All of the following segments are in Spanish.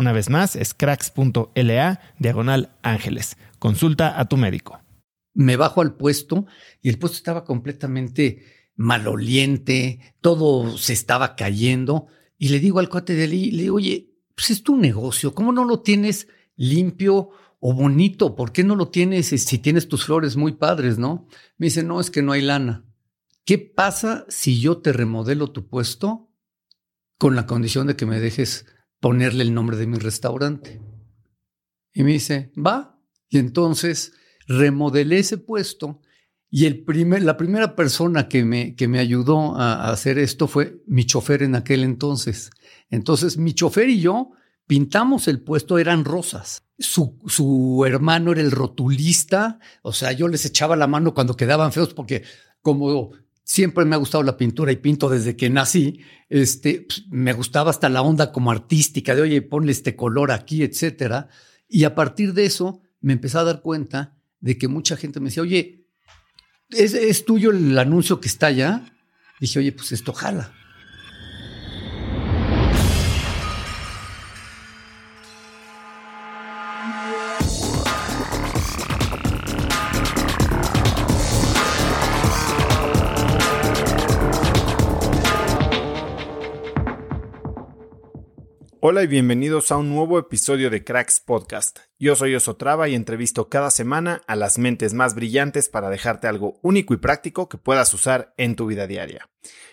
Una vez más, es cracks.la diagonal ángeles. Consulta a tu médico. Me bajo al puesto y el puesto estaba completamente maloliente, todo se estaba cayendo. Y le digo al cuate de allí, le digo, oye, pues es tu negocio, ¿cómo no lo tienes limpio o bonito? ¿Por qué no lo tienes si tienes tus flores muy padres, no? Me dice, no, es que no hay lana. ¿Qué pasa si yo te remodelo tu puesto con la condición de que me dejes ponerle el nombre de mi restaurante. Y me dice, va. Y entonces remodelé ese puesto y el primer, la primera persona que me, que me ayudó a, hacer esto fue mi chofer en aquel entonces. Entonces mi chofer y yo pintamos el puesto, eran rosas. Su, su hermano era el rotulista, o sea, yo les echaba la mano cuando quedaban feos porque como siempre me ha gustado la pintura y pinto desde que nací. Este, pues, me gustaba hasta la onda como artística de, oye, ponle este color aquí, etcétera. Y a partir de eso me empecé a dar cuenta de que mucha gente me decía, oye, ¿es, es tuyo el anuncio que está allá? Dije, oye, pues esto jala. Hola y bienvenidos a un nuevo episodio de Cracks Podcast. Yo soy Osotrava y entrevisto cada semana a las mentes más brillantes para dejarte algo único y práctico que puedas usar en tu vida diaria.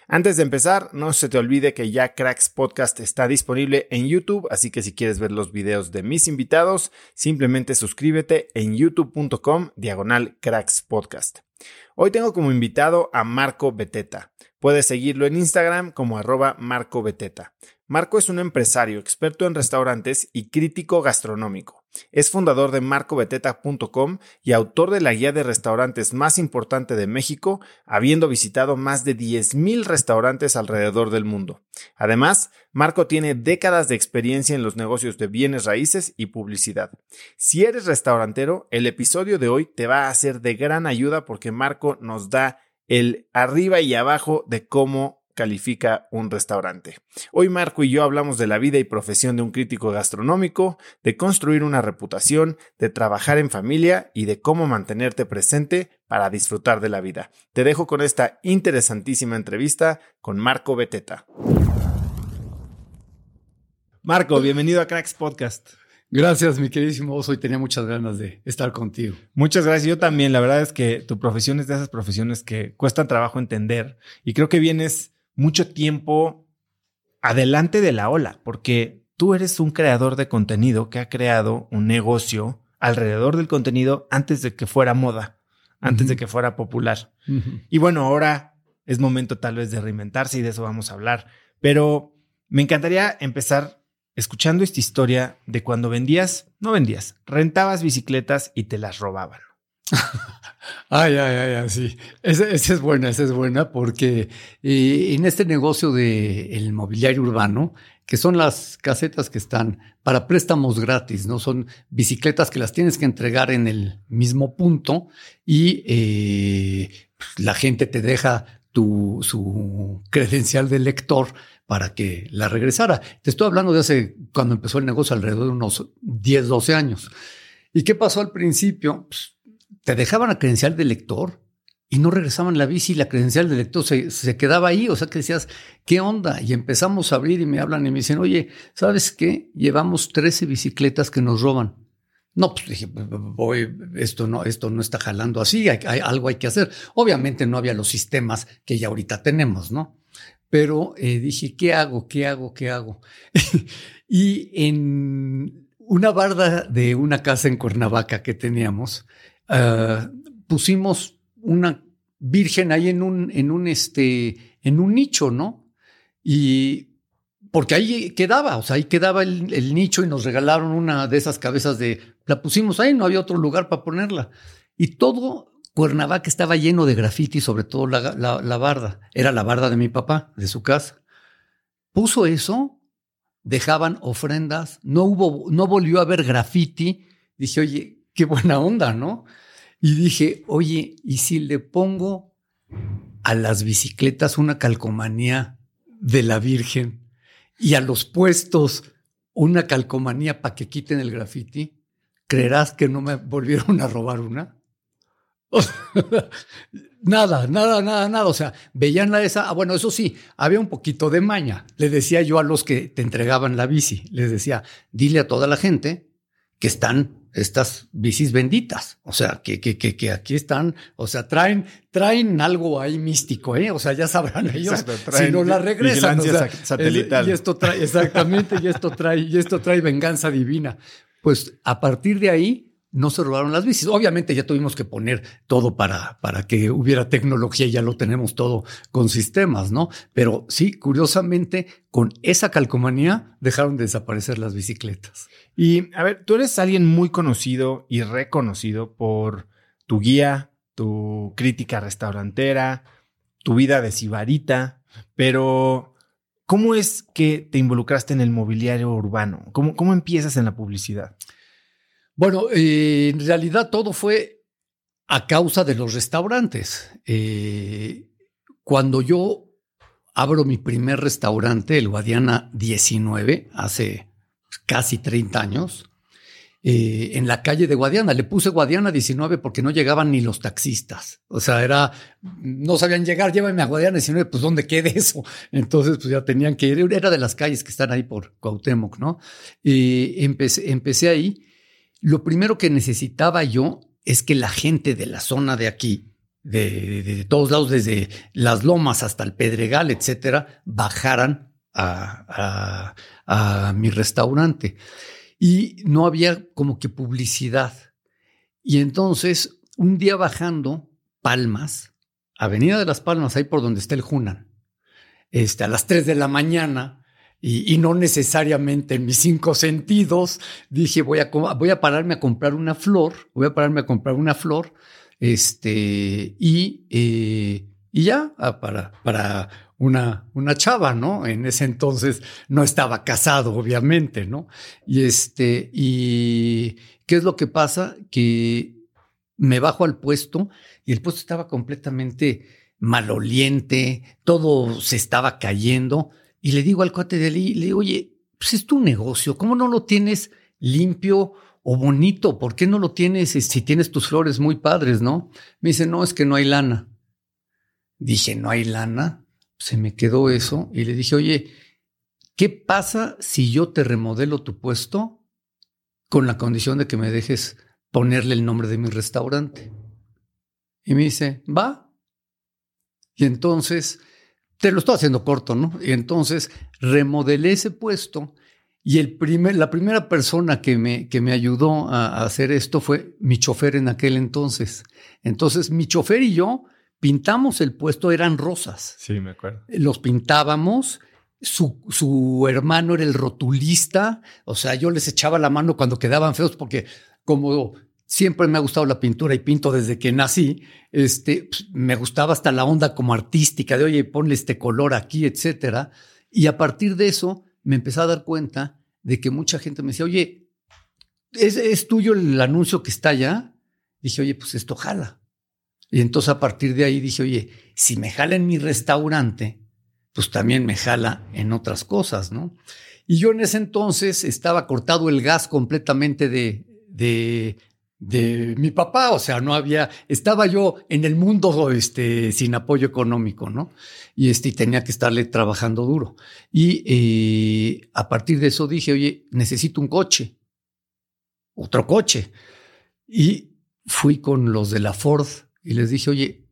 Antes de empezar, no se te olvide que ya Cracks Podcast está disponible en YouTube, así que si quieres ver los videos de mis invitados, simplemente suscríbete en youtube.com diagonal Cracks Podcast. Hoy tengo como invitado a Marco Beteta. Puedes seguirlo en Instagram como arroba Marco Beteta. Marco es un empresario, experto en restaurantes y crítico gastronómico. Es fundador de marcobeteta.com y autor de la guía de restaurantes más importante de México, habiendo visitado más de 10.000 restaurantes alrededor del mundo. Además, Marco tiene décadas de experiencia en los negocios de bienes raíces y publicidad. Si eres restaurantero, el episodio de hoy te va a ser de gran ayuda porque Marco nos da el arriba y abajo de cómo califica un restaurante. Hoy Marco y yo hablamos de la vida y profesión de un crítico gastronómico, de construir una reputación, de trabajar en familia y de cómo mantenerte presente para disfrutar de la vida. Te dejo con esta interesantísima entrevista con Marco Beteta. Marco, bienvenido a Cracks Podcast. Gracias, mi queridísimo Oso, y tenía muchas ganas de estar contigo. Muchas gracias. Yo también. La verdad es que tu profesión es de esas profesiones que cuestan trabajo entender y creo que vienes mucho tiempo adelante de la ola, porque tú eres un creador de contenido que ha creado un negocio alrededor del contenido antes de que fuera moda, antes de que fuera popular. Y bueno, ahora es momento tal vez de reinventarse y de eso vamos a hablar. Pero me encantaría empezar escuchando esta historia de cuando vendías, no vendías, rentabas bicicletas y te las robaban. ay, ay, ay, sí. Esa, es buena, esa es buena porque eh, en este negocio del mobiliario urbano, que son las casetas que están para préstamos gratis, ¿no? Son bicicletas que las tienes que entregar en el mismo punto y eh, la gente te deja tu, su credencial de lector para que la regresara. Te estoy hablando de hace cuando empezó el negocio, alrededor de unos 10, 12 años. ¿Y qué pasó al principio? Pues, te dejaban la credencial de lector y no regresaban la bici y la credencial de lector se, se, quedaba ahí. O sea que decías, ¿qué onda? Y empezamos a abrir y me hablan y me dicen, oye, ¿sabes qué? Llevamos 13 bicicletas que nos roban. No, pues dije, voy, esto no, esto no está jalando así, hay, algo hay que hacer. Obviamente no había los sistemas que ya ahorita tenemos, ¿no? pero eh, dije, ¿qué hago? ¿Qué hago? ¿Qué hago? y en una barda de una casa en Cuernavaca que teníamos, ah, pusimos una virgen ahí en un, en un, este, en un nicho, ¿no? Y porque ahí quedaba, o sea, ahí quedaba el, nicho y nos regalaron una de esas cabezas de, la pusimos ahí, no había otro lugar para ponerla. Y todo Cuernavaca estaba lleno de graffiti, sobre todo la, barda. Era la barda de mi papá, de su casa. Puso eso, dejaban ofrendas, no hubo, no volvió a haber graffiti. Dije, oye, qué buena onda, ¿no? Y dije, oye, ¿y si le pongo a las bicicletas una calcomanía de la Virgen y a los puestos una calcomanía para que quiten el graffiti? ¿Creerás que no me volvieron a robar una? nada, nada, nada, nada. O sea, veían la esa. Ah, bueno, eso sí, había un poquito de maña. Le decía yo a los que te entregaban la bici, les decía, dile a toda la gente que están estas bicis benditas. O sea, que, que, que, que aquí están, o sea, traen, traen algo ahí místico, ¿eh? O sea, ya sabrán ellos si no la regresan. satelital. y esto trae, exactamente, y esto trae, y esto trae venganza divina. Pues a partir de ahí, no se robaron las bicis. Obviamente ya tuvimos que poner todo para, para que hubiera tecnología y ya lo tenemos todo con sistemas, ¿no? Pero sí, curiosamente, con esa calcomanía dejaron de desaparecer las bicicletas. Y a ver, tú eres alguien muy conocido y reconocido por tu guía, tu crítica restaurantera, tu vida de sibarita, pero ¿cómo es que te involucraste en el mobiliario urbano? ¿Cómo, cómo empiezas en la publicidad? Bueno, eh, en realidad todo fue a causa de los restaurantes. Eh, cuando yo abro mi primer restaurante, el Guadiana 19, hace casi 30 años, eh, en la calle de Guadiana. Le puse Guadiana 19 porque no llegaban ni los taxistas. O sea, era, no sabían llegar, llévame a Guadiana 19, pues ¿dónde quede eso? Entonces, pues ya tenían que ir. Era de las calles que están ahí por Cuauhtémoc, ¿no? Y empecé ahí lo primero que necesitaba yo es que la gente de la zona de aquí, de, todos lados, desde las lomas hasta el Pedregal, etcétera, bajaran a, mi restaurante. Y no había como que publicidad. Y entonces, un día bajando Palmas, Avenida de las Palmas, ahí por donde está el Junan, este, a las 3 de la mañana, y, no necesariamente en mis cinco sentidos, dije, voy a, voy a pararme a comprar una flor, voy a pararme a comprar una flor, este, y, eh, y ya, ah, para, para una, una chava, ¿no? En ese entonces no estaba casado, obviamente, ¿no? Y este, y ¿qué es lo que pasa? Que me bajo al puesto y el puesto estaba completamente maloliente, todo se estaba cayendo y le digo al cuate de ahí, le digo, oye, pues es tu negocio, ¿cómo no lo tienes limpio o bonito? ¿Por qué no lo tienes si tienes tus flores muy padres, no? Me dice, no, es que no hay lana. Dije, ¿no hay lana? Se me quedó eso y le dije, oye, ¿qué pasa si yo te remodelo tu puesto con la condición de que me dejes ponerle el nombre de mi restaurante. Y me dice, va. Y entonces, te lo estoy haciendo corto, ¿no? Y entonces remodelé ese puesto y el primer, la primera persona que me, que me ayudó a, hacer esto fue mi chofer en aquel entonces. Entonces, mi chofer y yo pintamos el puesto, eran rosas. Sí, me acuerdo. Los pintábamos. Su, su hermano era el rotulista, o sea, yo les echaba la mano cuando quedaban feos porque como siempre me ha gustado la pintura y pinto desde que nací, este, pues, me gustaba hasta la onda como artística de, oye, ponle este color aquí, etcétera. Y a partir de eso me empecé a dar cuenta de que mucha gente me decía, oye, ¿es, tuyo el anuncio que está allá? Dije, oye, pues esto jala. Y entonces a partir de ahí dije, oye, si me jala en mi restaurante, pues también me jala en otras cosas, ¿no? Y yo en ese entonces estaba cortado el gas completamente de, de de mi papá, o sea, no había, estaba yo en el mundo este, sin apoyo económico, ¿no? Y, este, tenía que estarle trabajando duro. Y eh, a partir de eso dije, oye, necesito un coche, otro coche. Y fui con los de la Ford y les dije, oye,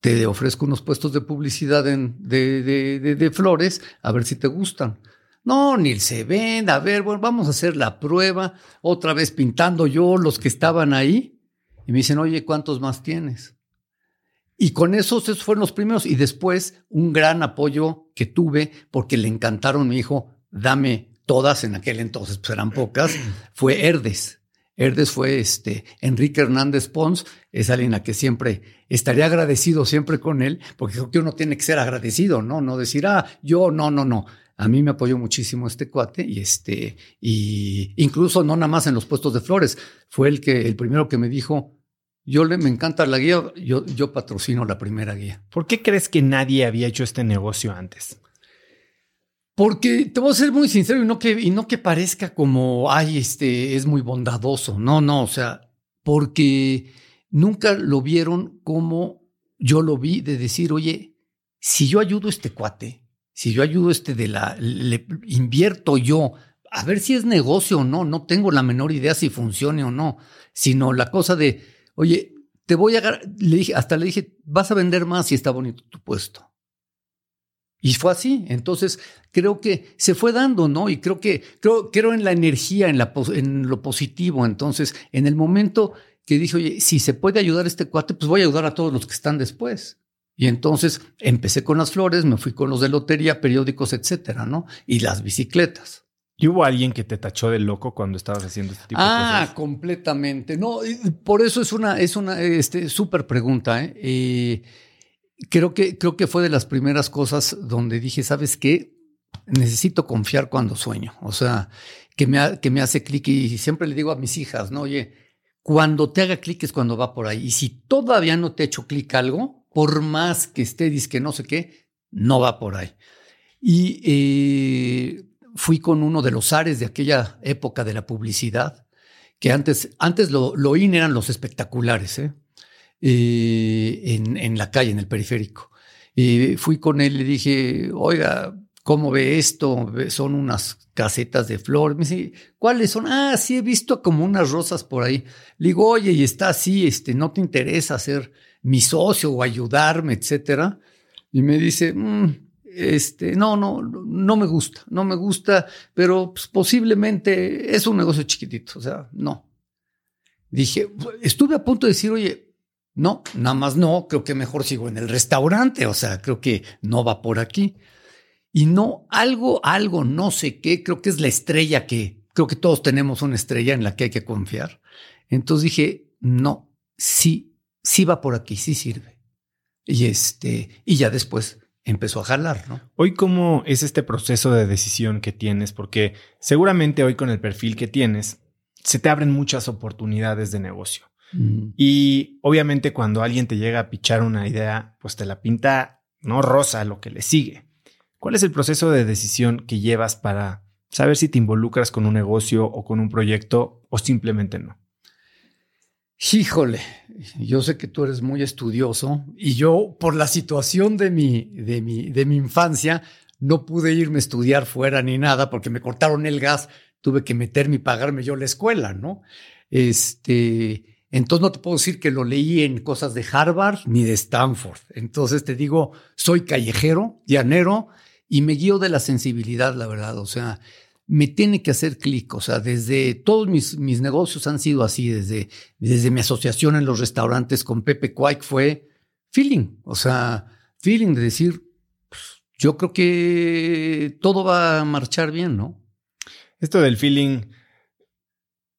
te ofrezco unos puestos de publicidad de, de flores, a ver si te gustan. No, ni se ven. A ver, bueno, vamos a hacer la prueba. Otra vez pintando yo los que estaban ahí. Y me dicen, oye, ¿cuántos más tienes? Y con esos, esos fueron los primeros. Y después, un gran apoyo que tuve, porque le encantaron mi hijo, dame todas en aquel entonces, pues eran pocas, fue Herdes. Herdes fue este Enrique Hernández Pons, es alguien a que siempre estaría agradecido siempre con él, porque creo que uno tiene que ser agradecido, ¿no? No decir, ah, yo, no, no, no a mí me apoyó muchísimo este cuate y este, y incluso no nada más en los puestos de flores, fue el que, el primero que me dijo, yo le, me encanta la guía, yo, yo patrocino la primera guía. ¿Por qué crees que nadie había hecho este negocio antes? Porque te voy a ser muy sincero y no que, y no que parezca como, ay, este es muy bondadoso. No, no, o sea, porque nunca lo vieron como yo lo vi de decir, oye, si yo ayudo a este cuate, si yo ayudo este de la, le invierto yo, a ver si es negocio o no, no tengo la menor idea si funcione o no, sino la cosa de, oye, te voy a, le dije, hasta le dije, vas a vender más si está bonito tu puesto. Y fue así. Entonces, creo que se fue dando, ¿no? Y creo que, creo, creo en la energía, en, la, en lo positivo. Entonces, en el momento que dije, oye, si se puede ayudar este cuate, pues voy a ayudar a todos los que están después. Y entonces empecé con las flores, me fui con los de lotería, periódicos, etcétera, ¿no? Y las bicicletas. ¿Y hubo alguien que te tachó de loco cuando estabas haciendo este tipo de cosas? Ah, completamente. No, por eso es una, es una este, súper pregunta. ¿eh? ¿eh? creo, que, creo que fue de las primeras cosas donde dije, ¿sabes qué? Necesito confiar cuando sueño. O sea, que me, que me hace clic y siempre le digo a mis hijas, ¿no? Oye, cuando te haga clic es cuando va por ahí. Y si todavía no te ha hecho clic algo, por más que esté que no sé qué, no va por ahí. Y eh, fui con uno de los ares de aquella época de la publicidad, que antes, antes lo, lo in eran los espectaculares, ¿eh? Eh, en, en, la calle, en el periférico. Fui con él y le dije, oiga, ¿cómo ve esto? Son unas casetas de flor. Me dice, ¿cuáles son? Ah, sí, he visto como unas rosas por ahí. Le digo, oye, y está así, este, ¿no te interesa hacer mi socio o ayudarme, etcétera. Y me dice, mm, este, no, no, no me gusta, no me gusta, pero pues, posiblemente es un negocio chiquitito, o sea, no. Dije, estuve a punto de decir, oye, no, nada más no, creo que mejor sigo en el restaurante, o sea, creo que no va por aquí. Y no, algo, algo, no sé qué, creo que es la estrella que, creo que todos tenemos una estrella en la que hay que confiar. Entonces dije, no, sí, sí va por aquí, sí sirve. Y este, y ya después empezó a jalar, ¿no? Hoy, ¿cómo es este proceso de decisión que tienes? Porque seguramente hoy con el perfil que tienes, se te abren muchas oportunidades de negocio. Y obviamente cuando alguien te llega a pichar una idea, pues te la pinta, no rosa, lo que le sigue. ¿Cuál es el proceso de decisión que llevas para saber si te involucras con un negocio o con un proyecto o simplemente no? Híjole, yo sé que tú eres muy estudioso y yo por la situación de mi, de mi, de mi infancia no pude irme a estudiar fuera ni nada porque me cortaron el gas tuve que meterme y pagarme yo la escuela, ¿no? Este, entonces no te puedo decir que lo leí en cosas de Harvard ni de Stanford. Entonces te digo, soy callejero, llanero y me guío de la sensibilidad, la verdad. O sea, me tiene que hacer clic. O sea, desde todos mis, mis negocios han sido así, desde, desde mi asociación en los restaurantes con Pepe Quake fue feeling. O sea, feeling de decir, pues, yo creo que todo va a marchar bien, ¿no? Esto del feeling,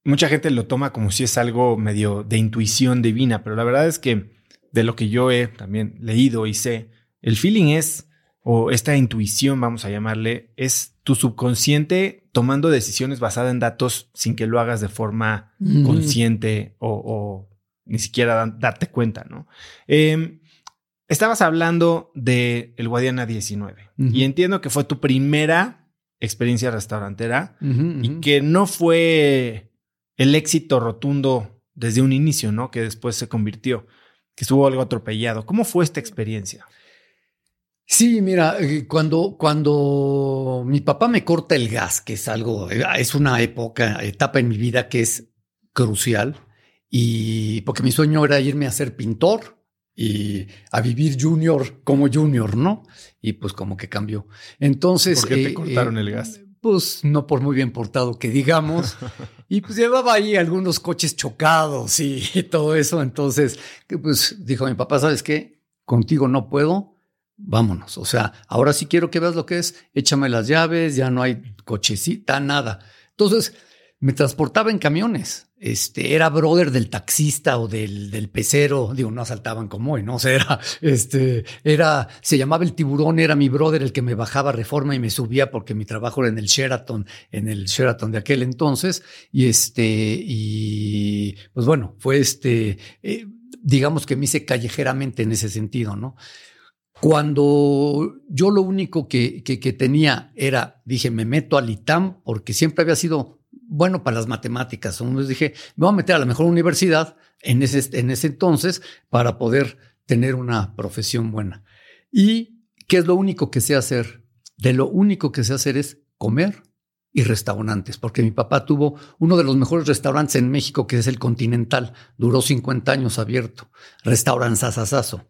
mucha gente lo toma como si es algo medio de intuición divina, pero la verdad es que de lo que yo he también leído y sé, el feeling es o esta intuición, vamos a llamarle, es tu subconsciente tomando decisiones basadas en datos sin que lo hagas de forma consciente o, ni siquiera darte cuenta, ¿no? Em, estabas hablando de el Guadiana 19 y entiendo que fue tu primera experiencia restaurantera y que no fue el éxito rotundo desde un inicio, ¿no? Que después se convirtió, que estuvo algo atropellado. ¿Cómo fue esta experiencia? Sí, mira, eh, cuando, cuando mi papá me corta el gas, que es algo, eh, es una época, etapa en mi vida que es crucial, y porque mi sueño era irme a ser pintor y a vivir junior como junior, ¿no? Y pues como que cambió. Entonces... ¿Por qué te eh, cortaron el gas? Pues no por muy bien portado que digamos. y pues llevaba ahí algunos coches chocados y todo eso. Entonces, pues dijo mi papá, ¿sabes qué? Contigo no puedo vámonos. O sea, ahora sí quiero que veas lo que es, échame las llaves, ya no hay cochecita, nada. Entonces, me transportaba en camiones. Este, era brother del taxista o del, del pecero. Digo, no asaltaban como hoy, ¿no? O sea, era, este, era, se llamaba el tiburón, era mi brother el que me bajaba reforma y me subía porque mi trabajo era en el Sheraton, en el Sheraton de aquel entonces. Y este, y pues bueno, fue este, eh, digamos que me hice callejeramente en ese sentido, ¿no? Cuando yo lo único que, que, tenía era, dije, me meto al ITAM porque siempre había sido bueno para las matemáticas. Entonces dije, me voy a meter a la mejor universidad en ese, en ese entonces para poder tener una profesión buena. ¿Y qué es lo único que sé hacer? De lo único que sé hacer es comer y restaurantes, porque mi papá tuvo uno de los mejores restaurantes en México, que es el Continental. Duró 50 años abierto. Restauranzazazazo.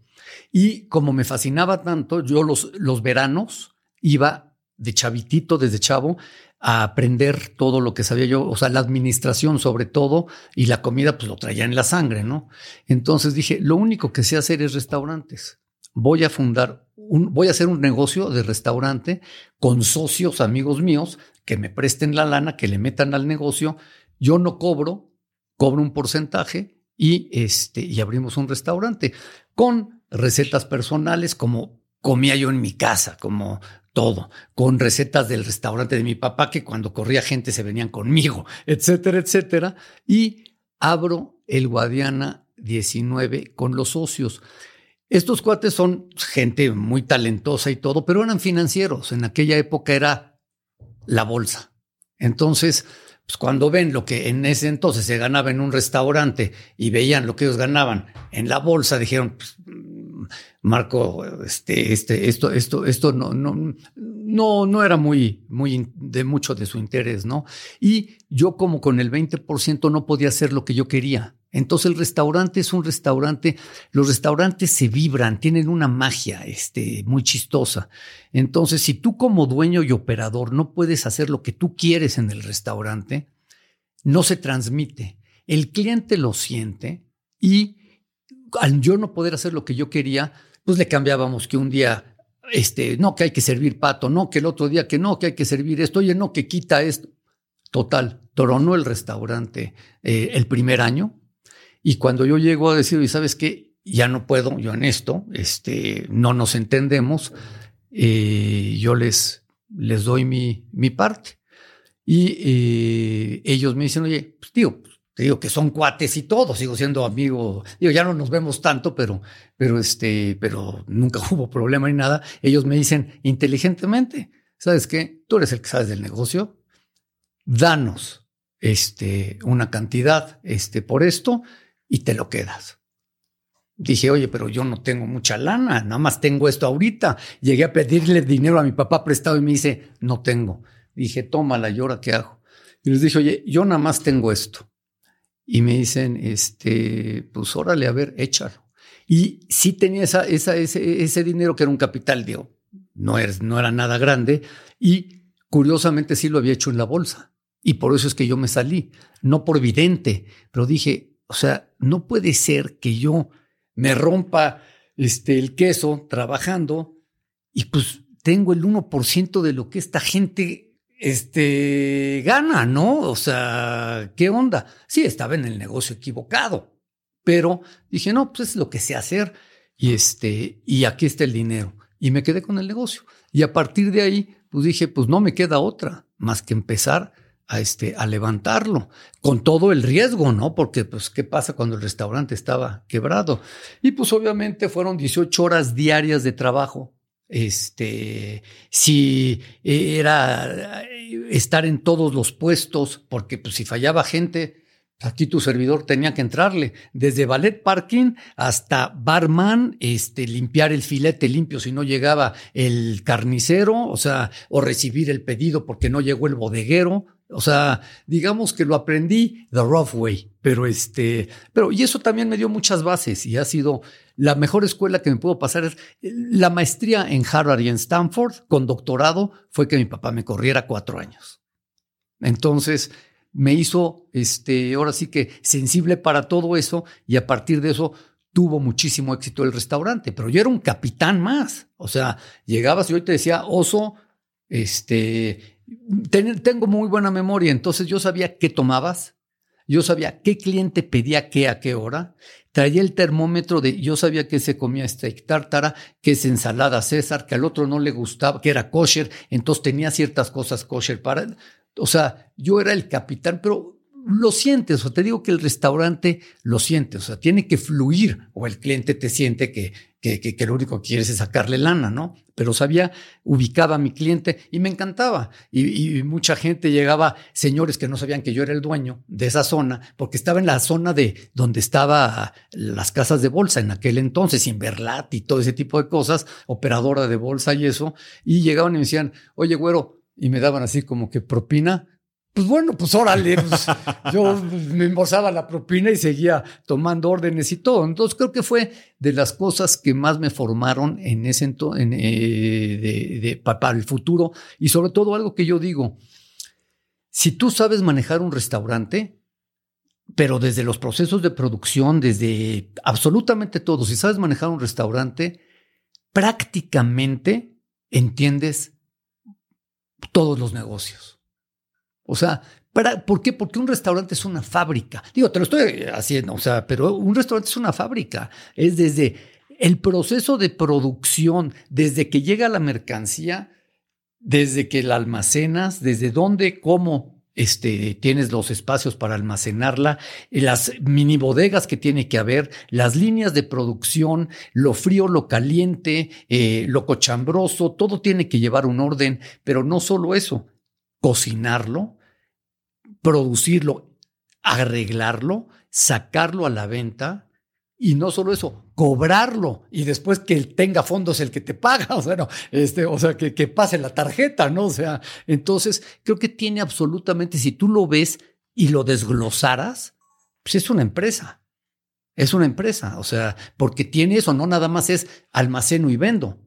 Y como me fascinaba tanto, yo los, los veranos iba de chavitito, desde chavo, a aprender todo lo que sabía yo, o sea, la administración sobre todo, y la comida pues lo traía en la sangre, ¿no? Entonces dije, lo único que sé hacer es restaurantes. Voy a fundar, un, voy a hacer un negocio de restaurante con socios, amigos míos, que me presten la lana, que le metan al negocio. Yo no cobro, cobro un porcentaje y, este, y abrimos un restaurante con recetas personales como comía yo en mi casa, como todo, con recetas del restaurante de mi papá que cuando corría gente se venían conmigo, etcétera, etcétera. Y abro el Guadiana 19 con los socios. Estos cuates son gente muy talentosa y todo, pero eran financieros. En aquella época era la bolsa. Entonces, pues cuando ven lo que en ese entonces se ganaba en un restaurante y veían lo que ellos ganaban en la bolsa, dijeron, pues, Marco, este, este, esto, esto, esto no, no, no, no era muy, muy de mucho de su interés, ¿no? Y yo como con el 20% no podía hacer lo que yo quería. Entonces el restaurante es un restaurante, los restaurantes se vibran, tienen una magia este, muy chistosa. Entonces, si tú como dueño y operador no puedes hacer lo que tú quieres en el restaurante, no se transmite. El cliente lo siente y al yo no poder hacer lo que yo quería, pues le cambiábamos que un día, este, no, que hay que servir pato, no, que el otro día que no, que hay que servir esto, oye, no, que quita esto. Total, tronó el restaurante eh, el primer año. Y cuando yo llego a decir, y sabes qué, ya no puedo, yo en esto, este, no nos entendemos, eh, yo les, les doy mi, mi parte. Y eh, ellos me dicen, oye, pues tío, digo que son cuates y todo, sigo siendo amigo, digo, ya no nos vemos tanto, pero, pero este, pero nunca hubo problema ni nada. Ellos me dicen inteligentemente, ¿sabes qué? Tú eres el que sabes del negocio, danos este, una cantidad este, por esto y te lo quedas. Dije, oye, pero yo no tengo mucha lana, nada más tengo esto ahorita. Llegué a pedirle dinero a mi papá prestado y me dice, no tengo. Dije, tómala, ¿y ahora qué hago? Y les dije, oye, yo nada más tengo esto. Y me dicen, este, pues órale, a ver, échalo. Y sí tenía esa, esa, ese, ese dinero que era un capital, digo, no no era nada grande. Y curiosamente sí lo había hecho en la bolsa. Y por eso es que yo me salí, no por vidente, pero dije, o sea, no puede ser que yo me rompa este, el queso trabajando y pues tengo el 1% de lo que esta gente este, gana, ¿no? O sea, ¿qué onda? Sí, estaba en el negocio equivocado, pero dije, no, pues es lo que sé hacer y, este, y aquí está el dinero. Y me quedé con el negocio. Y a partir de ahí, pues dije, pues no me queda otra más que empezar a, este, a levantarlo, con todo el riesgo, ¿no? Porque, pues, ¿qué pasa cuando el restaurante estaba quebrado? Y pues obviamente fueron 18 horas diarias de trabajo. Este, si era estar en todos los puestos, porque pues si fallaba gente, Aquí tu servidor tenía que entrarle, desde ballet parking hasta barman, este, limpiar el filete limpio si no llegaba el carnicero, o sea, o recibir el pedido porque no llegó el bodeguero. O sea, digamos que lo aprendí the rough way, pero este, pero y eso también me dio muchas bases y ha sido la mejor escuela que me pudo pasar. La maestría en Harvard y en Stanford con doctorado fue que mi papá me corriera cuatro años. Entonces, me hizo, este, ahora sí que sensible para todo eso y a partir de eso tuvo muchísimo éxito el restaurante, pero yo era un capitán más. O sea, llegabas y hoy te decía, oso, este, tengo muy buena memoria, entonces yo sabía qué tomabas, yo sabía qué cliente pedía qué a qué hora, traía el termómetro de, yo sabía que se comía steak tártara, que es ensalada César, que al otro no le gustaba, que era kosher, entonces tenía ciertas cosas kosher para, o sea, yo era el capitán, pero lo sientes, o te digo que el restaurante lo siente, o sea, tiene que fluir, o el cliente te siente que, que, que, lo único que quieres es sacarle lana, ¿no? Pero sabía, ubicaba a mi cliente y me encantaba. Y, y, mucha gente llegaba, señores que no sabían que yo era el dueño de esa zona, porque estaba en la zona de donde estaban las casas de bolsa en aquel entonces, Inverlat y todo ese tipo de cosas, operadora de bolsa y eso, y llegaban y me decían, oye, güero, y me daban así como que propina. Pues bueno, pues órale, pues yo me embolsaba la propina y seguía tomando órdenes y todo. Entonces creo que fue de las cosas que más me formaron en ese entonces, eh, de, para el futuro y sobre todo algo que yo digo, si tú sabes manejar un restaurante, pero desde los procesos de producción, desde absolutamente todo, si sabes manejar un restaurante, prácticamente entiendes todos los negocios. O sea, ¿por qué? Porque un restaurante es una fábrica. Digo, te lo estoy haciendo, o sea, pero un restaurante es una fábrica. Es desde el proceso de producción, desde que llega la mercancía, desde que la almacenas, desde dónde, cómo este, tienes los espacios para almacenarla, las mini bodegas que tiene que haber, las líneas de producción, lo frío, lo caliente, eh, lo cochambroso, todo tiene que llevar un orden, pero no solo eso, cocinarlo, producirlo, arreglarlo, sacarlo a la venta, y no solo eso, cobrarlo y después que tenga fondos el que te paga, o sea, no, este, o sea, que, que pase la tarjeta, ¿no? O sea, entonces creo que tiene absolutamente, si tú lo ves y lo desglosaras, pues es una empresa. Es una empresa, o sea, porque tiene eso, no nada más es almaceno y vendo.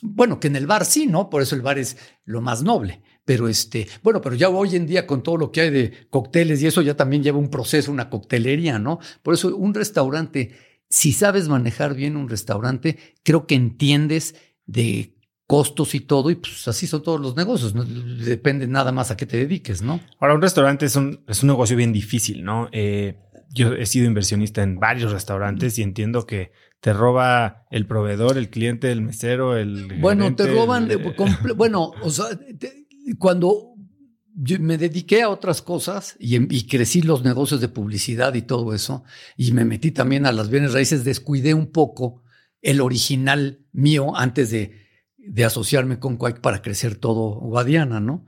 Bueno, que en el bar sí, ¿no? Por eso el bar es lo más noble. Pero este, bueno, pero ya hoy en día con todo lo que hay de cócteles y eso ya también lleva un proceso, una coctelería, ¿no? Por eso un restaurante si sabes manejar bien un restaurante, creo que entiendes de costos y todo, y pues así son todos los negocios, ¿no? depende nada más a qué te dediques, ¿no? Ahora, un restaurante es un, es un negocio bien difícil, ¿no? Eh, yo he sido inversionista en varios restaurantes y entiendo que te roba el proveedor, el cliente, el mesero, el... Bueno, te roban, bueno, o sea, cuando me dediqué a otras cosas em, y, crecí los negocios de publicidad y todo eso, y me metí también a las bienes raíces, descuidé un poco el original mío antes de, de asociarme con Quake para crecer todo Guadiana, ¿no?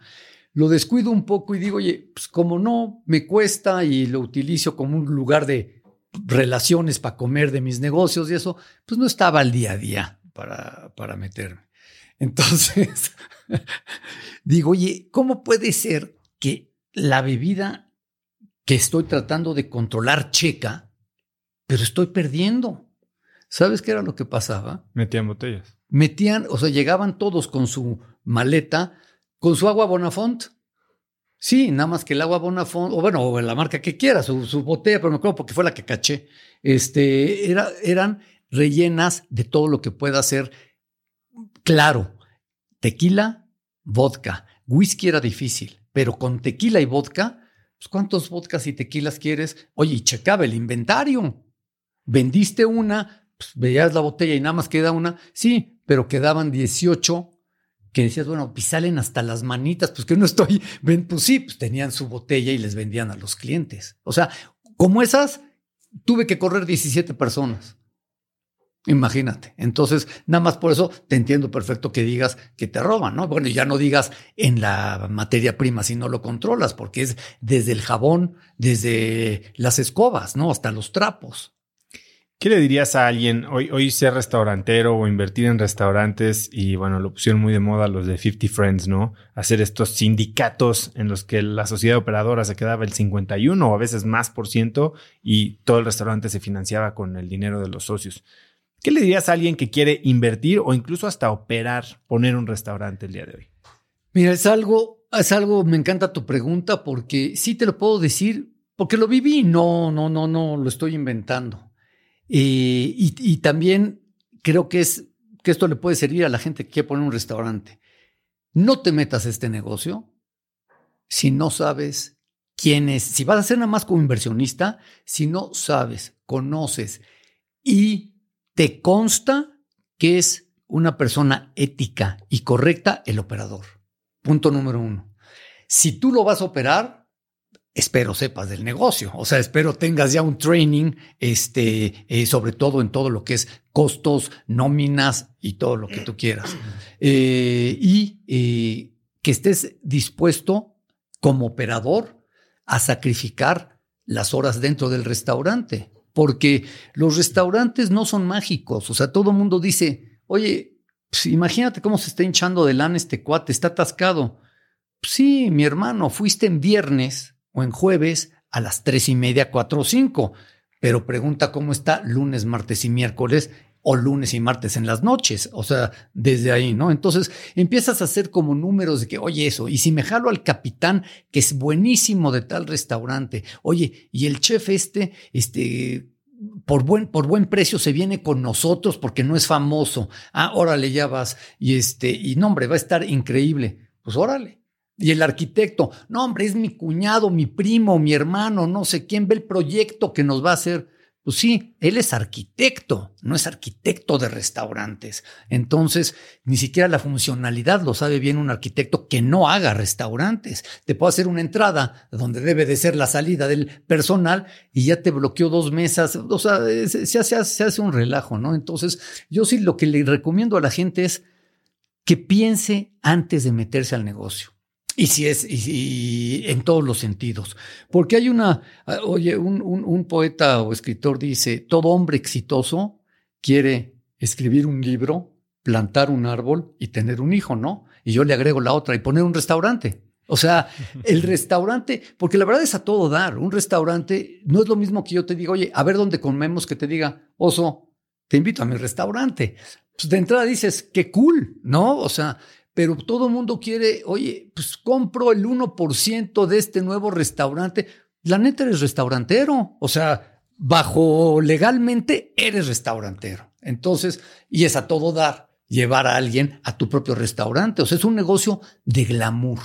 Lo descuido un poco y digo, oye, pues como no me cuesta y lo utilizo como un lugar de relaciones para comer de mis negocios y eso, pues no estaba al día a día para, para meterme. Entonces, digo, oye, ¿cómo puede ser que la bebida que estoy tratando de controlar checa, pero estoy perdiendo. ¿Sabes qué era lo que pasaba? Metían botellas. Metían, o sea, llegaban todos con su maleta, con su agua Bonafont. Sí, nada más que el agua Bonafont, o bueno, o la marca que quiera, su, botella, pero me acuerdo porque fue la que caché. Este, era, eran rellenas de todo lo que pueda ser claro. Tequila, vodka. Whisky era difícil, pero con tequila y vodka, pues ¿cuántos vodkas y tequilas quieres? Oye, y checaba el inventario. Vendiste una, pues veías la botella y nada más queda una. Sí, pero quedaban 18 que decías, bueno, pues salen hasta las manitas, pues que no estoy, ven, pues sí, pues tenían su botella y les vendían a los clientes. O sea, como esas, tuve que correr 17 personas. Imagínate. Entonces, nada más por eso te entiendo perfecto que digas que te roban, ¿no? Bueno, ya no digas en la materia prima si no lo controlas, porque es desde el jabón, desde las escobas, ¿no? Hasta los trapos. ¿Qué le dirías a alguien hoy, hoy ser restaurantero o invertir en restaurantes? Y bueno, lo pusieron muy de moda los de 50 Friends, ¿no? Hacer estos sindicatos en los que la sociedad operadora se quedaba el 51 o a veces más por ciento y todo el restaurante se financiaba con el dinero de los socios. ¿Qué le dirías a alguien que quiere invertir o incluso hasta operar, poner un restaurante el día de hoy? Mira, es algo, es algo, me encanta tu pregunta porque sí te lo puedo decir, porque lo viví, no, no, no, no, lo estoy inventando. Eh, y, también creo que es que esto le puede servir a la gente que quiere poner un restaurante. No te metas a este negocio si no sabes quién es. Si vas a ser nada más como inversionista, si no sabes, conoces y te consta que es una persona ética y correcta el operador. Punto número uno. Si tú lo vas a operar, espero sepas del negocio, o sea, espero tengas ya un training, este, eh, sobre todo en todo lo que es costos, nóminas y todo lo que tú quieras. Eh, y eh, que estés dispuesto como operador a sacrificar las horas dentro del restaurante, porque los restaurantes no son mágicos, o sea, todo el mundo dice, oye, pues, imagínate cómo se está hinchando de lana este cuate, está atascado. sí, mi hermano, fuiste en viernes o en jueves a las tres y media, cuatro o cinco. Pero pregunta cómo está lunes, martes y miércoles o lunes y martes en las noches. O sea, desde ahí, ¿no? Entonces empiezas a hacer como números de que, oye, eso, y si me jalo al capitán, que es buenísimo de tal restaurante, oye, y el chef este, este, por buen, por buen precio se viene con nosotros porque no es famoso. Ah, órale, ya vas. Y este, y no, hombre, va a estar increíble. Pues órale. Y el arquitecto, no, hombre, es mi cuñado, mi primo, mi hermano, no sé quién ve el proyecto que nos va a hacer. Pues sí, él es arquitecto, no es arquitecto de restaurantes. Entonces, ni siquiera la funcionalidad lo sabe bien un arquitecto que no haga restaurantes. Te puede hacer una entrada donde debe de ser la salida del personal y ya te bloqueó dos mesas. O sea, se se hace un relajo, ¿no? Entonces, yo sí lo que le recomiendo a la gente es que piense antes de meterse al negocio. Y si es, y, en todos los sentidos. Porque hay una, ah, oye, un, un, poeta o escritor dice, todo hombre exitoso quiere escribir un libro, plantar un árbol y tener un hijo, ¿no? Y yo le agrego la otra y poner un restaurante. O sea, el restaurante, porque la verdad es a todo dar. Un restaurante no es lo mismo que yo te diga, oye, a ver dónde comemos, que te diga, oso, te invito a mi restaurante. Pues de entrada dices, qué cool, ¿no? O sea, pero todo el mundo quiere, oye, pues compro el 1% de este nuevo restaurante. La neta eres restaurantero, o sea, bajo legalmente eres restaurantero. Entonces, y es a todo dar llevar a alguien a tu propio restaurante. O sea, es un negocio de glamour.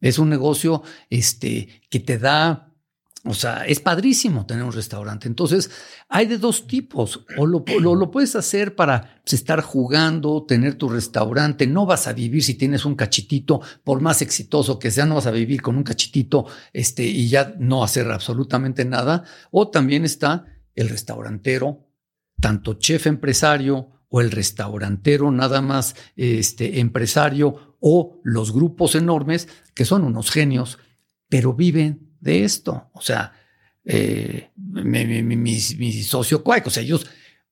Es un negocio este, que te da o sea, es padrísimo tener un restaurante. Entonces, hay de dos tipos. O lo, lo, puedes hacer para pues, estar jugando, tener tu restaurante. No vas a vivir si tienes un cachitito, por más exitoso que sea, no vas a vivir con un cachitito este, y ya no hacer absolutamente nada. O también está el restaurantero, tanto chef empresario o el restaurantero nada más este, empresario o los grupos enormes que son unos genios, pero viven de esto. O sea, eh, mi, socio Quack, o sea, ellos,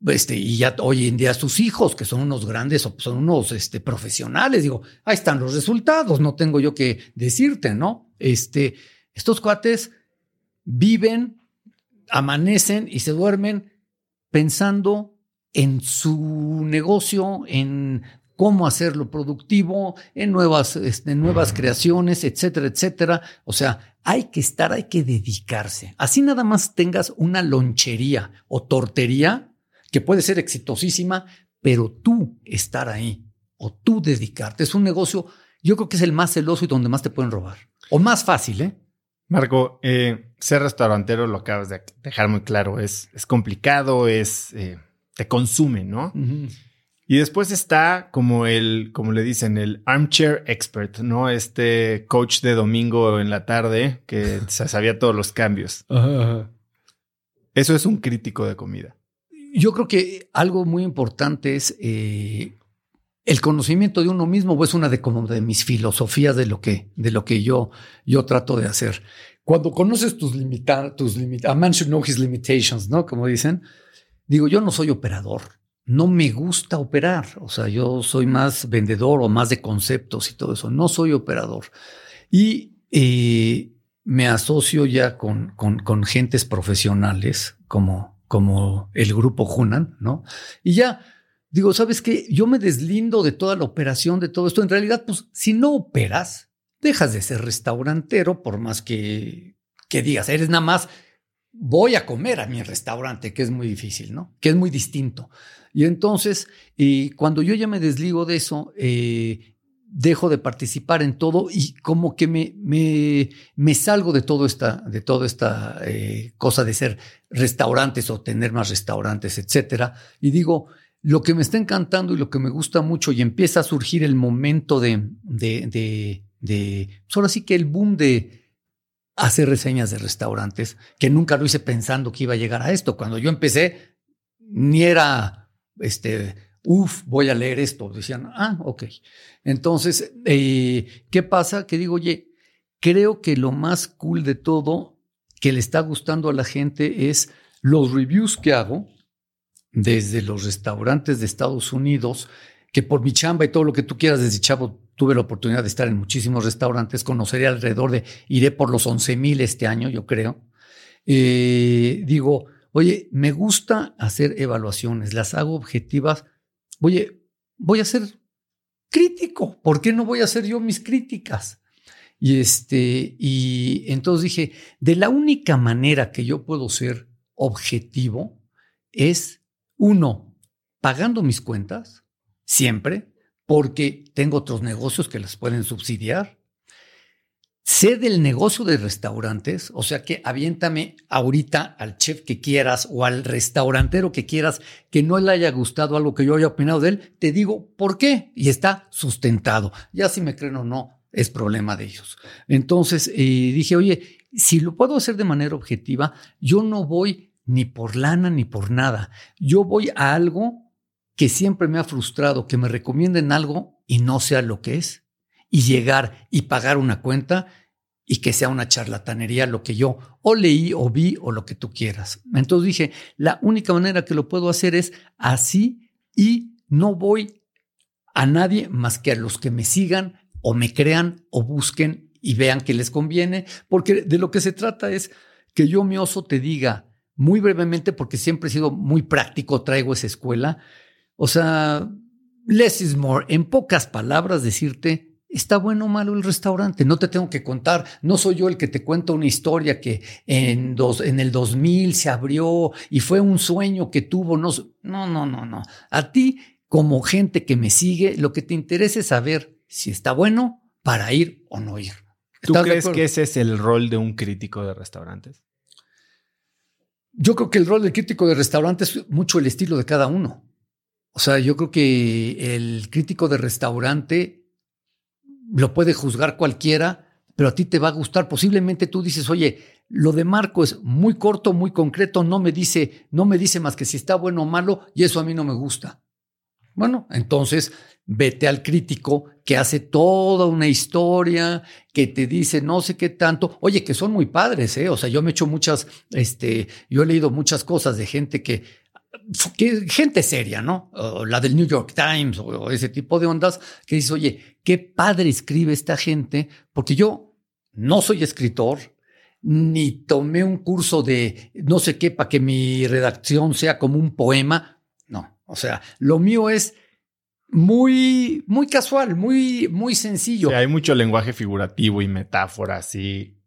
este, y ya hoy en día sus hijos, que son unos grandes, son unos este, profesionales, digo, ahí están los resultados, no tengo yo que decirte, ¿no? Este, Estos cuates viven, amanecen y se duermen pensando en su negocio, en cómo hacerlo productivo, en nuevas, este, nuevas creaciones, etcétera, etcétera. O sea, hay que estar, hay que dedicarse. Así nada más tengas una lonchería o tortería que puede ser exitosísima, pero tú estar ahí o tú dedicarte. Es un negocio, yo creo que es el más celoso y donde más te pueden robar. O más fácil, ¿eh? Marco, eh, ser restaurantero lo acabas de dejar muy claro. Es, es complicado, es, eh, te consume, ¿no? Y después está como el, como le dicen, el armchair expert, ¿no? Este coach de domingo en la tarde que se sabía todos los cambios. Eso es un crítico de comida. Yo creo que algo muy importante es eh, el conocimiento de uno mismo, o es una de como de mis filosofías de lo que, de lo que yo, yo trato de hacer. Cuando conoces tus limitaciones, tus limitaciones, a man should know his limitations, ¿no? Como dicen, digo, yo no soy operador no me gusta operar. O sea, yo soy más vendedor o más de conceptos y todo eso. No soy operador. Y eh, me asocio ya con, con, gentes profesionales como, como el grupo Hunan, ¿no? Y ya digo, ¿sabes qué? Yo me deslindo de toda la operación, de todo esto. En realidad, pues, si no operas, dejas de ser restaurantero, por más que, que digas, eres nada más voy a comer a mi restaurante, que es muy difícil, ¿no? Que es muy distinto. Y entonces, y cuando yo ya me desligo de eso, eh, dejo de participar en todo y como que me, me, salgo de, esta, de toda esta eh, cosa de ser restaurantes o tener más restaurantes, etcétera. Y digo, lo que me está encantando y lo que me gusta mucho y empieza a surgir el momento de, de, de, de pues ahora sí que el boom de hacer reseñas de restaurantes, que nunca lo hice pensando que iba a llegar a esto. Cuando yo empecé, ni era este, uff, voy a leer esto. Decían, ah, ok. Entonces, eh, ¿qué pasa? Que digo, oye, creo que lo más cool de todo que le está gustando a la gente es los reviews que hago desde los restaurantes de Estados Unidos, que por mi chamba y todo lo que tú quieras desde chavo tuve la oportunidad de estar en muchísimos restaurantes, conoceré alrededor de, iré por los 11 mil este año, yo creo. Eh, digo, Oye, me gusta hacer evaluaciones, las hago objetivas. Oye, voy a ser crítico. ¿Por qué no voy a hacer yo mis críticas? Y este, y entonces dije, de la única manera que yo puedo ser objetivo es uno, pagando mis cuentas, siempre, porque tengo otros negocios que las pueden subsidiar. Sé del negocio de restaurantes, o sea que aviéntame ahorita al chef que quieras o al restaurantero que quieras que no le haya gustado algo que yo haya opinado de él, te digo por qué y está sustentado. Ya si me creen o no, es problema de ellos. Entonces eh, dije, oye, si lo puedo hacer de manera objetiva, yo no voy ni por lana ni por nada. Yo voy a algo que siempre me ha frustrado, que me recomienden algo y no sea lo que es y llegar y pagar una cuenta y que sea una charlatanería lo que yo o leí o vi o lo que tú quieras. Entonces dije, la única manera que lo puedo hacer es así y no voy a nadie más que a los que me sigan o me crean o busquen y vean que les conviene, porque de lo que se trata es que yo, mi oso, te diga muy brevemente, porque siempre he sido muy práctico, traigo esa escuela, o sea, less is more, en pocas palabras decirte, está bueno o malo el restaurante. No te tengo que contar. No soy yo el que te cuenta una historia que en, dos, en el 2000 se abrió y fue un sueño que tuvo. No, no, no, no, no. A ti, como gente que me sigue, lo que te interesa es saber si está bueno para ir o no ir. ¿Tú crees que ese es el rol de un crítico de restaurantes? Yo creo que el rol del crítico de restaurantes es mucho el estilo de cada uno. O sea, yo creo que el crítico de restaurante lo puede juzgar cualquiera, pero a ti te va a gustar. Posiblemente tú dices, oye, lo de Marco es muy corto, muy concreto, no me dice, no me dice más que si está bueno o malo, y eso a mí no me gusta. Bueno, entonces vete al crítico que hace toda una historia, que te dice no sé qué tanto, oye, que son muy padres, ¿eh? O sea, yo me he hecho muchas, este, yo he leído muchas cosas de gente que gente seria, ¿no? la del New York Times o, ese tipo de ondas, que dice, oye, qué padre escribe esta gente, porque yo no soy escritor, ni tomé un curso de no sé qué para que mi redacción sea como un poema. No, o sea, lo mío es muy, muy casual, muy, muy sencillo. hay mucho lenguaje figurativo y metáforas y...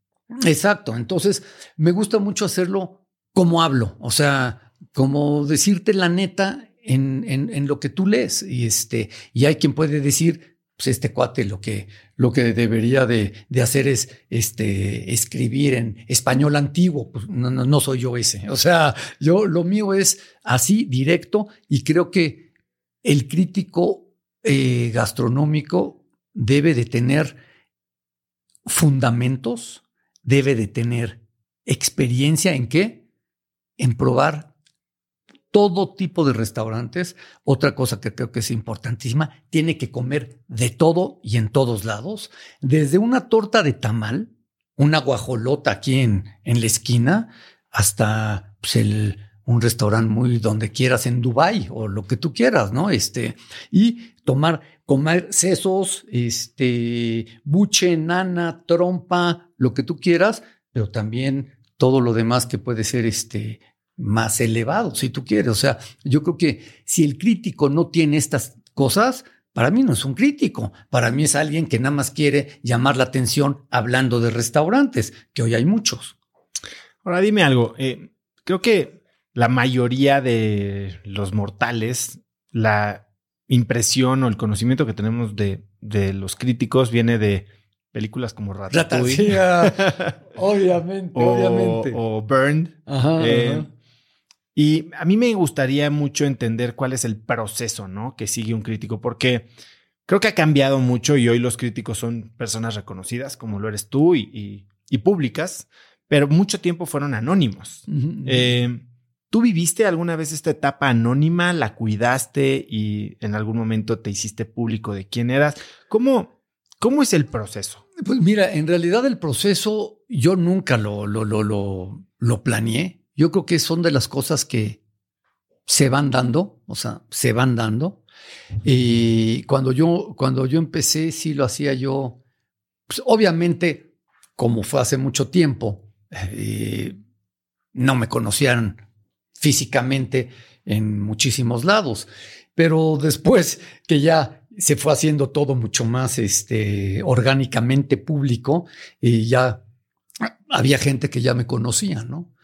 Exacto, entonces me gusta mucho hacerlo como hablo, o sea, como decirte la neta en, en, lo que tú lees. Y, este, y hay quien puede decir, pues este cuate lo que, lo que debería de, de hacer es este, escribir en español antiguo. Pues no, no, soy yo ese. O sea, yo lo mío es así, directo, y creo que el crítico eh, gastronómico debe de tener fundamentos, debe de tener experiencia en qué? En probar todo tipo de restaurantes. Otra cosa que creo que es importantísima, tiene que comer de todo y en todos lados, desde una torta de tamal, una guajolota aquí en, en la esquina, hasta pues, el, un restaurante muy donde quieras en Dubai o lo que tú quieras, ¿no? Este, y tomar, comer sesos, este, buche, nana, trompa, lo que tú quieras, pero también todo lo demás que puede ser este más elevado, si tú quieres. O sea, yo creo que si el crítico no tiene estas cosas, para mí no es un crítico, para mí es alguien que nada más quiere llamar la atención hablando de restaurantes, que hoy hay muchos. Ahora dime algo, eh, creo que la mayoría de los mortales, la impresión o el conocimiento que tenemos de, de los críticos viene de películas como Ratatouille. obviamente, obviamente. O Burned. Eh, y a mí me gustaría mucho entender cuál es el proceso, ¿no? Que sigue un crítico, porque creo que ha cambiado mucho y hoy los críticos son personas reconocidas, como lo eres tú y, públicas, pero mucho tiempo fueron anónimos. Eh, ¿Tú viviste alguna vez esta etapa anónima? ¿La cuidaste y en algún momento te hiciste público de quién eras? ¿Cómo, cómo es el proceso? Pues mira, en realidad el proceso yo nunca lo, lo, lo, lo, lo planeé. Yo creo que son de las cosas que se van dando, o sea, se van dando. Y cuando yo, cuando yo empecé, sí lo hacía yo, pues obviamente, como fue hace mucho tiempo, eh, no me conocían físicamente en muchísimos lados, pero después que ya se fue haciendo todo mucho más este, orgánicamente público y ya había gente que ya me conocía, ¿no?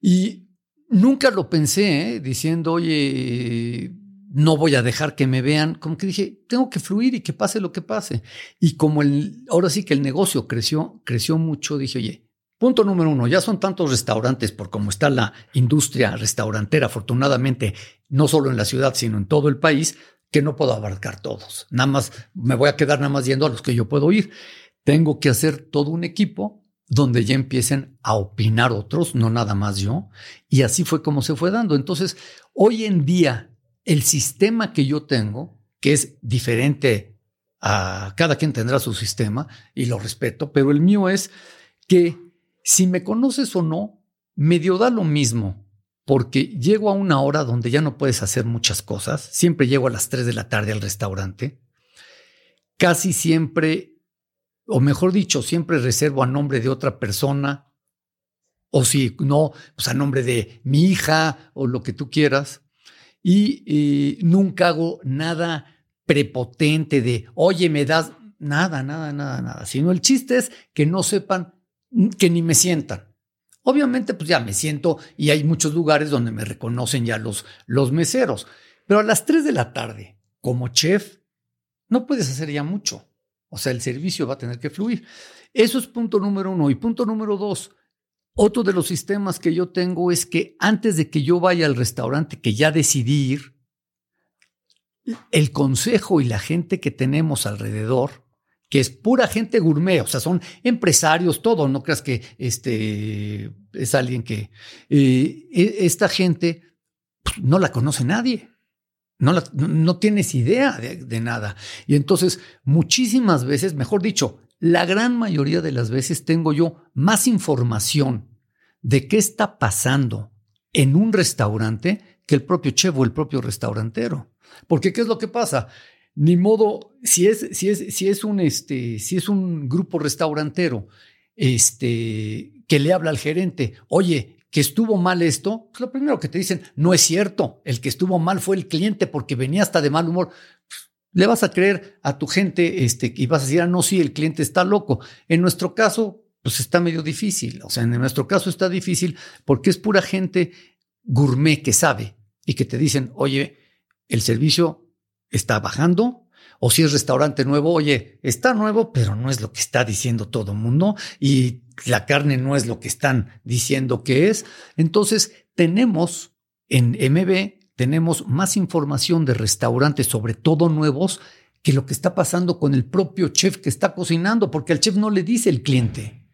Y nunca lo pensé, ¿eh? diciendo, oye, no voy a dejar que me vean. Como que dije, tengo que fluir y que pase lo que pase. Y como ahora sí que el negocio creció, creció mucho, dije, oye, punto número uno, ya son tantos restaurantes por cómo está la industria restaurantera, afortunadamente, no solo en la ciudad, sino en todo el país, que no puedo abarcar todos. Nada más, me voy a quedar nada más yendo a los que yo puedo ir. Tengo que hacer todo un equipo donde ya empiecen a opinar otros, no nada más yo. Y así fue como se fue dando. Entonces, hoy en día, el sistema que yo tengo, que es diferente a cada quien tendrá su sistema y lo respeto, pero el mío es que si me conoces o no, medio da lo mismo, porque llego a una hora donde ya no puedes hacer muchas cosas. Siempre llego a las 3 de la tarde al restaurante. Casi siempre o mejor dicho, siempre reservo a nombre de otra persona, o si no, pues a nombre de mi hija o lo que tú quieras. Y, nunca hago nada prepotente de, oye, me das nada, nada, nada, nada. Sino el chiste es que no sepan, que ni me sientan. Obviamente, pues ya me siento y hay muchos lugares donde me reconocen ya los, los meseros. Pero a las 3 de la tarde, como chef, no puedes hacer ya mucho. O sea, el servicio va a tener que fluir. Eso es punto número uno. Y punto número dos, otro de los sistemas que yo tengo es que antes de que yo vaya al restaurante que ya decidí ir, el consejo y la gente que tenemos alrededor, que es pura gente gourmet, o sea, son empresarios, todo, no creas que este es alguien que eh, e, esta gente pues, no la conoce nadie. No, tienes idea de, nada. Y entonces, muchísimas veces, mejor dicho, la gran mayoría de las veces tengo yo más información de qué está pasando en un restaurante que el propio chef o el propio restaurantero. Porque ¿qué es lo que pasa? Ni modo, si es, si es, si es, un, este, si es un grupo restaurantero este, que le habla al gerente, oye, que estuvo mal esto, pues lo primero que te dicen, no es cierto, el que estuvo mal fue el cliente porque venía hasta de mal humor. Le vas a creer a tu gente este, y vas a decir, ah, no, sí, el cliente está loco. En nuestro caso, pues está medio difícil. O sea, en nuestro caso está difícil porque es pura gente gourmet que sabe y que te dicen, oye, el servicio está bajando, o si es restaurante nuevo, oye, está nuevo, pero no es lo que está diciendo todo el mundo y la carne no es lo que están diciendo que es. Entonces, tenemos en MB, tenemos más información de restaurantes, sobre todo nuevos, que lo que está pasando con el propio chef que está cocinando, porque al chef no le dice el cliente.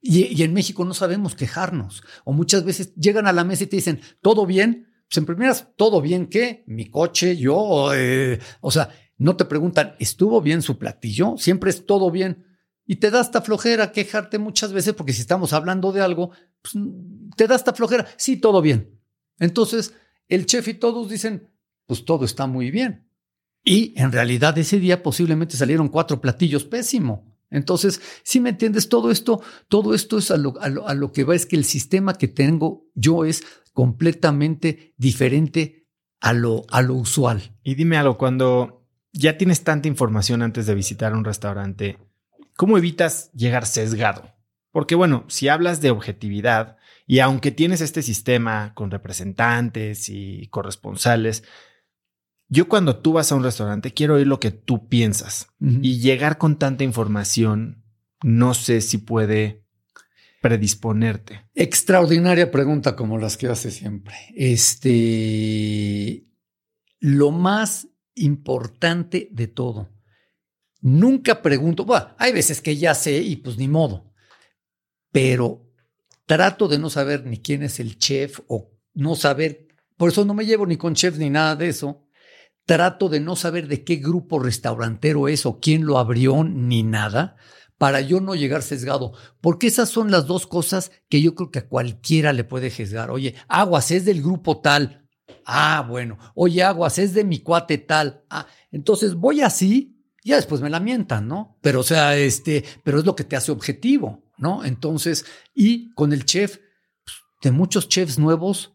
Y, en México no sabemos quejarnos. O muchas veces llegan a la mesa y te dicen, ¿todo bien? Pues en primeras, ¿todo bien qué? Mi coche, yo, eh, o sea, no te preguntan, ¿estuvo bien su platillo? Siempre es todo bien. Y te da esta flojera quejarte muchas veces, porque si estamos hablando de algo, pues, te da esta flojera. Sí, todo bien. Entonces, el chef y todos dicen, pues todo está muy bien. Y en realidad ese día posiblemente salieron cuatro platillos pésimo. Entonces, si me entiendes, todo esto, todo esto es a lo, a lo, que va, es que el sistema que tengo yo es completamente diferente a lo, a lo usual. Y dime algo, cuando ya tienes tanta información antes de visitar un restaurante, ¿cómo evitas llegar sesgado? Porque bueno, si hablas de objetividad y aunque tienes este sistema con representantes y corresponsales, yo cuando tú vas a un restaurante quiero oír lo que tú piensas y llegar con tanta información, no sé si puede predisponerte. Extraordinaria pregunta como las que hace siempre. Este, lo más importante de todo. Nunca pregunto, bueno, hay veces que ya sé y pues ni modo, pero trato de no saber ni quién es el chef o no saber, por eso no me llevo ni con chef ni nada de eso. Trato de no saber de qué grupo restaurantero es o quién lo abrió ni nada para yo no llegar sesgado, porque esas son las dos cosas que yo creo que a cualquiera le puede sesgar. Oye, aguas es del grupo tal, Ah, bueno. Oye, Aguas, es de mi cuate tal. Ah, entonces voy así, ya después me la mientan, ¿no? Pero, o sea, este, pero es lo que te hace objetivo, ¿no? Entonces, y con el chef, pues, de muchos chefs nuevos,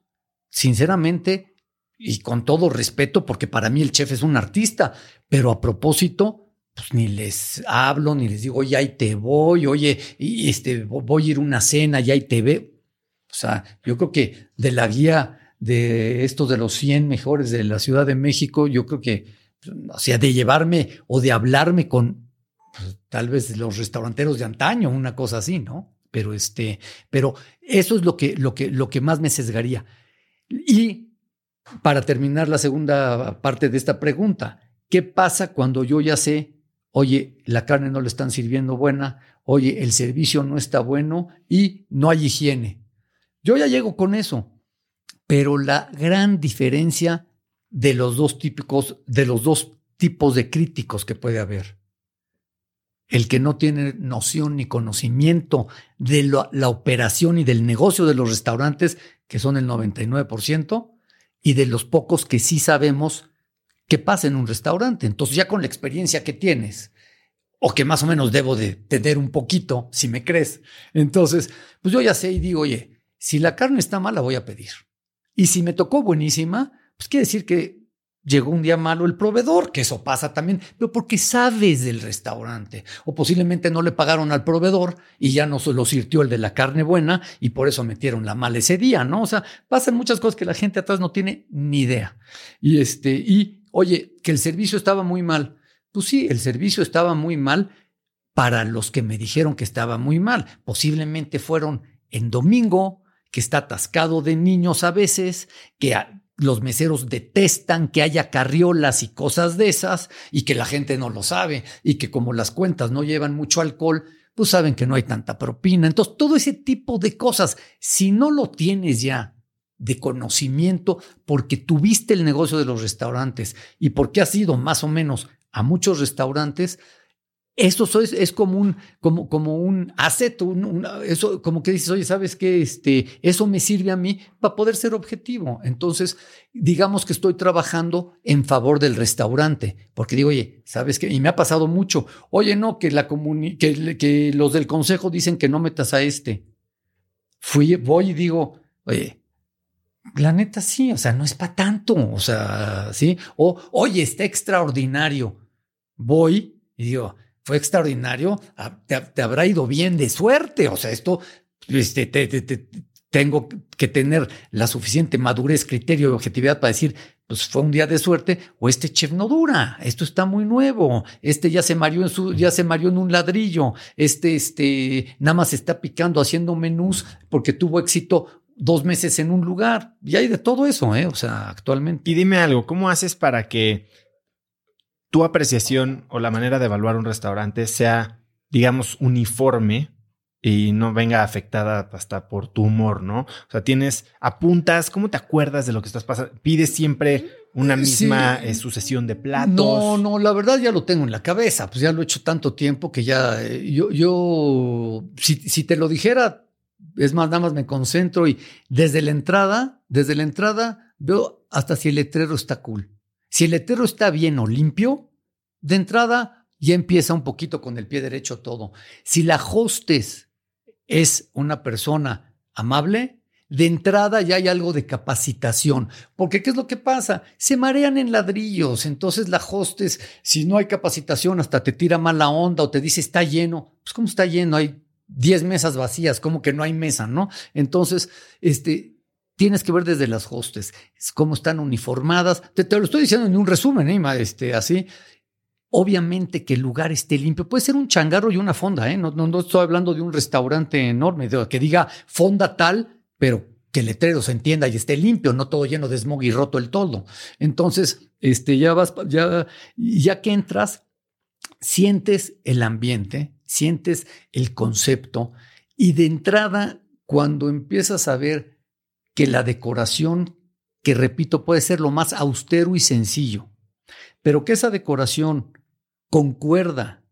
sinceramente, y con todo respeto, porque para mí el chef es un artista, pero a propósito, pues ni les hablo, ni les digo, oye, ahí te voy, oye, y este, voy a ir a una cena, y ahí te veo. O sea, yo creo que de la guía de estos de los 100 mejores de la Ciudad de México, yo creo que, o sea, de llevarme o de hablarme con pues, tal vez los restauranteros de antaño, una cosa así, ¿no? Pero este, pero eso es lo que, lo que, lo que más me sesgaría. Y para terminar la segunda parte de esta pregunta, ¿qué pasa cuando yo ya sé, oye, la carne no le están sirviendo buena, oye, el servicio no está bueno y no hay higiene? Yo ya llego con eso pero la gran diferencia de los dos típicos, de los dos tipos de críticos que puede haber. El que no tiene noción ni conocimiento de la, operación y del negocio de los restaurantes, que son el 99%, y de los pocos que sí sabemos qué pasa en un restaurante. Entonces ya con la experiencia que tienes, o que más o menos debo de tener un poquito, si me crees, entonces, pues yo ya sé y digo, oye, si la carne está mala, voy a pedir. Y si me tocó buenísima, pues quiere decir que llegó un día malo el proveedor, que eso pasa también, pero porque sabes del restaurante. O posiblemente no le pagaron al proveedor y ya no lo sirtió el de la carne buena y por eso metieron la mala ese día, ¿no? O sea, pasan muchas cosas que la gente atrás no tiene ni idea. Y este, y oye, que el servicio estaba muy mal. Pues sí, el servicio estaba muy mal para los que me dijeron que estaba muy mal. Posiblemente fueron en domingo, que está atascado de niños a veces, que los meseros detestan que haya carriolas y cosas de esas y que la gente no lo sabe y que como las cuentas no llevan mucho alcohol, pues saben que no hay tanta propina. Entonces, todo ese tipo de cosas, si no lo tienes ya de conocimiento porque tuviste el negocio de los restaurantes y porque has ido más o menos a muchos restaurantes, eso es, es como un, como, como un asset, eso, como que dices, oye, ¿sabes qué? Este, eso me sirve a mí para poder ser objetivo. Entonces, digamos que estoy trabajando en favor del restaurante, porque digo, oye, ¿sabes qué? Y me ha pasado mucho. Oye, no, que, la que, que los del consejo dicen que no metas a este. fui, voy y digo, oye, la neta sí, o sea, no es para tanto, o sea, sí, o oye, está extraordinario. Voy y digo, fue extraordinario, ah, te, habrá ido bien de suerte, o sea, esto, este, tengo que tener la suficiente madurez, criterio y objetividad para decir, pues fue un día de suerte, o este chef no dura, esto está muy nuevo, este ya se marió en su, ya se marió en un ladrillo, este, este, nada más está picando, haciendo menús porque tuvo éxito dos meses en un lugar. Y hay de todo eso, ¿eh? O sea, actualmente. Y dime algo, ¿cómo haces para que tu apreciación o la manera de evaluar un restaurante sea, digamos, uniforme y no venga afectada hasta por tu humor, ¿no? O sea, tienes, apuntas, ¿cómo te acuerdas de lo que estás pasando? ¿Pides siempre una misma eh, sucesión de platos? No, no, la verdad ya lo tengo en la cabeza, pues ya lo he hecho tanto tiempo que ya, eh, yo, yo, si, si te lo dijera, es más, nada más me concentro y desde la entrada, desde la entrada veo hasta si el letrero está cool. Si el letrero está bien o limpio, de entrada ya empieza un poquito con el pie derecho todo. Si la hostess es una persona amable, de entrada ya hay algo de capacitación, porque ¿qué es lo que pasa? Se marean en ladrillos, entonces la hostess, si no hay capacitación, hasta te tira mala onda o te dice está lleno, pues ¿cómo está lleno? Hay 10 mesas vacías, como que no hay mesa, ¿no? Entonces, este, tienes que ver desde las hostes, cómo están uniformadas. Te, lo estoy diciendo en un resumen, ¿eh? este, así. Obviamente que el lugar esté limpio. Puede ser un changarro y una fonda, ¿eh? No, no, estoy hablando de un restaurante enorme, que diga fonda tal, pero que el letrero se entienda y esté limpio, no todo lleno de smog y roto el todo. Entonces, este, ya vas, ya, ya que entras, sientes el ambiente, sientes el concepto y de entrada, cuando empiezas a ver que la decoración, que repito, puede ser lo más austero y sencillo, pero que esa decoración concuerda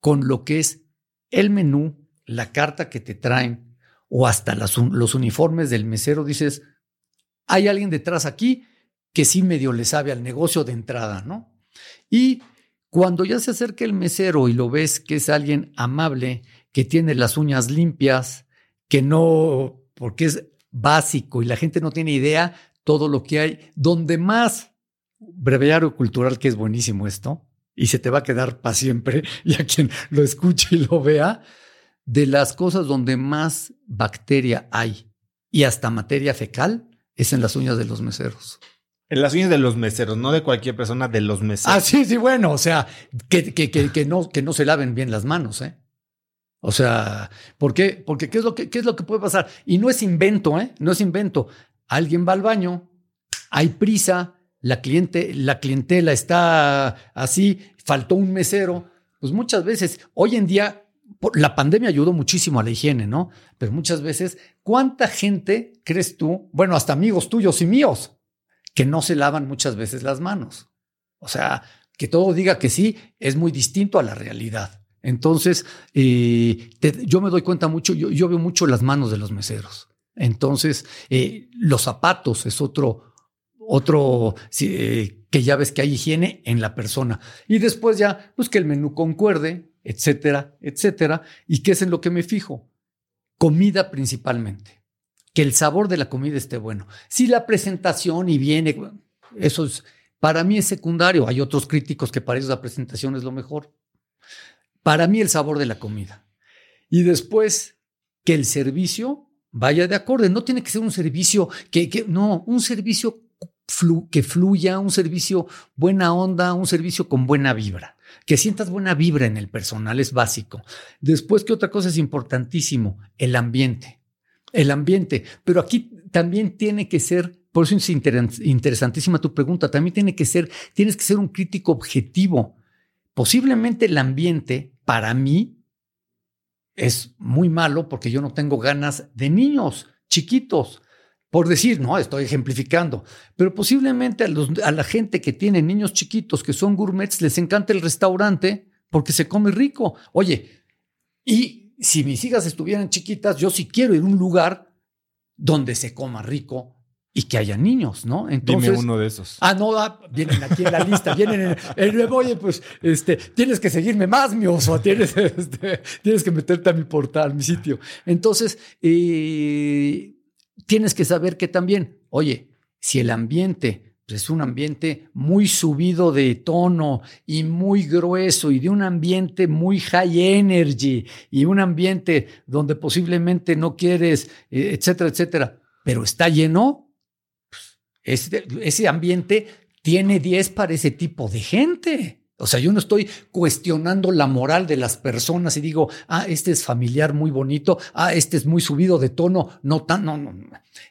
con lo que es el menú, la carta que te traen o hasta los uniformes del mesero, dices, hay alguien detrás aquí que sí medio le sabe al negocio de entrada, ¿no? Y cuando ya se acerca el mesero y lo ves que es alguien amable, que tiene las uñas limpias, que no, porque es básico y la gente no tiene idea todo lo que hay, donde más breviario cultural, que es buenísimo esto, y se te va a quedar para siempre, y a quien lo escuche y lo vea, de las cosas donde más bacteria hay y hasta materia fecal es en las uñas de los meseros. En las uñas de los meseros, no de cualquier persona, de los meseros. Ah, sí, sí, bueno, o sea, que, que, que, no, que no se laven bien las manos, ¿eh? O sea, ¿por qué? Porque ¿qué es, lo que, ¿qué es lo que puede pasar? Y no es invento, ¿eh? No es invento. Alguien va al baño, hay prisa, la, cliente, la clientela está así, faltó un mesero. Pues muchas veces, hoy en día, la pandemia ayudó muchísimo a la higiene, ¿no? Pero muchas veces, ¿cuánta gente crees tú? Bueno, hasta amigos tuyos y míos que no se lavan muchas veces las manos. O sea, que todo diga que sí es muy distinto a la realidad. Entonces, eh, yo me doy cuenta mucho, yo, veo mucho las manos de los meseros. Entonces, eh, los zapatos es otro, otro eh, que ya ves que hay higiene en la persona. Y después ya, pues que el menú concuerde, etcétera, etcétera. ¿Y qué es en lo que me fijo? Comida principalmente que el sabor de la comida esté bueno. Si la presentación y viene, eso es, para mí es secundario. Hay otros críticos que para ellos la presentación es lo mejor. Para mí el sabor de la comida. Y después que el servicio vaya de acorde. No tiene que ser un servicio que, no, un servicio que fluya, un servicio buena onda, un servicio con buena vibra. Que sientas buena vibra en el personal es básico. Después, que otra cosa es importantísimo? El ambiente el ambiente. Pero aquí también tiene que ser, por eso es interesantísima tu pregunta, también tiene que ser, tienes que ser un crítico objetivo. Posiblemente el ambiente, para mí, es muy malo porque yo no tengo ganas de niños chiquitos. Por decir, no, estoy ejemplificando, pero posiblemente a, la gente que tiene niños chiquitos que son gourmets les encanta el restaurante porque se come rico. Oye, y si mis hijas estuvieran chiquitas, yo sí quiero ir a un lugar donde se coma rico, y que haya niños, ¿no? Entonces, Dime uno de esos. Ah, no, ah, vienen aquí en la lista, vienen en, el, oye, pues, este, tienes que seguirme más, mi oso, tienes, este, tienes que meterte a mi portal, mi sitio. Entonces, eh, tienes que saber que también, oye, si el ambiente pues, es un ambiente muy subido de tono y muy grueso y de un ambiente muy high energy y un ambiente donde posiblemente no quieres, eh, etcétera, etcétera, pero está lleno, ese, ambiente tiene 10 para ese tipo de gente. O sea, yo no estoy cuestionando la moral de las personas y digo, ah, este es familiar muy bonito, ah, este es muy subido de tono, no tan, no, no.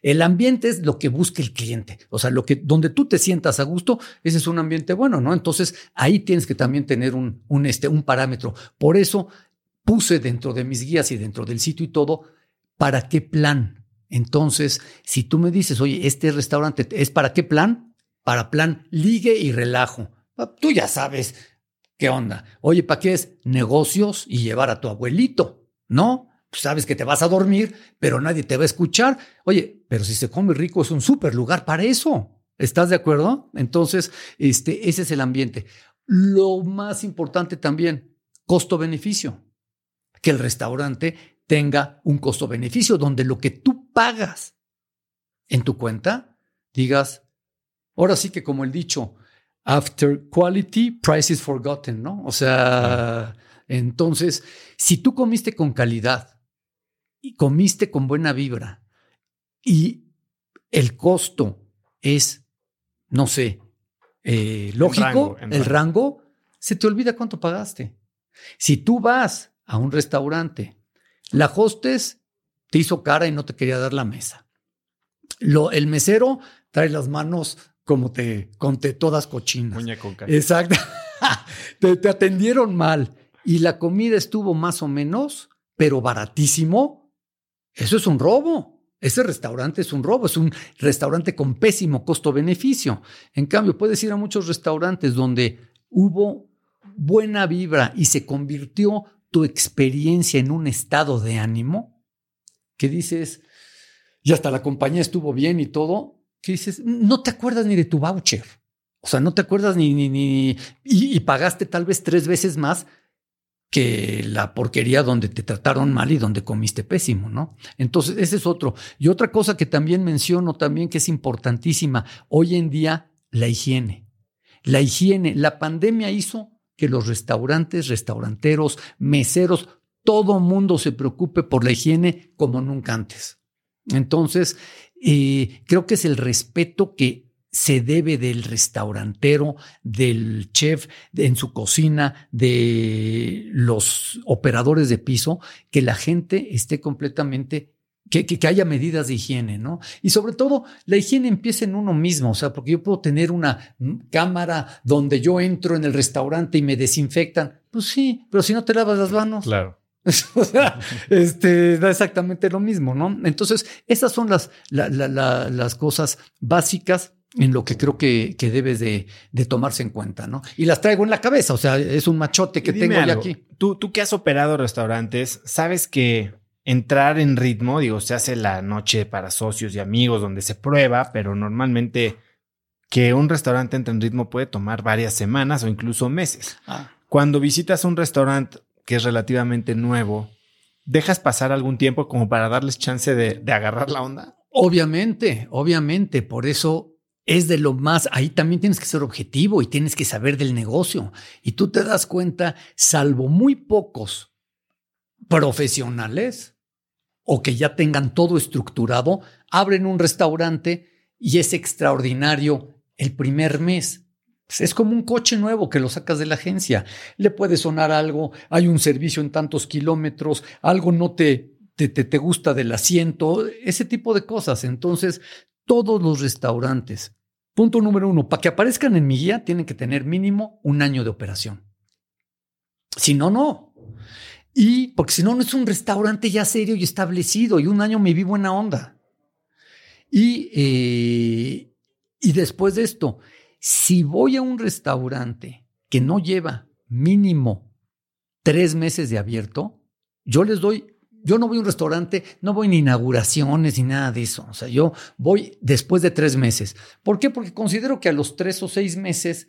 El ambiente es lo que busca el cliente. O sea, lo que, donde tú te sientas a gusto, ese es un ambiente bueno, ¿no? Entonces, ahí tienes que también tener un, un, este, un parámetro. Por eso puse dentro de mis guías y dentro del sitio y todo, ¿para qué plan? Entonces, si tú me dices, oye, este restaurante es para qué plan? Para plan ligue y relajo. Ah, tú ya sabes qué onda. Oye, ¿para qué es? Negocios y llevar a tu abuelito, ¿no? Pues sabes que te vas a dormir, pero nadie te va a escuchar. Oye, pero si se come rico es un súper lugar para eso. ¿Estás de acuerdo? Entonces, este, ese es el ambiente. Lo más importante también, costo-beneficio. Que el restaurante tenga un costo-beneficio, donde lo que tú pagas en tu cuenta, digas, ahora sí que como el dicho, after quality, price is forgotten, ¿no? O sea, entonces, si tú comiste con calidad y comiste con buena vibra y el costo es, no sé, eh, lógico, el rango, se te olvida cuánto pagaste. Si tú vas a un restaurante la hostess te hizo cara y no te quería dar la mesa. Lo, el mesero trae las manos como te conté, todas cochinas. Exacto. te, te atendieron mal y la comida estuvo más o menos, pero baratísimo. Eso es un robo. Ese restaurante es un robo, es un restaurante con pésimo costo-beneficio. En cambio, puedes ir a muchos restaurantes donde hubo buena vibra y se convirtió tu experiencia en un estado de ánimo que dices, y hasta la compañía estuvo bien y todo, que dices, no te acuerdas ni de tu voucher. O sea, no te acuerdas ni, ni, ni, y, pagaste tal vez tres veces más que la porquería donde te trataron mal y donde comiste pésimo, ¿no? Entonces, ese es otro. Y otra cosa que también menciono también que es importantísima, hoy en día, la higiene. La higiene, la pandemia hizo que los restaurantes, restauranteros, meseros, todo mundo se preocupe por la higiene como nunca antes. Entonces, eh, creo que es el respeto que se debe del restaurantero, del chef en su cocina, de los operadores de piso, que la gente esté completamente que, haya medidas de higiene, ¿no? Y sobre todo, la higiene empieza en uno mismo, o sea, porque yo puedo tener una cámara donde yo entro en el restaurante y me desinfectan. Pues sí, pero si no te lavas las manos. Claro. o sea, este, da exactamente lo mismo, ¿no? Entonces, esas son las, las cosas básicas en lo que creo que, que debes de, tomarse en cuenta, ¿no? Y las traigo en la cabeza, o sea, es un machote que tengo ya aquí. Tú, tú que has operado restaurantes, sabes que entrar en ritmo, digo, se hace la noche para socios y amigos donde se prueba, pero normalmente que un restaurante entre en ritmo puede tomar varias semanas o incluso meses. Ah. Cuando visitas un restaurante que es relativamente nuevo, ¿dejas pasar algún tiempo como para darles chance de, agarrar la onda? Obviamente, obviamente, por eso es de lo más, ahí también tienes que ser objetivo y tienes que saber del negocio. Y tú te das cuenta, salvo muy pocos profesionales, o que ya tengan todo estructurado, abren un restaurante y es extraordinario el primer mes. Pues, es como un coche nuevo que lo sacas de la agencia. Le puede sonar algo, hay un servicio en tantos kilómetros, algo no te, te, te, gusta del asiento, ese tipo de cosas. Entonces, todos los restaurantes, punto número uno, para que aparezcan en mi guía, tienen que tener mínimo un año de operación. Si no, no. Y porque si no, no es un restaurante ya serio y establecido y un año me vi buena onda. Y, eh, y después de esto, si voy a un restaurante que no lleva mínimo tres meses de abierto, yo les doy yo no voy a un restaurante, no voy ni inauguraciones ni nada de eso. O sea, yo voy después de tres meses. ¿Por qué? Porque considero que a los tres o seis meses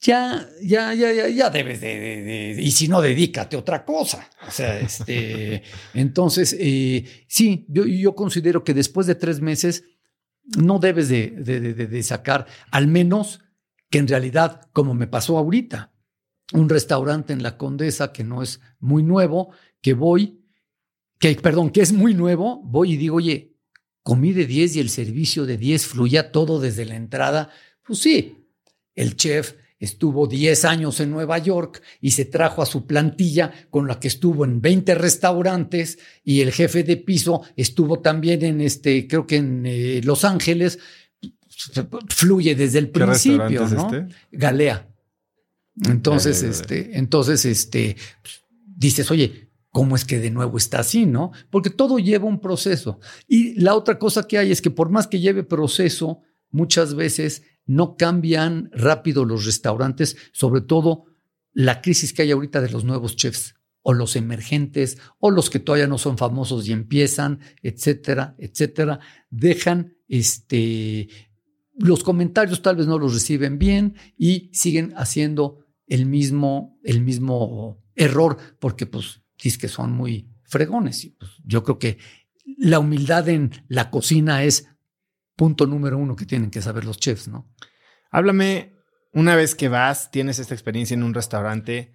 ya, ya, ya, ya, ya debes de, y si no, dedícate a otra cosa. O sea, este, entonces, eh, sí, yo, yo considero que después de tres meses no debes de, sacar, al menos que en realidad, como me pasó ahorita, un restaurante en la Condesa que no es muy nuevo, que voy, que, perdón, que es muy nuevo, voy y digo, oye, comí de 10 y el servicio de 10 fluía todo desde la entrada. Pues sí, el chef estuvo 10 años en Nueva York y se trajo a su plantilla con la que estuvo en 20 restaurantes y el jefe de piso estuvo también en este, creo que en eh, Los Ángeles, fluye desde el principio, ¿no? Este? Galea. Entonces, este, entonces, este, dices, oye, ¿cómo es que de nuevo está así, no? Porque todo lleva un proceso. Y la otra cosa que hay es que por más que lleve proceso, muchas veces no cambian rápido los restaurantes, sobre todo la crisis que hay ahorita de los nuevos chefs o los emergentes o los que todavía no son famosos y empiezan, etcétera, etcétera, dejan este los comentarios tal vez no los reciben bien y siguen haciendo el mismo el mismo error porque pues dices que son muy fregones y pues yo creo que la humildad en la cocina es punto número uno que tienen que saber los chefs, ¿no? Háblame, una vez que vas, tienes esta experiencia en un restaurante,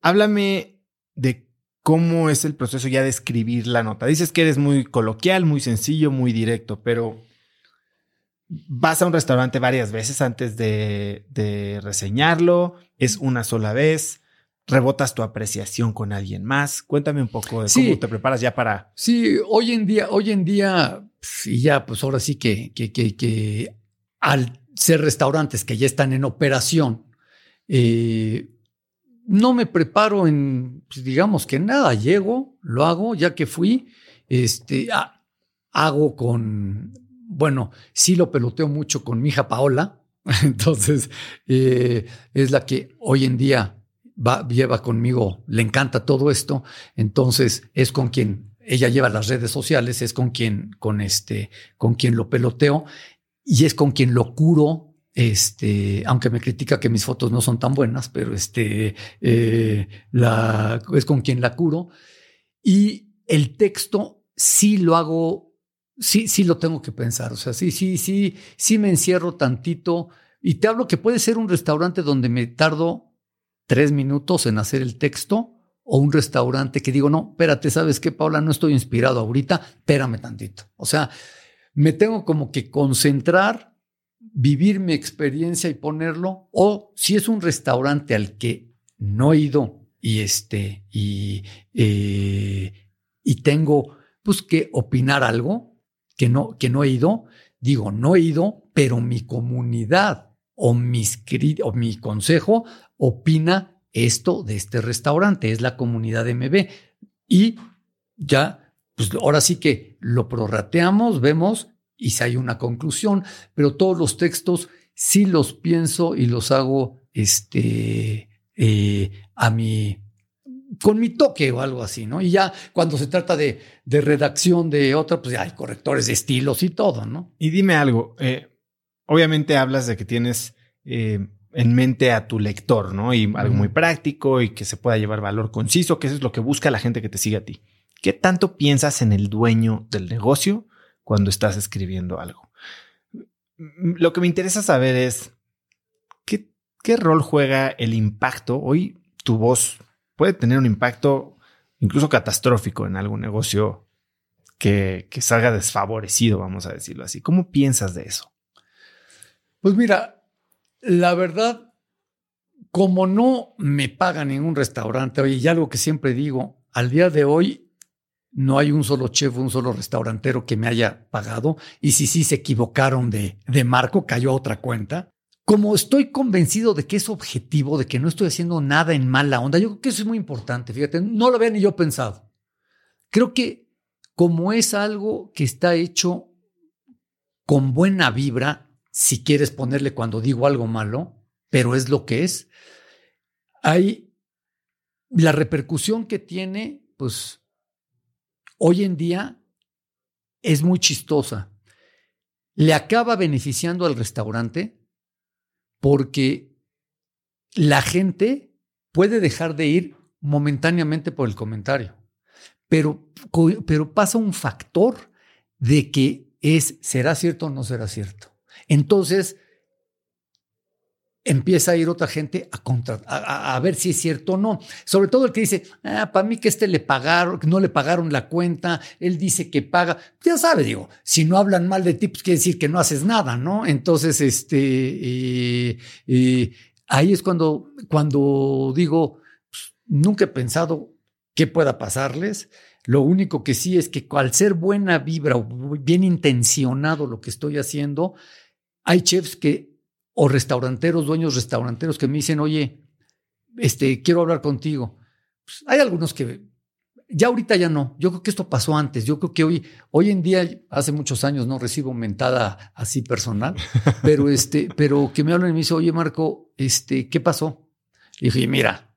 háblame de cómo es el proceso ya de escribir la nota. Dices que eres muy coloquial, muy sencillo, muy directo, pero vas a un restaurante varias veces antes de, de reseñarlo, es una sola vez rebotas tu apreciación con alguien más. Cuéntame un poco de cómo te preparas ya para. Sí, hoy en día, hoy en día, y ya, pues ahora sí que, que, que, que al ser restaurantes que ya están en operación, eh, no me preparo en, pues, digamos que nada, llego, lo hago, ya que fui, este, hago con, bueno, sí lo peloteo mucho con mi hija Paola, entonces eh, es la que hoy en día lleva conmigo, le encanta todo esto, entonces es con quien ella lleva las redes sociales, es con quien, con este, con quien lo peloteo y es con quien lo curo. Este, aunque me critica que mis fotos no son tan buenas, pero este, eh, es con quien la curo. Y el texto sí lo hago, sí, sí lo tengo que pensar. O sea, sí, sí, sí, sí me encierro tantito. Y te hablo que puede ser un restaurante donde me tardo tres minutos en hacer el texto o un restaurante que digo, no, espérate, ¿sabes qué, Paula? No estoy inspirado ahorita, espérame tantito. O sea, me tengo como que concentrar, vivir mi experiencia y ponerlo, o si es un restaurante al que no he ido y este, y, eh, y tengo pues que opinar algo que no, que no he ido, digo, no he ido, pero mi comunidad o, mis, o mi consejo opina esto de este restaurante, es la comunidad MB. Y ya, pues ahora sí que lo prorrateamos, vemos y si hay una conclusión, pero todos los textos sí los pienso y los hago este, eh, a mi, con mi toque o algo así, ¿no? Y ya cuando se trata de, de redacción de otra, pues ya hay correctores de estilos y todo, ¿no? Y dime algo, eh, obviamente hablas de que tienes eh, en mente a tu lector, ¿no? Y algo muy práctico y que se pueda llevar valor conciso, que eso es lo que busca la gente que te sigue a ti. ¿Qué tanto piensas en el dueño del negocio cuando estás escribiendo algo? Lo que me interesa saber es qué, qué rol juega el impacto. Hoy tu voz puede tener un impacto incluso catastrófico en algún negocio que, que salga desfavorecido, vamos a decirlo así. ¿Cómo piensas de eso? Pues mira, la verdad, como no me pagan en un restaurante, oye, y algo que siempre digo, al día de hoy no hay un solo chef, un solo restaurantero que me haya pagado. Y si sí se equivocaron de, de marco, cayó a otra cuenta. Como estoy convencido de que es objetivo, de que no estoy haciendo nada en mala onda, yo creo que eso es muy importante. Fíjate, no lo había ni yo pensado. Creo que como es algo que está hecho con buena vibra, si quieres ponerle cuando digo algo malo, pero es lo que es, hay la repercusión que tiene, pues hoy en día es muy chistosa. Le acaba beneficiando al restaurante porque la gente puede dejar de ir momentáneamente por el comentario, pero, pero pasa un factor de que es, ¿será cierto o no será cierto? Entonces, empieza a ir otra gente a, a, ver si es cierto o no. Sobre todo el que dice, ah, para mí que este le pagaron, no le pagaron la cuenta, él dice que paga. Ya sabe, digo, si no hablan mal de ti, pues quiere decir que no haces nada, ¿no? Entonces, este, ahí es cuando, cuando digo, pues, nunca he pensado qué pueda pasarles. Lo único que sí es que al ser buena vibra o bien intencionado lo que estoy haciendo, hay chefs que o restauranteros, dueños restauranteros que me dicen, oye, este, quiero hablar contigo. Pues, hay algunos que ya ahorita ya no. Yo creo que esto pasó antes. Yo creo que hoy, hoy en día, hace muchos años no recibo mentada así personal, pero este, pero que me hablan y me dicen, oye, Marco, este, ¿qué pasó? Y dije, mira,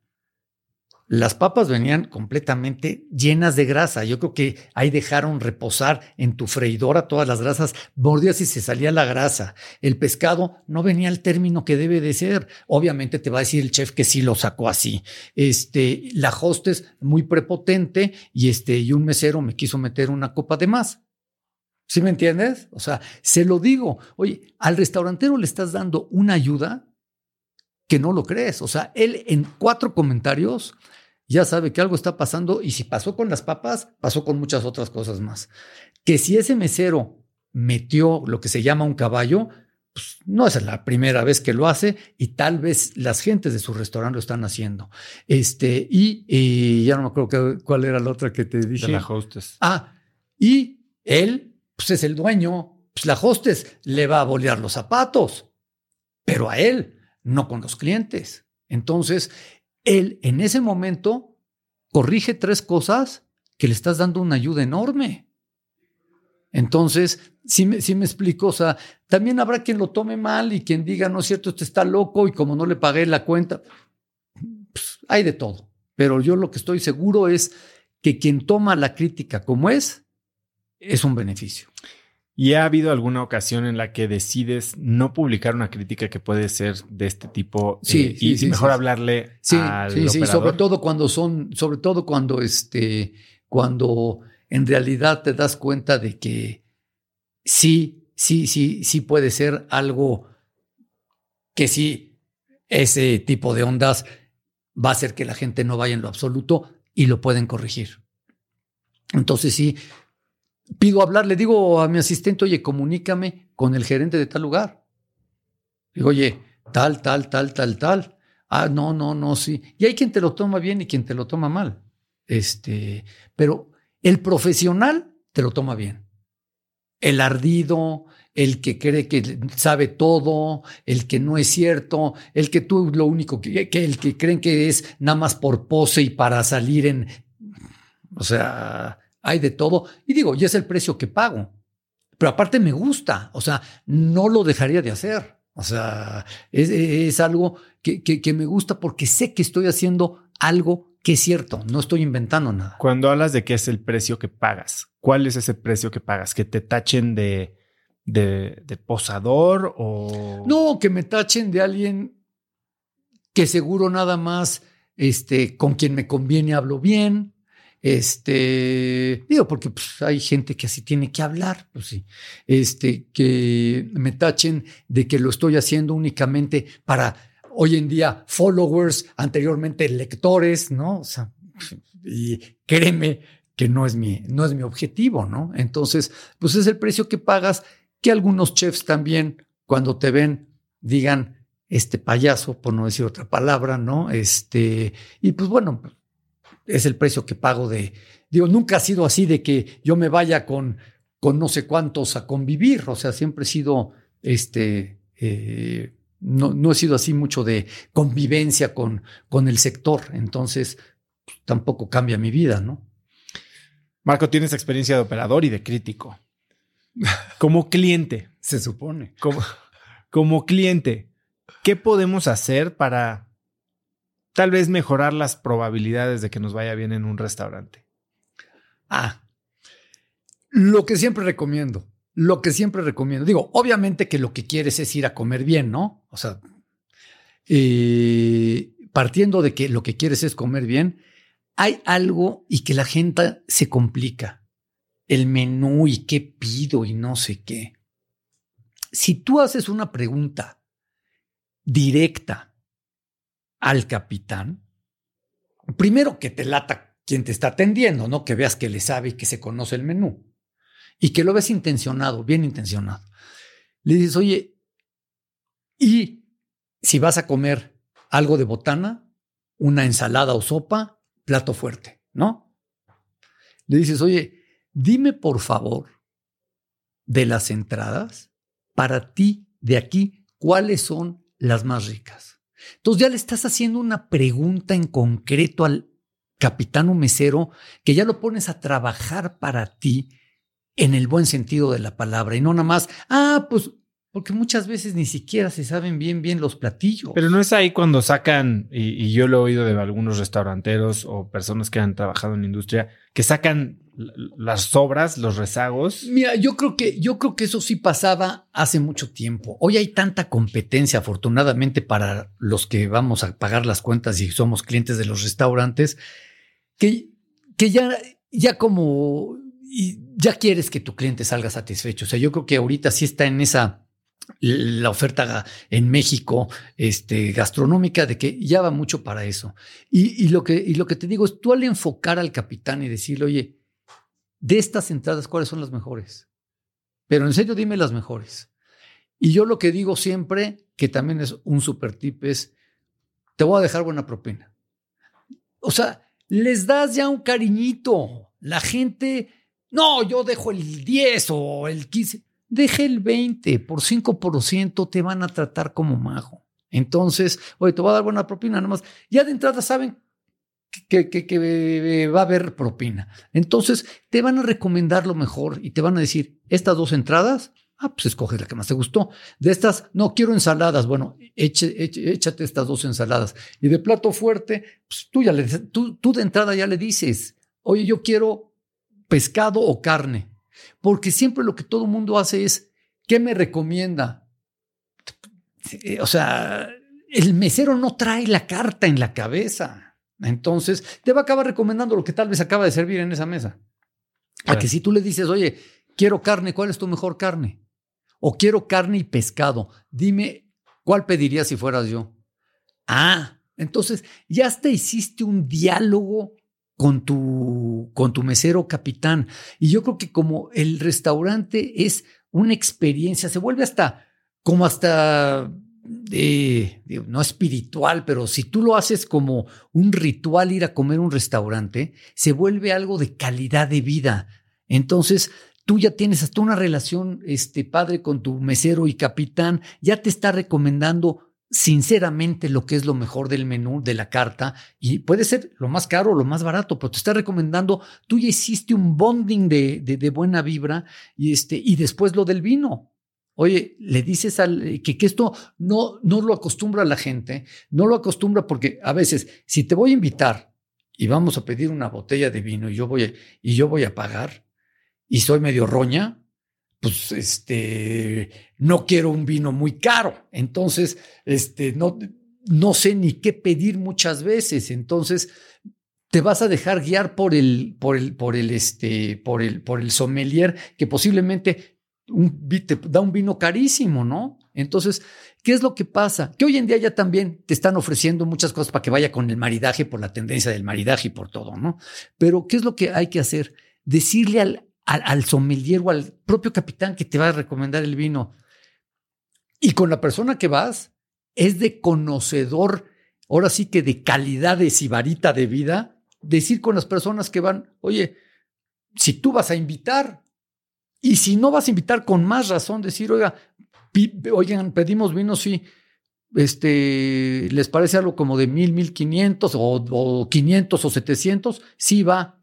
las papas venían completamente llenas de grasa. Yo creo que ahí dejaron reposar en tu freidora todas las grasas, mordías y se salía la grasa. El pescado no venía al término que debe de ser. Obviamente te va a decir el chef que sí lo sacó así. Este, la hostess muy prepotente y este, y un mesero me quiso meter una copa de más. ¿Sí me entiendes? O sea, se lo digo. Oye, al restaurantero le estás dando una ayuda que no lo crees. O sea, él en cuatro comentarios ya sabe que algo está pasando y si pasó con las papas, pasó con muchas otras cosas más. Que si ese mesero metió lo que se llama un caballo, pues no es la primera vez que lo hace y tal vez las gentes de su restaurante lo están haciendo. Este, y, ya no me acuerdo cuál era la otra que te dije. De la hostess. Ah, y él, pues es el dueño, pues la hostess le va a bolear los zapatos, pero a él, no con los clientes. Entonces, él en ese momento corrige tres cosas que le estás dando una ayuda enorme. Entonces, sí me, me explico, o sea, también habrá quien lo tome mal y quien diga, no es cierto, este está loco y como no le pagué la cuenta, pues, hay de todo. Pero yo lo que estoy seguro es que quien toma la crítica como es, es un beneficio. ¿Y ha habido alguna ocasión en la que decides no publicar una crítica que puede ser de este tipo sí, eh, y, mejor hablarle sí, al sí, sí, sobre todo cuando son, sobre todo cuando este, cuando en realidad te das cuenta de que sí, sí, sí, sí puede ser algo que sí, ese tipo de ondas va a hacer que la gente no vaya en lo absoluto y lo pueden corregir. Entonces sí, pido hablar, le digo a mi asistente, oye, comunícame con el gerente de tal lugar. Digo, oye, tal, tal, tal, tal, tal. Ah, no, no, no, sí. Y hay quien te lo toma bien y quien te lo toma mal. Este, pero el profesional te lo toma bien. El ardido, el que cree que sabe todo, el que no es cierto, el que tú lo único que, que el que creen que es nada más por pose y para salir en, o sea, hay de todo. Y digo, y es el precio que pago. Pero aparte me gusta, o sea, no lo dejaría de hacer. O sea, es, algo que, que, me gusta porque sé que estoy haciendo algo que es cierto, no estoy inventando nada. Cuando hablas de qué es el precio que pagas, ¿cuál es ese precio que pagas? ¿Que te tachen de, de, de posador o...? No, que me tachen de alguien que seguro nada más este, con quien me conviene hablo bien, este, digo, porque pues, hay gente que así tiene que hablar, pues sí. Este, que me tachen de que lo estoy haciendo únicamente para hoy en día followers, anteriormente lectores, ¿no? O sea, y créeme que no es mi, no es mi objetivo, ¿no? Entonces, pues es el precio que pagas, que algunos chefs también, cuando te ven, digan, este payaso, por no decir otra palabra, ¿no? Este, y pues bueno, es el precio que pago de, digo, nunca ha sido así de que yo me vaya con, con no sé cuántos a convivir, o sea, siempre he sido, este, eh, no, no he sido así mucho de convivencia con, con el sector, entonces pues, tampoco cambia mi vida, ¿no? Marco, tienes experiencia de operador y de crítico. Como cliente. Se supone. Como, como cliente, ¿qué podemos hacer para tal vez mejorar las probabilidades de que nos vaya bien en un restaurante? Ah, Lo que siempre recomiendo, lo que siempre recomiendo, digo, obviamente que lo que quieres es ir a comer bien, ¿no? O sea, eh, partiendo de que lo que quieres es comer bien, hay algo y que la gente se complica. El menú y qué pido y no sé qué. Si tú haces una pregunta directa al capitán, primero que te lata quien te está atendiendo, ¿no? Que veas que le sabe y que se conoce el menú. Y que lo ves intencionado, bien intencionado. Le dices, oye, y si vas a comer algo de botana, una ensalada o sopa, plato fuerte, ¿no? Le dices, oye, dime por favor de las entradas, para ti de aquí, ¿cuáles son las más ricas? Entonces ya le estás haciendo una pregunta en concreto al capitán mesero que ya lo pones a trabajar para ti en el buen sentido de la palabra y no nada más, ah, pues porque muchas veces ni siquiera se saben bien bien los platillos. Pero no es ahí cuando sacan, y, yo lo he oído de algunos restauranteros o personas que han trabajado en la industria, que sacan las sobras, los rezagos. Mira, yo creo que, yo creo que eso sí pasaba hace mucho tiempo. Hoy hay tanta competencia, afortunadamente, para los que vamos a pagar las cuentas y somos clientes de los restaurantes, que, que ya, ya como ya quieres que tu cliente salga satisfecho. O sea, yo creo que ahorita sí está en esa la oferta en México este, gastronómica de que ya va mucho para eso. Y, lo que, y lo que te digo es, tú al enfocar al capitán y decirle, oye, de estas entradas, ¿cuáles son las mejores? Pero en serio, dime las mejores. Y yo lo que digo siempre, que también es un super tip, es, te voy a dejar buena propina. O sea, les das ya un cariñito. La gente, no, yo dejo el 10 o el 15 deje el 20, por 5% te van a tratar como majo. Entonces, oye, te voy a dar buena propina, nada más. Ya de entrada saben que, que, va a haber propina. Entonces, te van a recomendar lo mejor y te van a decir, estas dos entradas, ah, pues escoge la que más te gustó. De estas, no quiero ensaladas. Bueno, échate estas dos ensaladas. Y de plato fuerte, pues tú, ya le, tú, tú de entrada ya le dices, oye, yo quiero pescado o carne. Porque siempre lo que todo el mundo hace es, ¿qué me recomienda? O sea, el mesero no trae la carta en la cabeza. Entonces, te va a acabar recomendando lo que tal vez acaba de servir en esa mesa. A que si tú le dices, oye, quiero carne, ¿cuál es tu mejor carne? O quiero carne y pescado. Dime, ¿cuál pedirías si fueras yo? Ah, entonces ya hasta hiciste un diálogo con tu, con tu mesero capitán. Y yo creo que como el restaurante es una experiencia, se vuelve hasta como hasta eh, no espiritual, pero si tú lo haces como un ritual ir a comer un restaurante, se vuelve algo de calidad de vida. Entonces, tú ya tienes hasta una relación este padre con tu mesero y capitán, ya te está recomendando sinceramente lo que es lo mejor del menú, de la carta, y puede ser lo más caro o lo más barato, pero te está recomendando, tú ya hiciste un bonding de, de, buena vibra y, este, y después lo del vino. Oye, le dices al, que, que esto no, no lo acostumbra la gente, no lo acostumbra porque a veces, si te voy a invitar y vamos a pedir una botella de vino y yo voy y yo voy a pagar y soy medio roña, pues este, no quiero un vino muy caro. Entonces, este, no, no sé ni qué pedir muchas veces. Entonces, te vas a dejar guiar por el, por el, por el, este, por el, por el sommelier que posiblemente un, te da un vino carísimo, ¿no? Entonces, ¿qué es lo que pasa? Que hoy en día ya también te están ofreciendo muchas cosas para que vaya con el maridaje por la tendencia del maridaje y por todo, ¿no? Pero, ¿qué es lo que hay que hacer? Decirle al, al, sommelier o al propio capitán que te va a recomendar el vino. Y con la persona que vas, es de conocedor, ahora sí que de calidad de sibarita de vida, decir con las personas que van, oye, si tú vas a invitar, y si no vas a invitar con más razón, decir, oiga, oigan, pedimos vino, sí, este, ¿les parece algo como de mil, mil quinientos o quinientos o setecientos? Sí va,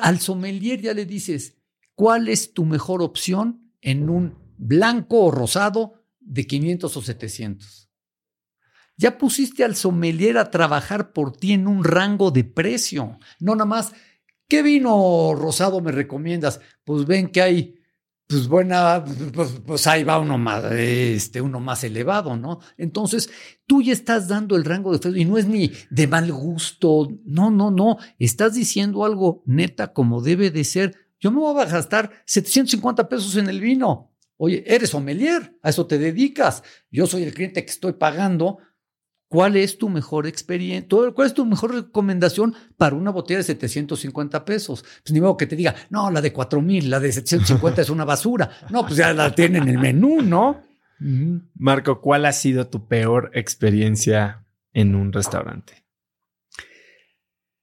al sommelier ya le dices, ¿cuál es tu mejor opción en un blanco o rosado de 500 o 700? Ya pusiste al sommelier a trabajar por ti en un rango de precio, no nada más ¿qué vino rosado me recomiendas? Pues ven que hay pues buena, pues, pues, ahí va uno más, este, uno más elevado, ¿no? Entonces, tú ya estás dando el rango de fe y no es ni de mal gusto, no, no, no, estás diciendo algo neta como debe de ser. Yo me voy a gastar 750 pesos en el vino. Oye, eres sommelier, a eso te dedicas. Yo soy el cliente que estoy pagando ¿Cuál es tu mejor experiencia? ¿Cuál es tu mejor recomendación para una botella de 750 pesos? Pues ni modo que te diga, no, la de 4000, la de 750 es una basura. No, pues ya la tienen en el menú, ¿no? Marco, ¿cuál ha sido tu peor experiencia en un restaurante?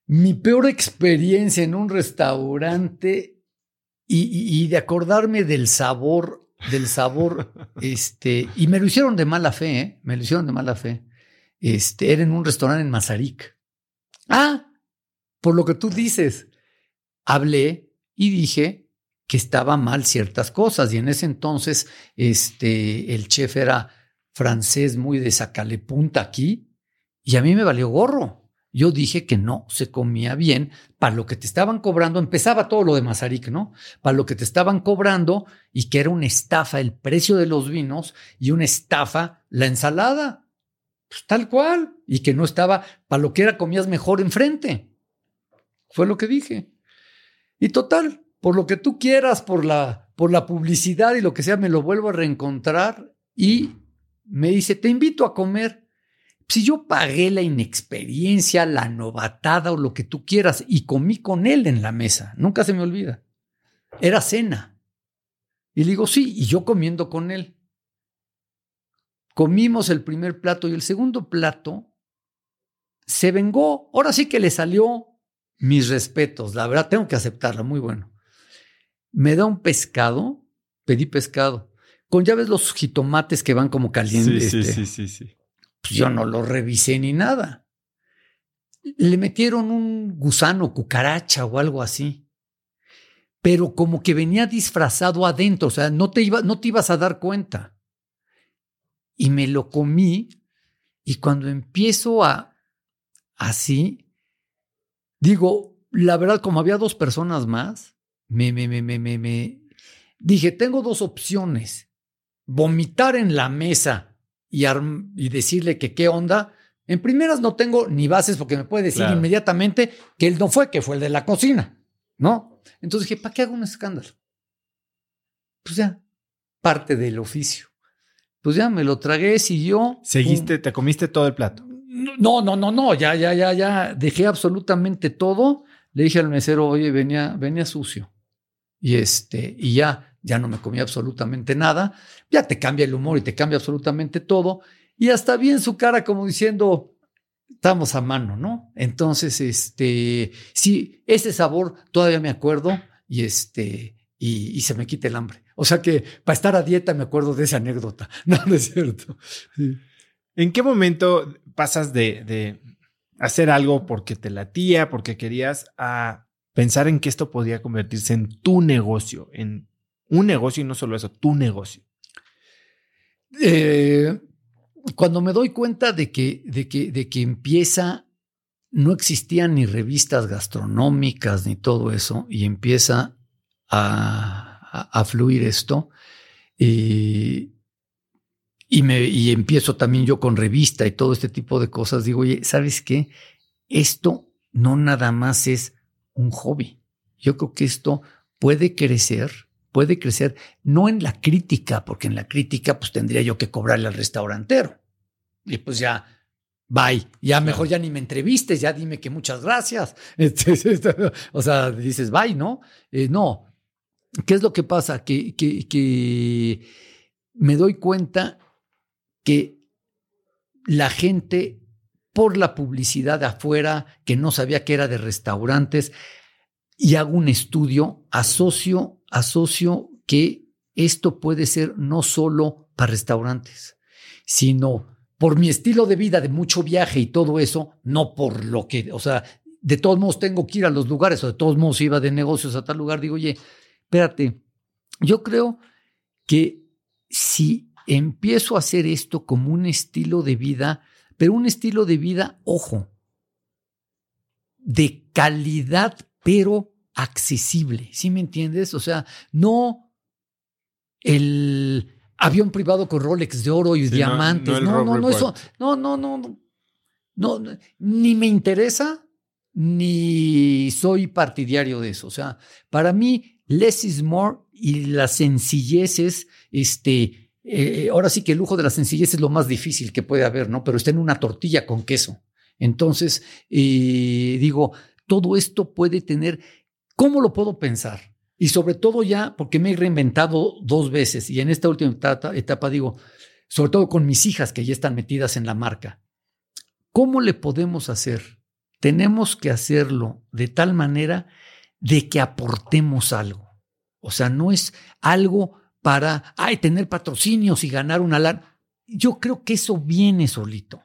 Mi peor experiencia en un restaurante y, y de acordarme del sabor, del sabor, este, y me lo hicieron de mala fe, ¿eh? Me lo hicieron de mala fe este, era en un restaurante en Mazarik. Ah, por lo que tú dices, hablé y dije que estaba mal ciertas cosas. Y en ese entonces, este, el chef era francés muy de sacale punta aquí, y a mí me valió gorro. Yo dije que no se comía bien para lo que te estaban cobrando. Empezaba todo lo de Mazarik, ¿no? Para lo que te estaban cobrando y que era una estafa el precio de los vinos y una estafa la ensalada. Pues tal cual. Y que no estaba, para lo que era, comías mejor enfrente. Fue lo que dije. Y total, por lo que tú quieras, por la, por la publicidad y lo que sea, me lo vuelvo a reencontrar y me dice, te invito a comer. Si yo pagué la inexperiencia, la novatada o lo que tú quieras y comí con él en la mesa, nunca se me olvida. Era cena. Y le digo, sí, y yo comiendo con él. Comimos el primer plato y el segundo plato se vengó. Ahora sí que le salió mis respetos, la verdad, tengo que aceptarla, muy bueno. Me da un pescado, pedí pescado, con ya ves los jitomates que van como calientes. Sí, sí, este, sí, sí, sí. Pues yo no lo revisé ni nada. Le metieron un gusano, cucaracha o algo así. Pero como que venía disfrazado adentro, o sea, no te, iba, no te ibas a dar cuenta y me lo comí y cuando empiezo a así, digo, la verdad, como había dos personas más, me, me, me, me, me, me dije, tengo dos opciones, vomitar en la mesa y, y decirle que qué onda. En primeras no tengo ni bases porque me puede decir inmediatamente que él no fue, que fue el de la cocina, ¿no? Entonces dije, ¿para qué hago un escándalo? Pues ya, parte del oficio. Pues ya me lo tragué, siguió. ¿Seguiste, te comiste todo el plato? No, no, no, no, ya, ya, ya, ya. Dejé absolutamente todo. Le dije al mesero, oye, venía, venía sucio. Y este, y ya, ya no me comí absolutamente nada. Ya te cambia el humor y te cambia absolutamente todo. Y hasta bien su cara como diciendo, estamos a mano, ¿no? Entonces, este, sí, ese sabor todavía me acuerdo y este, y se me quita el hambre. O sea que para estar a dieta me acuerdo de esa anécdota. No, no es cierto. ¿En qué momento pasas de, hacer algo porque te latía, porque querías, a pensar en que esto podía convertirse en tu negocio, en un negocio y no solo eso, tu negocio? Eh, cuando me doy cuenta de que, de que, de que empieza, no existían ni revistas gastronómicas ni todo eso, y empieza a a, fluir esto. Y, y, me, y empiezo también yo con revista y todo este tipo de cosas. Digo, oye, ¿sabes qué? Esto no nada más es un hobby. Yo creo que esto puede crecer, puede crecer, no en la crítica, porque en la crítica pues tendría yo que cobrarle al restaurantero. Y pues ya, bye, ya mejor ya ni me entrevistes, ya dime que muchas gracias. o sea, dices, bye, ¿no? Eh, no, ¿Qué es lo que pasa? Que, me doy cuenta que la gente, por la publicidad de afuera, que no sabía que era de restaurantes, y hago un estudio, asocio, asocio que esto puede ser no solo para restaurantes, sino por mi estilo de vida de mucho viaje y todo eso, no por lo que, o sea, de todos modos tengo que ir a los lugares o de todos modos iba de negocios a tal lugar, digo, oye, espérate, yo creo que si empiezo a hacer esto como un estilo de vida, pero un estilo de vida, ojo, de calidad, pero accesible, ¿sí me entiendes? O sea, no el avión privado con Rolex de oro y diamantes, no, no, no, eso, no, no, no, no, no, ni me interesa, ni soy partidario de eso. O sea, para mí, less is more y la sencillez es, este, eh, ahora sí que el lujo de la sencillez es lo más difícil que puede haber, ¿no? Pero está en una tortilla con queso. Entonces, eh, digo, todo esto puede tener, ¿cómo lo puedo pensar? Y sobre todo ya, porque me he reinventado dos veces y en esta última etapa, etapa digo, sobre todo con mis hijas que ya están metidas en la marca, ¿cómo le podemos hacer? tenemos que hacerlo de tal manera de que aportemos algo. O sea, no es algo para ay, tener patrocinios y ganar una lana. Yo creo que eso viene solito.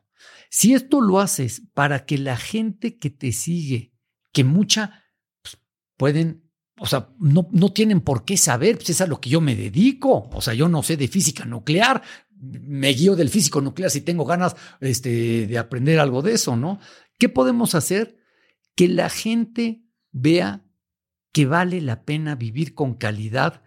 Si esto lo haces para que la gente que te sigue, que mucha pues, pueden, o sea, no, no tienen por qué saber, pues es a lo que yo me dedico. O sea, yo no sé de física nuclear, me guío del físico nuclear si tengo ganas este, de aprender algo de eso, ¿no? ¿Qué podemos hacer? Que la gente vea que vale la pena vivir con calidad,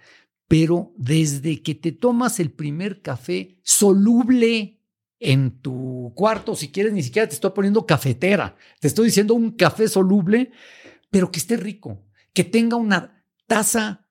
pero desde que te tomas el primer café soluble en tu cuarto, si quieres, ni siquiera te estoy poniendo cafetera, te estoy diciendo un café soluble, pero que esté rico, que tenga una taza,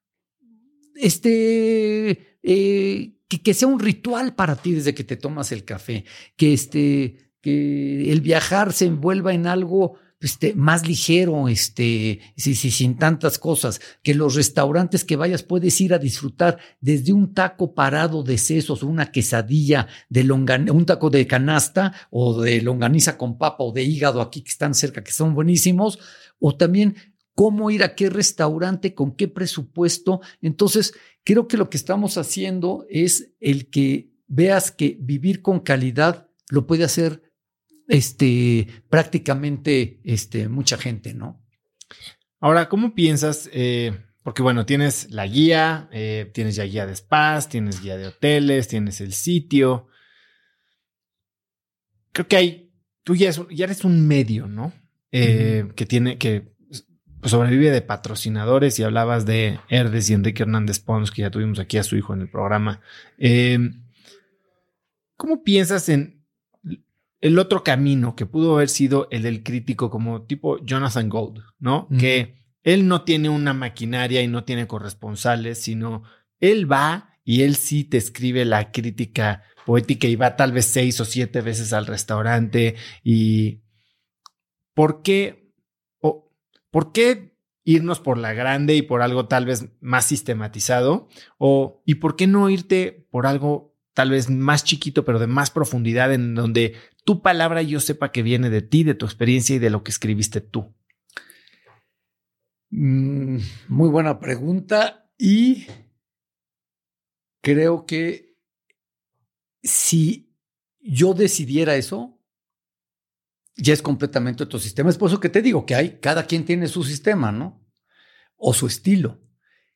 este, eh, que, que, sea un ritual para ti desde que te tomas el café, que este, que el viajar se envuelva en algo este, más ligero, este, sin tantas cosas, que los restaurantes que vayas puedes ir a disfrutar desde un taco parado de sesos, una quesadilla de un taco de canasta o de longaniza con papa o de hígado aquí que están cerca, que son buenísimos, o también cómo ir a qué restaurante, con qué presupuesto. Entonces, creo que lo que estamos haciendo es el que veas que vivir con calidad lo puede hacer este, prácticamente este, mucha gente, ¿no? Ahora, ¿cómo piensas? Eh, porque bueno, tienes la guía, eh, tienes ya guía de spas, tienes guía de hoteles, tienes el sitio. Creo que hay, tú ya, eres un medio, ¿no? Eh, que tiene, que sobrevive de patrocinadores y hablabas de Herdes y Enrique Hernández Pons, que ya tuvimos aquí a su hijo en el programa. ¿Cómo piensas en el otro camino que pudo haber sido el del crítico como tipo Jonathan Gold, ¿no? Que él no tiene una maquinaria y no tiene corresponsales, sino él va y él sí te escribe la crítica poética y va tal vez seis o siete veces al restaurante y ¿por qué? O, ¿Por qué irnos por la grande y por algo tal vez más sistematizado? O ¿y por qué no irte por algo tal vez más chiquito, pero de más profundidad, en donde tu palabra yo sepa que viene de ti, de tu experiencia y de lo que escribiste tú? Mm, muy buena pregunta y creo que si yo decidiera eso, ya es completamente otro sistema. Es por eso que te digo que hay, cada quien tiene su sistema, ¿no? O su estilo.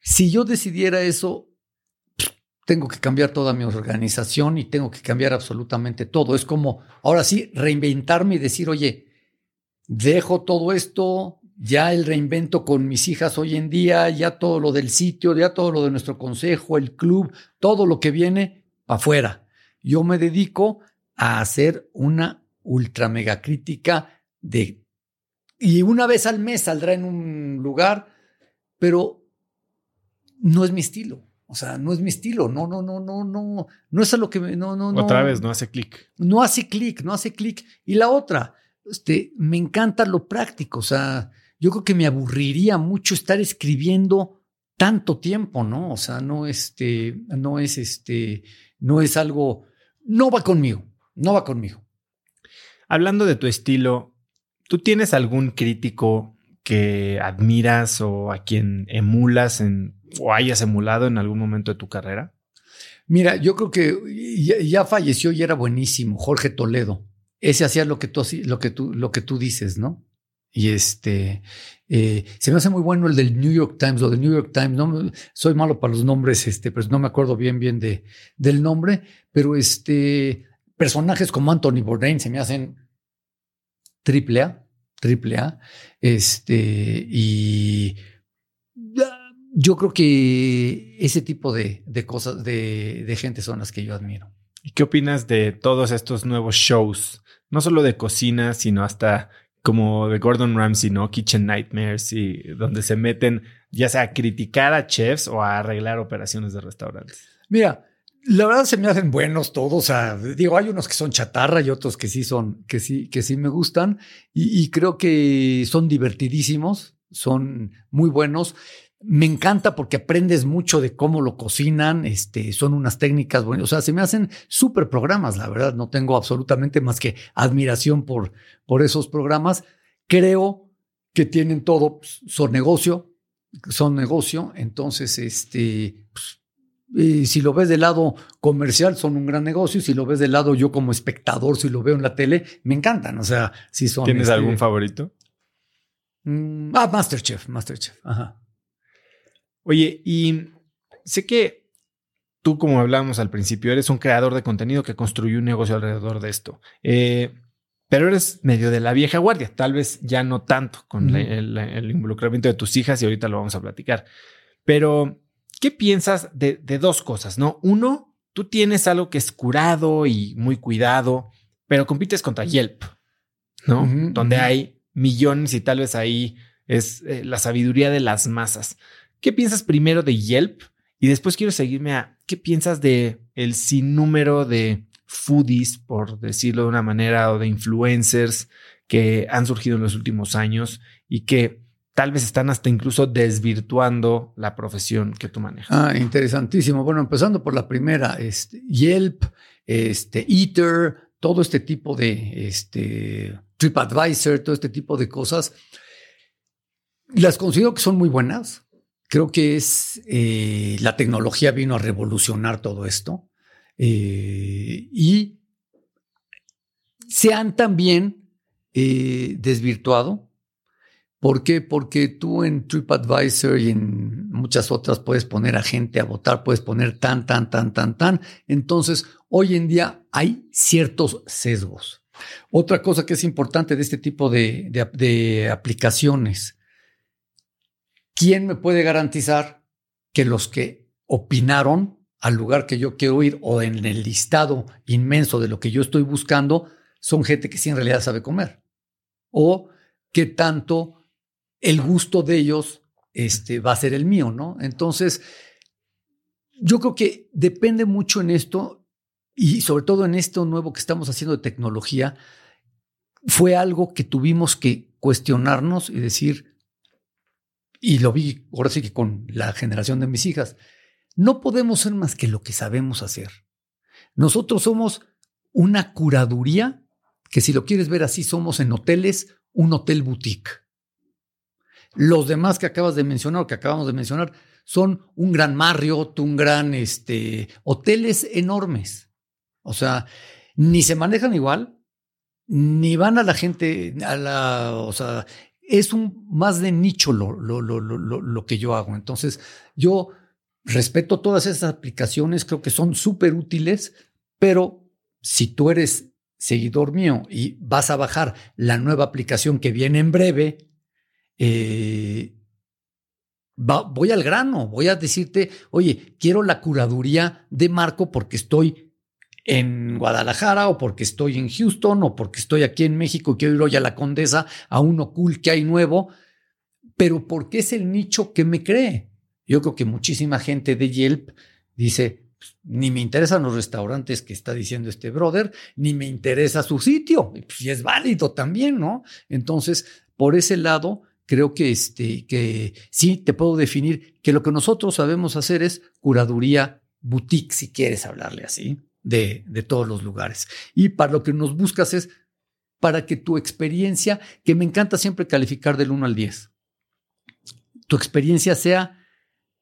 Si yo decidiera eso, tengo que cambiar toda mi organización y tengo que cambiar absolutamente todo. Es como, ahora sí, reinventarme y decir, oye, dejo todo esto, ya el reinvento con mis hijas hoy en día, ya todo lo del sitio, ya todo lo de nuestro consejo, el club, todo lo que viene afuera. Yo me dedico a hacer una ultra mega crítica de... Y una vez al mes saldrá en un lugar, pero no es mi estilo. O sea, no es mi estilo. No, no, no, no, no. No es a lo que me. No, no, Otra vez, no hace clic. No hace clic, no hace clic. Y la otra, este, me encanta lo práctico. O sea, yo creo que me aburriría mucho estar escribiendo tanto tiempo, ¿no? O sea, no, este, no es este, no es algo. No va conmigo. No va conmigo. Hablando de tu estilo, ¿tú tienes algún crítico que admiras o a quien emulas en o hayas emulado en algún momento de tu carrera? Mira, yo creo que ya, falleció y era buenísimo, Jorge Toledo. Ese hacía lo que tú, lo que tú, lo que tú dices, ¿no? Y este, eh, se me hace muy bueno el del New York Times, lo del New York Times, no soy malo para los nombres, este, pero no me acuerdo bien, bien de, del nombre, pero este, personajes como Anthony Bourdain se me hacen triple A, triple A, este, y yo creo que ese tipo de, cosas, de, de, gente son las que yo admiro. ¿Y qué opinas de todos estos nuevos shows? No solo de cocina, sino hasta como de Gordon Ramsay, ¿no? Kitchen Nightmares, y donde se meten ya sea a criticar a chefs o a arreglar operaciones de restaurantes. Mira, la verdad se me hacen buenos todos. O sea, digo, hay unos que son chatarra y otros que sí son, que sí, que sí me gustan. Y, creo que son divertidísimos, son muy buenos. Me encanta porque aprendes mucho de cómo lo cocinan. Este, son unas técnicas buenas. O sea, se me hacen súper programas, la verdad. No tengo absolutamente más que admiración por, por esos programas. Creo que tienen todo, pues, son negocio, son negocio. Entonces, este, pues, y si lo ves del lado comercial, son un gran negocio. Si lo ves del lado yo como espectador, si lo veo en la tele, me encantan. O sea, si son. ¿Tienes este, algún favorito? Mm, ah, Masterchef, Masterchef. Ajá. Oye, y sé que tú, como hablábamos al principio, eres un creador de contenido que construyó un negocio alrededor de esto. Eh, pero eres medio de la vieja guardia, tal vez ya no tanto con el involucramiento de tus hijas y ahorita lo vamos a platicar. Pero ¿qué piensas de, dos cosas? ¿No? Uno, tú tienes algo que es curado y muy cuidado, pero compites contra Yelp, ¿no? Donde hay millones y tal vez ahí es eh, la sabiduría de las masas. ¿Qué piensas primero de Yelp? Y después quiero seguirme a qué piensas de el sinnúmero de foodies, por decirlo de una manera, o de influencers que han surgido en los últimos años y que tal vez están hasta incluso desvirtuando la profesión que tú manejas. Ah, interesantísimo. Bueno, empezando por la primera, este, Yelp, este, Eater, todo este tipo de este, TripAdvisor, todo este tipo de cosas, las considero que son muy buenas. Creo que es eh, la tecnología vino a revolucionar todo esto eh, y se han también eh, desvirtuado ¿Por qué? Porque tú en TripAdvisor y en muchas otras puedes poner a gente a votar, puedes poner tan, tan, tan, tan, tan. Entonces, hoy en día hay ciertos sesgos. Otra cosa que es importante de este tipo de, de aplicaciones, ¿quién me puede garantizar que los que opinaron al lugar que yo quiero ir o en el listado inmenso de lo que yo estoy buscando son gente que sí en realidad sabe comer? ¿O qué tanto el gusto de ellos este, va a ser el mío, ¿no? Entonces, yo creo que depende mucho en esto y sobre todo en esto nuevo que estamos haciendo de tecnología, fue algo que tuvimos que cuestionarnos y decir, y lo vi ahora sí que con la generación de mis hijas, no podemos ser más que lo que sabemos hacer. Nosotros somos una curaduría que si lo quieres ver así, somos en hoteles un hotel boutique. Los demás que acabas de mencionar, que acabamos de mencionar, son un gran Marriott, un gran este, hoteles enormes. O sea, ni se manejan igual, ni van a la gente, a la, o sea, es un más de nicho lo, lo, lo, lo que yo hago. Entonces, yo respeto todas esas aplicaciones, creo que son súper útiles, pero si tú eres seguidor mío y vas a bajar la nueva aplicación que viene en breve, eh, voy al grano, voy a decirte, oye, quiero la curaduría de Marco porque estoy en Guadalajara o porque estoy en Houston o porque estoy aquí en México y quiero ir hoy a la Condesa a uno cool que hay nuevo, pero porque es el nicho que me cree. Yo creo que muchísima gente de Yelp dice, pues, ni me interesan los restaurantes que está diciendo este brother, ni me interesa su sitio. Y pues, es válido también, ¿no? Entonces, por ese lado, creo que, este, que sí te puedo definir que lo que nosotros sabemos hacer es curaduría boutique, si quieres hablarle así, de, de todos los lugares. Y para lo que nos buscas es para que tu experiencia, que me encanta siempre calificar del 1 al 10, tu experiencia sea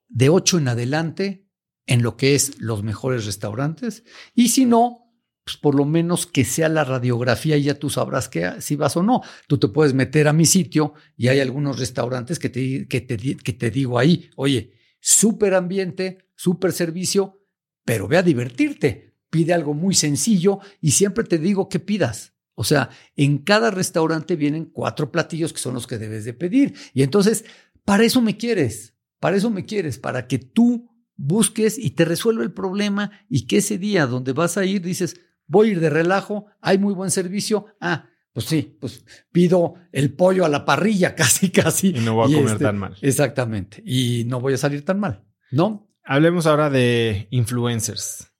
de 8 en adelante en lo que es los mejores restaurantes. Y si no, pues por lo menos que sea la radiografía y ya tú sabrás que, si vas o no. Tú te puedes meter a mi sitio y hay algunos restaurantes que te, que te, que te digo ahí, oye, súper ambiente, súper servicio, pero ve a divertirte. Pide algo muy sencillo y siempre te digo que pidas. O sea, en cada restaurante vienen cuatro platillos que son los que debes de pedir. Y entonces, para eso me quieres. para eso me quieres, para que tú busques y te resuelva el problema y que ese día donde vas a ir dices, voy a ir de relajo, hay muy buen servicio, ah, pues sí, pues pido el pollo a la parrilla casi, casi. Y no voy a comer este, tan mal. Exactamente, y no voy a salir tan mal, ¿no? Hablemos ahora de influencers.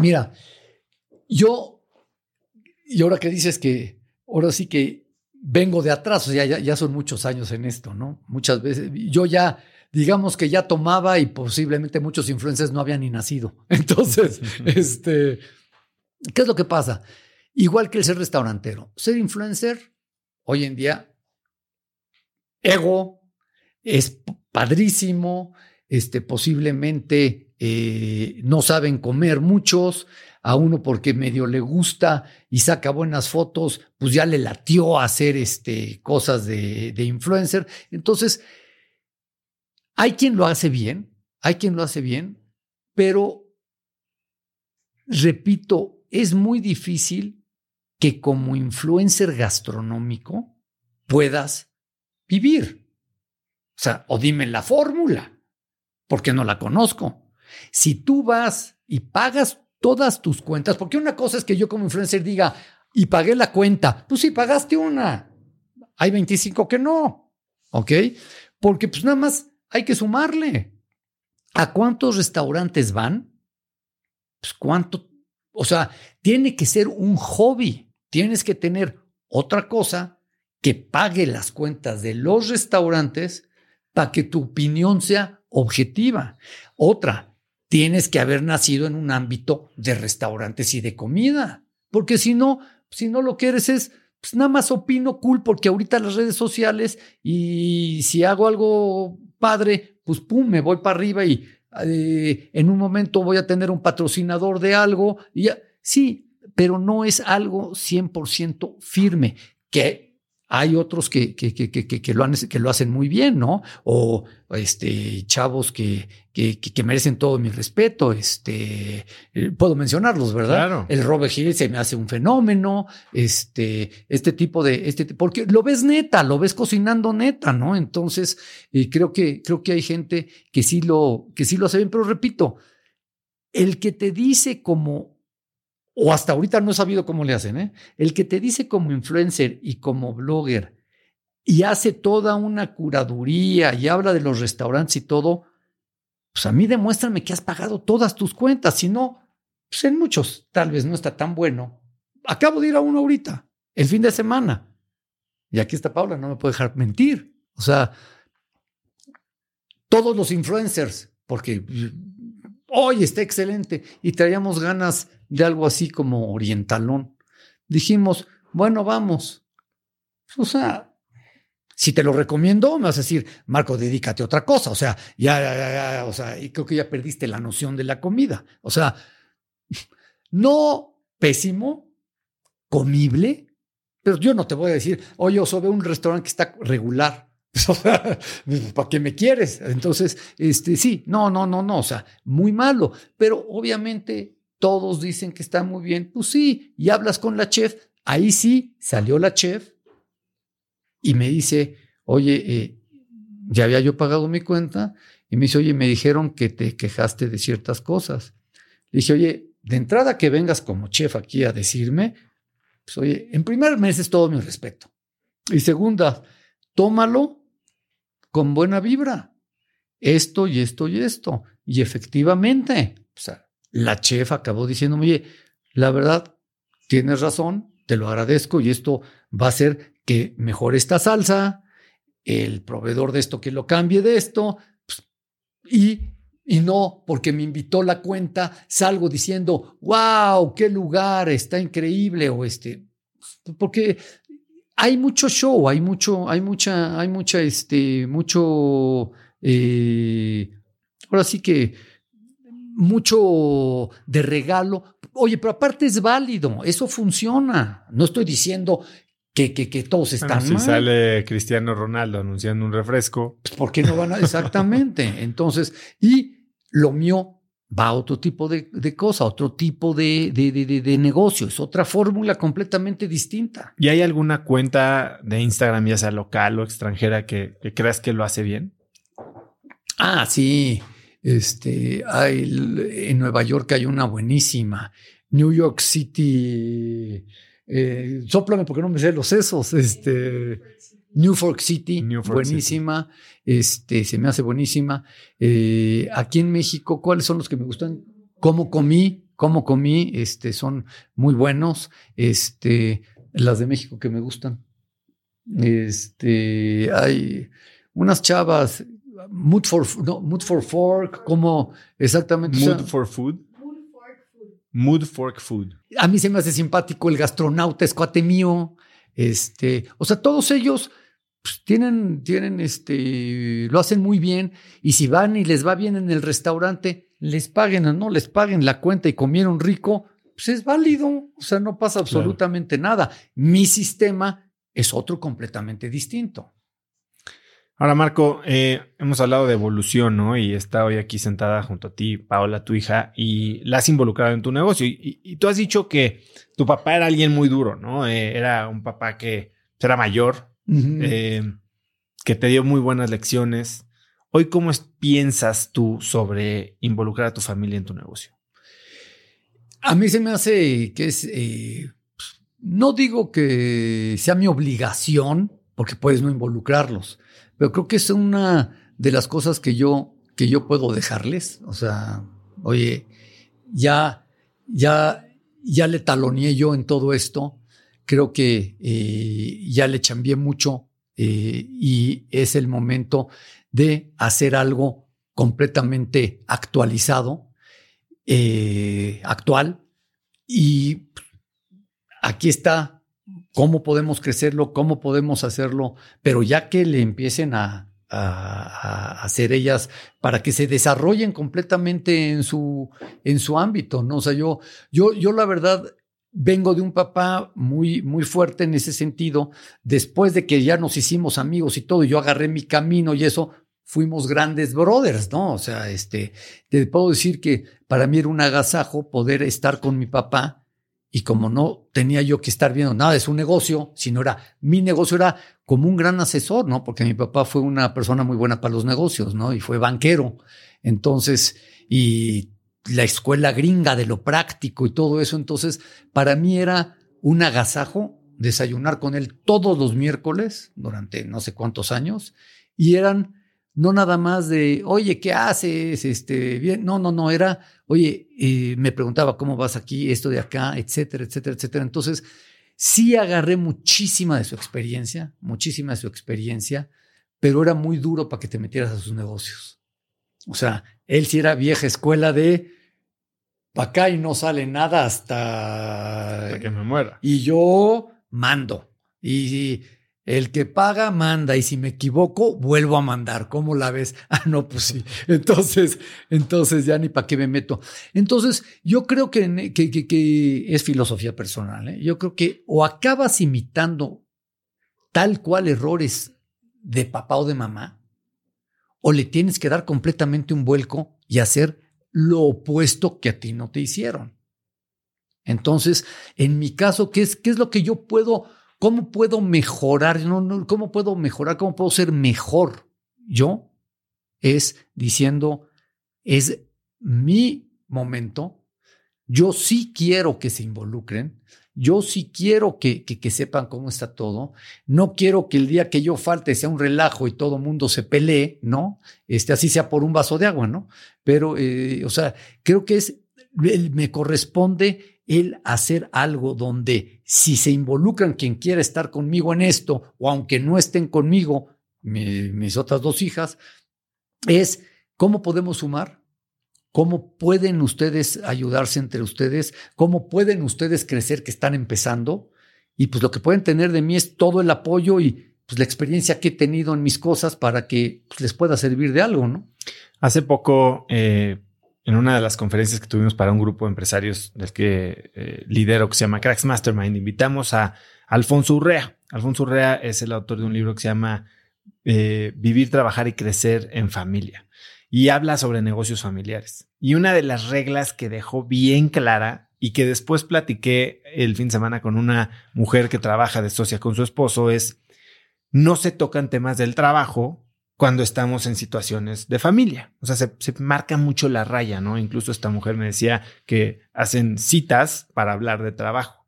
Mira, yo, y ahora que dices que, ahora sí que vengo de atrás, o sea, ya, ya son muchos años en esto, ¿no? Muchas veces, yo ya digamos que ya tomaba y posiblemente muchos influencers no habían ni nacido. Entonces, este, ¿qué es lo que pasa? Igual que el ser restaurantero, ser influencer hoy en día, ego, es padrísimo, este, posiblemente eh, no saben comer muchos, a uno porque medio le gusta y saca buenas fotos, pues ya le latió a hacer este, cosas de, de influencer. Entonces, hay quien lo hace bien, hay quien lo hace bien, pero, repito, es muy difícil que como influencer gastronómico puedas vivir. O sea, o dime la fórmula, porque no la conozco. Si tú vas y pagas todas tus cuentas, porque una cosa es que yo como influencer diga, y pagué la cuenta, pues sí, pagaste una. Hay 25 que no, ¿ok? Porque pues nada más hay que sumarle. ¿A cuántos restaurantes van? Pues cuánto, o sea, tiene que ser un hobby. Tienes que tener otra cosa que pague las cuentas de los restaurantes para que tu opinión sea objetiva. Otra, tienes que haber nacido en un ámbito de restaurantes y de comida, porque si no, si no lo quieres es, pues nada más opino cool porque ahorita las redes sociales y si hago algo padre, pues pum, me voy para arriba y eh, en un momento voy a tener un patrocinador de algo. Y sí, pero no es algo 100% firme, que hay otros que, que, que, que, lo, que lo hacen muy bien, ¿no? O este, chavos que, que, merecen todo mi respeto. Este, eh, puedo mencionarlos, ¿verdad? Claro. El Robert Hill se me hace un fenómeno. Este, este tipo de, este, porque lo ves neta, lo ves cocinando neta, ¿no? Entonces, eh, creo que, creo que hay gente que sí lo, que sí lo hace bien, pero repito, el que te dice como o hasta ahorita no he sabido cómo le hacen, ¿eh? El que te dice como influencer y como blogger y hace toda una curaduría y habla de los restaurantes y todo, pues a mí demuéstrame que has pagado todas tus cuentas, si no, pues en muchos tal vez no está tan bueno. Acabo de ir a uno ahorita, el fin de semana. Y aquí está Paula, no me puede dejar mentir. O sea, todos los influencers, porque hoy está excelente y traíamos ganas de algo así como orientalón. Dijimos, bueno, vamos. O sea, si te lo recomiendo, me vas a decir, Marco, dedícate a otra cosa. O sea, ya, ya, ya, o sea, creo que ya perdiste la noción de la comida. O sea, no pésimo, comible, pero yo no te voy a decir, oye, yo ve un restaurante que está regular. ¿Para qué me quieres? Entonces, este, sí, no, no, no, no, o sea, muy malo, pero obviamente todos dicen que está muy bien, pues sí, y hablas con la chef, ahí sí salió la chef y me dice, oye, eh, ya había yo pagado mi cuenta, y me dice, oye, me dijeron que te quejaste de ciertas cosas. Le dije, oye, de entrada que vengas como chef aquí a decirme, pues oye, en primer mes es todo mi respeto. Y segunda, tómalo con buena vibra. Esto y esto y esto. Y efectivamente, o sea, la chef acabó diciendo, oye, la verdad, tienes razón, te lo agradezco y esto va a hacer que mejore esta salsa, el proveedor de esto que lo cambie de esto, pues, y, y no porque me invitó la cuenta, salgo diciendo, wow, qué lugar, está increíble, o este, porque hay mucho show, hay mucho, hay mucha, hay mucha, este, mucho, eh, ahora sí que mucho de regalo. Oye, pero aparte es válido, eso funciona. No estoy diciendo que, que, que todos están si sale Cristiano Ronaldo anunciando un refresco. Pues ¿por qué no van a...? Exactamente. Entonces, y lo mío va a otro tipo de, de cosa, otro tipo de, de, de, de negocio. Es otra fórmula completamente distinta. ¿Y hay alguna cuenta de Instagram, ya sea local o extranjera, que, que creas que lo hace bien? Ah, sí. Este, hay, en Nueva York hay una buenísima. New York City. Eh, sóplame porque no me sé los sesos. Este, New York City, buenísima. Este, se me hace buenísima. Eh, aquí en México, ¿cuáles son los que me gustan? ¿Cómo comí? ¿Cómo comí? Este, son muy buenos. Este, las de México que me gustan. Este, hay unas chavas, Mood for, no, Mood for Fork, como exactamente. Mood for Food. Mood Fork Food. A mí se me hace simpático el gastronauta, es cuate mío. Este, o sea, todos ellos pues, tienen, tienen, este, lo hacen muy bien. Y si van y les va bien en el restaurante, les paguen o no les paguen la cuenta y comieron rico, pues es válido. O sea, no pasa absolutamente nada. Mi sistema es otro completamente distinto. Ahora, Marco, eh, hemos hablado de evolución, ¿no? Y está hoy aquí sentada junto a ti, Paola, tu hija, y la has involucrado en tu negocio. Y, tú has dicho que tu papá era alguien muy duro, ¿no? Eh, era un papá que era mayor, eh, que te dio muy buenas lecciones. Hoy, ¿cómo piensas tú sobre involucrar a tu familia en tu negocio? A mí se me hace que es, no digo que sea mi obligación, porque puedes no involucrarlos, pero creo que es una de las cosas que yo, que yo puedo dejarles. O sea, oye, ya, ya, ya le taloneé yo en todo esto. Creo que eh, ya le chambié mucho eh, y es el momento de hacer algo completamente actualizado, eh, actual. Y aquí está cómo podemos crecerlo, cómo podemos hacerlo, pero ya que le empiecen a, hacer ellas para que se desarrollen completamente en su, en su ámbito, ¿no? O sea, yo, yo, yo la verdad vengo de un papá muy, muy fuerte en ese sentido. Después de que ya nos hicimos amigos y todo, yo agarré mi camino y eso, fuimos grandes brothers, ¿no? O sea, este, te puedo decir que para mí era un agasajo poder estar con mi papá y como no tenía yo que estar viendo nada de su negocio, sino era mi negocio, era como un gran asesor, ¿no? Porque mi papá fue una persona muy buena para los negocios, ¿no? Y fue banquero. Entonces, y la escuela gringa de lo práctico y todo eso. Entonces, para mí era un agasajo desayunar con él todos los miércoles durante no sé cuántos años. Y eran no nada más de, oye, ¿qué haces? Este, bien, no, no, no, era, oye, eh, me preguntaba cómo vas aquí, esto de acá, etcétera, etcétera, etcétera. Entonces, sí agarré muchísima de su experiencia, muchísima de su experiencia, pero era muy duro para que te metieras a sus negocios. O sea, él sí era vieja escuela de, para acá y no sale nada hasta... hasta que me muera. Y yo mando. Y el que paga, manda. Y si me equivoco, vuelvo a mandar. ¿Cómo la ves? Ah, no, pues sí. Entonces, entonces ya ni para qué me meto. Entonces, yo creo que, que, es filosofía personal. ¿eh? Yo creo que o acabas imitando tal cual errores de papá o de mamá, o le tienes que dar completamente un vuelco y hacer lo opuesto que a ti no te hicieron. Entonces, en mi caso, ¿qué es, qué es lo que yo puedo ¿Cómo puedo mejorar? ¿Cómo puedo mejorar? ¿Cómo puedo ser mejor? Yo es diciendo, es mi momento. Yo sí quiero que se involucren. Yo sí quiero que, que, sepan cómo está todo. No quiero que el día que yo falte sea un relajo y todo mundo se pelee, ¿no? Este, así sea por un vaso de agua, ¿no? Pero, eh, o sea, creo que es, me corresponde el hacer algo donde si se involucran quien quiera estar conmigo en esto, o aunque no estén conmigo, mis otras dos hijas, es cómo podemos sumar, cómo pueden ustedes ayudarse entre ustedes, cómo pueden ustedes crecer que están empezando. Y pues lo que pueden tener de mí es todo el apoyo y pues la experiencia que he tenido en mis cosas para que pues, les pueda servir de algo, ¿no? Hace poco eh, en una de las conferencias que tuvimos para un grupo de empresarios del que eh, lidero, que se llama Cracks Mastermind, invitamos a Alfonso Urrea. Alfonso Urrea es el autor de un libro que se llama eh, Vivir, Trabajar y Crecer en Familia. Y habla sobre negocios familiares. Y una de las reglas que dejó bien clara y que después platiqué el fin de semana con una mujer que trabaja de socia con su esposo es no se tocan temas del trabajo cuando estamos en situaciones de familia. O sea, se, marca mucho la raya, ¿no? Incluso esta mujer me decía que hacen citas para hablar de trabajo.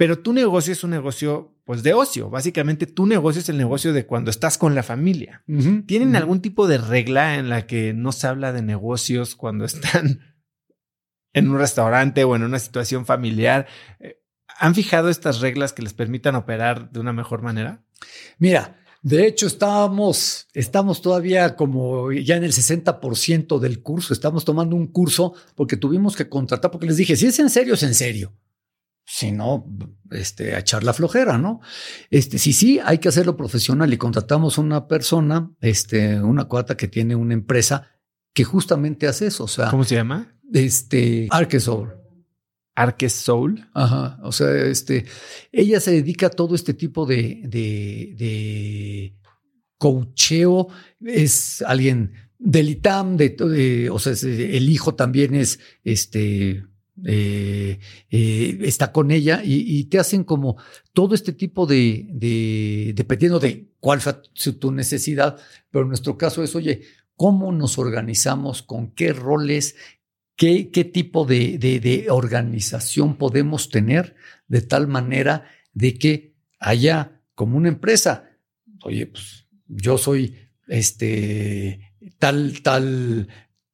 Pero tu negocio es un negocio, pues, de ocio. Básicamente, tu negocio es el negocio de cuando estás con la familia. ¿Tienen algún tipo de regla en la que no se habla de negocios cuando están en un restaurante o en una situación familiar? Eh, ¿Han fijado estas reglas que les permitan operar de una mejor manera? Mira, de hecho, estábamos, estamos todavía como ya en el 60% del curso. Estamos tomando un curso porque tuvimos que contratar, porque les dije, si es en serio, es en serio. Si no, este, a echar la flojera, ¿no? Este, sí, sí, hay que hacerlo profesional y contratamos una persona, este, una cuata que tiene una empresa que justamente hace eso. O sea, ¿cómo se llama? Este, Arquesol. Arques Soul. Ajá. O sea, este, ella se dedica a todo este tipo de, de, de coacheo. Es alguien del ITAM, de, o sea, el hijo también es, este, eh, eh, está con ella y, te hacen como todo este tipo de, de, dependiendo de cuál fue tu necesidad, pero en nuestro caso es, oye, ¿cómo nos organizamos? ¿Con qué roles? ¿Qué, tipo de, organización podemos tener de tal manera de que haya como una empresa? Oye, pues yo soy este tal, tal,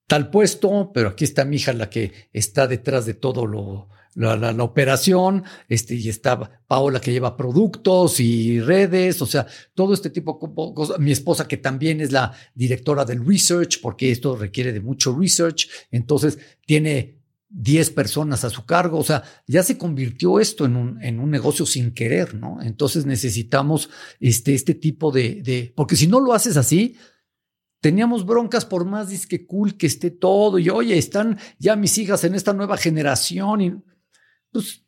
tal puesto, pero aquí está mi hija la que está detrás de todo lo, la, operación, este, y está Paola que lleva productos y redes, o sea, todo este tipo de cosas. Mi esposa que también es la directora del research, porque esto requiere de mucho research, entonces tiene 10 personas a su cargo, o sea, ya se convirtió esto en un, en un negocio sin querer, ¿no? Entonces necesitamos este, este tipo de, de, porque si no lo haces así, Teníamos broncas por más disque cool que esté todo y oye, están ya mis hijas en esta nueva generación y pues,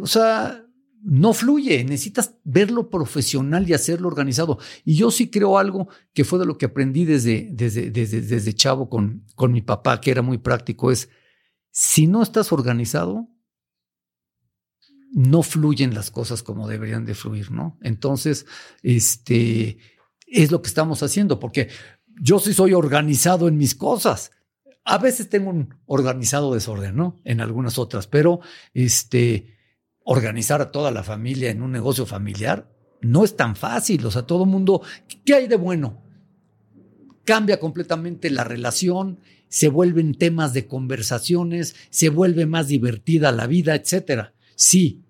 o sea, no fluye, necesitas verlo profesional y hacerlo organizado. Y yo sí creo algo que fue de lo que aprendí desde, desde, desde, desde chavo con, con mi papá, que era muy práctico, es, si no estás organizado, no fluyen las cosas como deberían de fluir, ¿no? Entonces, este, es lo que estamos haciendo, porque yo sí soy organizado en mis cosas, a veces tengo un organizado desorden, ¿no? En algunas otras, pero este, organizar a toda la familia en un negocio familiar no es tan fácil. O sea, todo mundo, ¿qué hay de bueno? Cambia completamente la relación, se vuelven temas de conversaciones, se vuelve más divertida la vida, etcétera. Sí,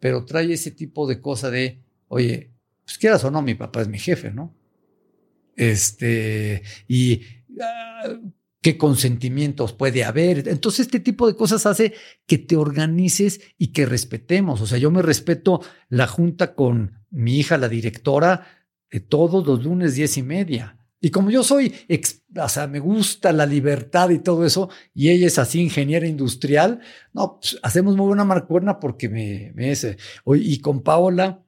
pero trae ese tipo de cosa de, oye, pues quieras o no, mi papá es mi jefe, ¿no? Este, y ah, qué consentimientos puede haber. Entonces, este tipo de cosas hace que te organices y que respetemos. O sea, yo me respeto la junta con mi hija, la directora, de todos los lunes diez y media. Y como yo soy, o sea, me gusta la libertad y todo eso, y ella es así ingeniera industrial, no, pues, hacemos muy buena mancuerna porque me, me ese. Y con Paola,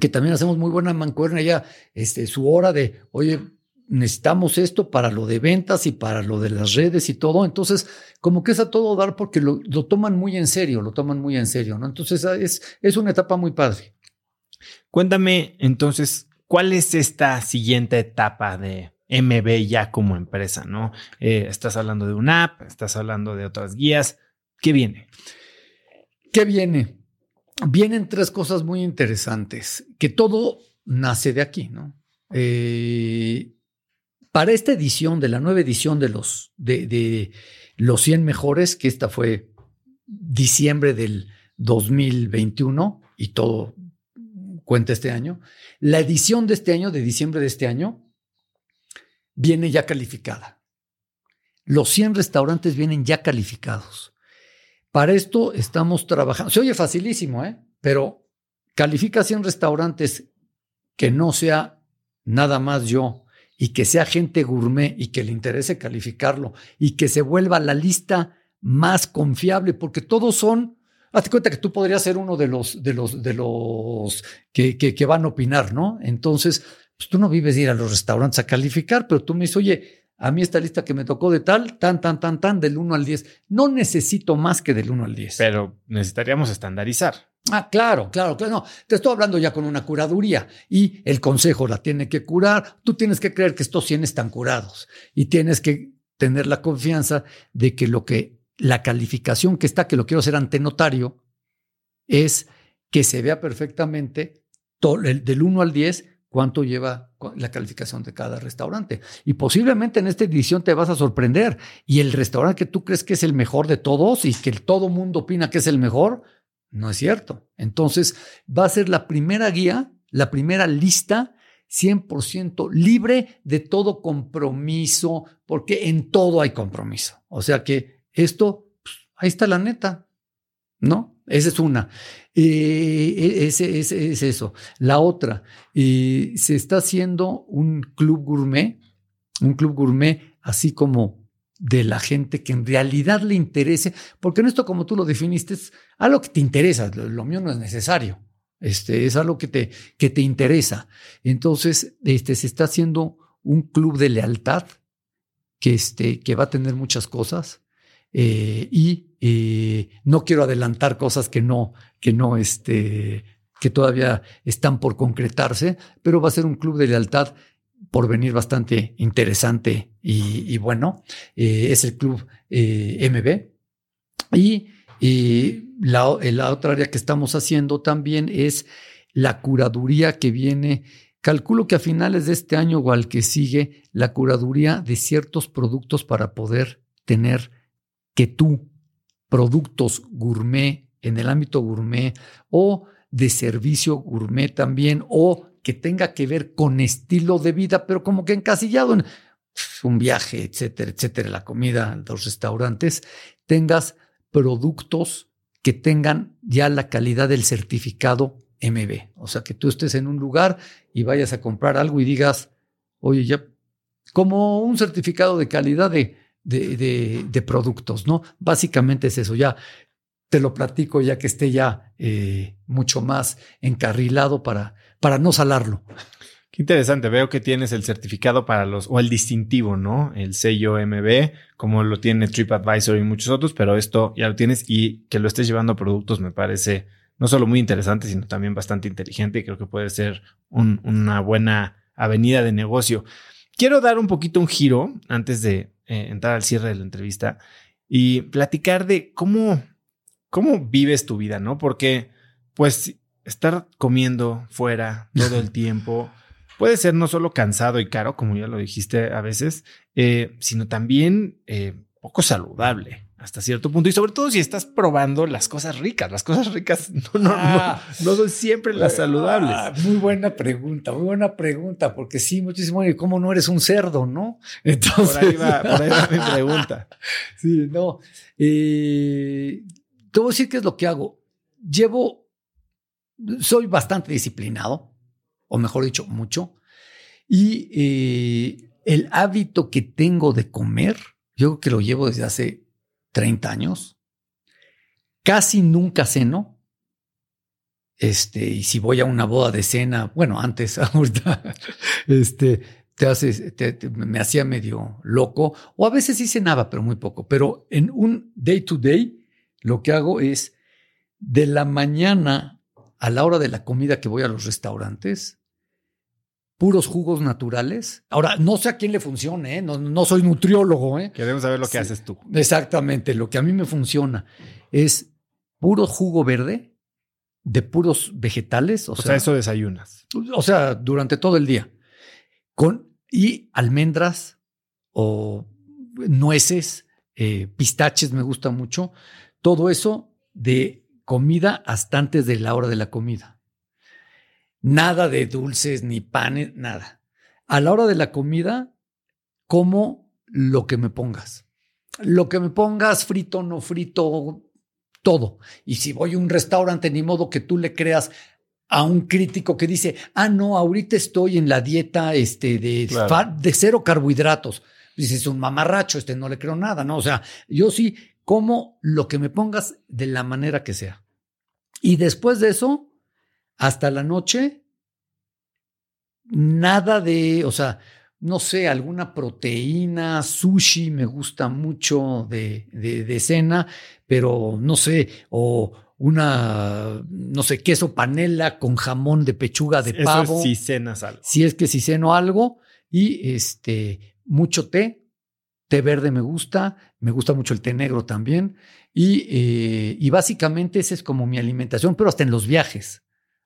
que también hacemos muy buena mancuerna, ella, este, su hora de, oye, necesitamos esto para lo de ventas y para lo de las redes y todo. Entonces, como que es a todo dar porque lo, toman muy en serio, lo toman muy en serio, ¿no? Entonces, ah, es, es una etapa muy padre. Cuéntame entonces, ¿cuál es esta siguiente etapa de MB ya como empresa, ¿no? Eh, estás hablando de una app, estás hablando de otras guías. ¿Qué viene? ¿Qué viene? Vienen tres cosas muy interesantes, que todo nace de aquí, ¿no? Eh, para esta edición, de la nueva edición de los, de, los 100 mejores, que esta fue diciembre del 2021 y todo cuenta este año, la edición de este año, de diciembre de este año, viene ya calificada. Los 100 restaurantes vienen ya calificados. Para esto estamos trabajando. Se oye facilísimo, ¿eh? Pero califica 100 restaurantes que no sea nada más yo y que sea gente gourmet y que le interese calificarlo y que se vuelva la lista más confiable, porque todos son, hazte cuenta que tú podrías ser uno de los, de los, de los que, que, van a opinar, ¿no? Entonces, pues tú no vives de ir a los restaurantes a calificar, pero tú me dices, oye, a mí esta lista que me tocó de tal, tan, tan, tan, tan, del 1 al 10. No necesito más que del 1 al 10. Pero necesitaríamos estandarizar. Ah, claro, claro, claro. No, te estoy hablando ya con una curaduría y el consejo la tiene que curar. Tú tienes que creer que estos 100 están curados y tienes que tener la confianza de que lo que la calificación que está, que lo quiero hacer ante notario, es que se vea perfectamente del 1 al 10 cuánto lleva la calificación de cada restaurante. Y posiblemente en esta edición te vas a sorprender. Y el restaurante que tú crees que es el mejor de todos y que todo mundo opina que es el mejor, no es cierto. Entonces, va a ser la primera guía, la primera lista 100% libre de todo compromiso, porque en todo hay compromiso. O sea que esto, pues, ahí está la neta, ¿no? Esa es una. Eh, es, eso. La otra, eh, se está haciendo un club gourmet, un club gourmet así como de la gente que en realidad le interese, porque en esto, como tú lo definiste, es algo que te interesa, lo, mío no es necesario, este, es algo que te, que te interesa. Entonces, este, se está haciendo un club de lealtad que, este, que va a tener muchas cosas eh, y eh, no quiero adelantar cosas que no, que no, este, que todavía están por concretarse, pero va a ser un club de lealtad por venir bastante interesante y, bueno. Eh, es el club MB. Y la, otra área que estamos haciendo también es la curaduría que viene. Calculo que a finales de este año o al que sigue, la curaduría de ciertos productos para poder tener que tú, productos gourmet en el ámbito gourmet o de servicio gourmet también, o que tenga que ver con estilo de vida, pero como que encasillado en un viaje, etcétera, etcétera, la comida, los restaurantes, tengas productos que tengan ya la calidad del certificado MB. O sea, que tú estés en un lugar y vayas a comprar algo y digas, oye, ya, como un certificado de calidad de, de, de, productos, ¿no? Básicamente es eso, ya te lo platico ya que esté ya eh, mucho más encarrilado para, para no salarlo. Qué interesante, veo que tienes el certificado para los, o el distintivo, ¿no? El sello MB, como lo tiene TripAdvisor y muchos otros, pero esto ya lo tienes y que lo estés llevando a productos me parece no solo muy interesante, sino también bastante inteligente y creo que puede ser una buena avenida de negocio. Quiero dar un poquito un giro antes de eh, entrar al cierre de la entrevista y platicar de cómo, cómo vives tu vida, ¿no? Porque, pues, estar comiendo fuera todo el tiempo puede ser no solo cansado y caro, como ya lo dijiste a veces, eh, sino también eh, poco saludable hasta cierto punto. Y sobre todo si estás probando las cosas ricas. Las cosas ricas no, no, no, no son siempre las ah, saludables. muy buena pregunta, muy buena pregunta, porque sí, muchísimo. ¿Y cómo no eres un cerdo, no? Entonces, por ahí va, por ahí va mi pregunta. sí, no. Eh, te voy a decir qué es lo que hago. Llevo soy bastante disciplinado, o mejor dicho, mucho. Y eh, el hábito que tengo de comer, yo creo que lo llevo desde hace 30 años. Casi nunca ceno. Este, y si voy a una boda de cena, bueno, antes, ahorita, este, te me hacía medio loco, o a veces sí cenaba, pero muy poco. Pero en un day to day, lo que hago es de la mañana a la hora de la comida que voy a los restaurantes, puros jugos naturales. Ahora, no sé a quién le funcione, ¿eh? no, soy nutriólogo. ¿eh? Queremos saber lo que haces tú. Exactamente, lo que a mí me funciona es puro jugo verde de puros vegetales. O, sea, eso desayunas. O sea, durante todo el día. Con, y almendras o nueces, eh, pistaches me gusta mucho. Todo eso de comida hasta antes de la hora de la comida. Nada de dulces ni panes, nada. A la hora de la comida, como lo que me pongas. Lo que me pongas, frito, no frito, todo. Y si voy a un restaurante, ni modo que tú le creas a un crítico que dice, ah, no, ahorita estoy en la dieta este, de, de cero carbohidratos. Dices, un mamarracho, este no le creo nada, ¿no? O sea, yo sí como lo que me pongas de la manera que sea. Y después de eso, hasta la noche, nada de, o sea, no sé, alguna proteína, sushi me gusta mucho de, de, cena, pero no sé, o, una, no sé, queso panela con jamón de pechuga de Eso pavo. si cenas algo. Si es que si ceno algo y este, mucho té, té verde me gusta, me gusta mucho el té negro también y, eh, y básicamente esa es como mi alimentación, pero hasta en los viajes.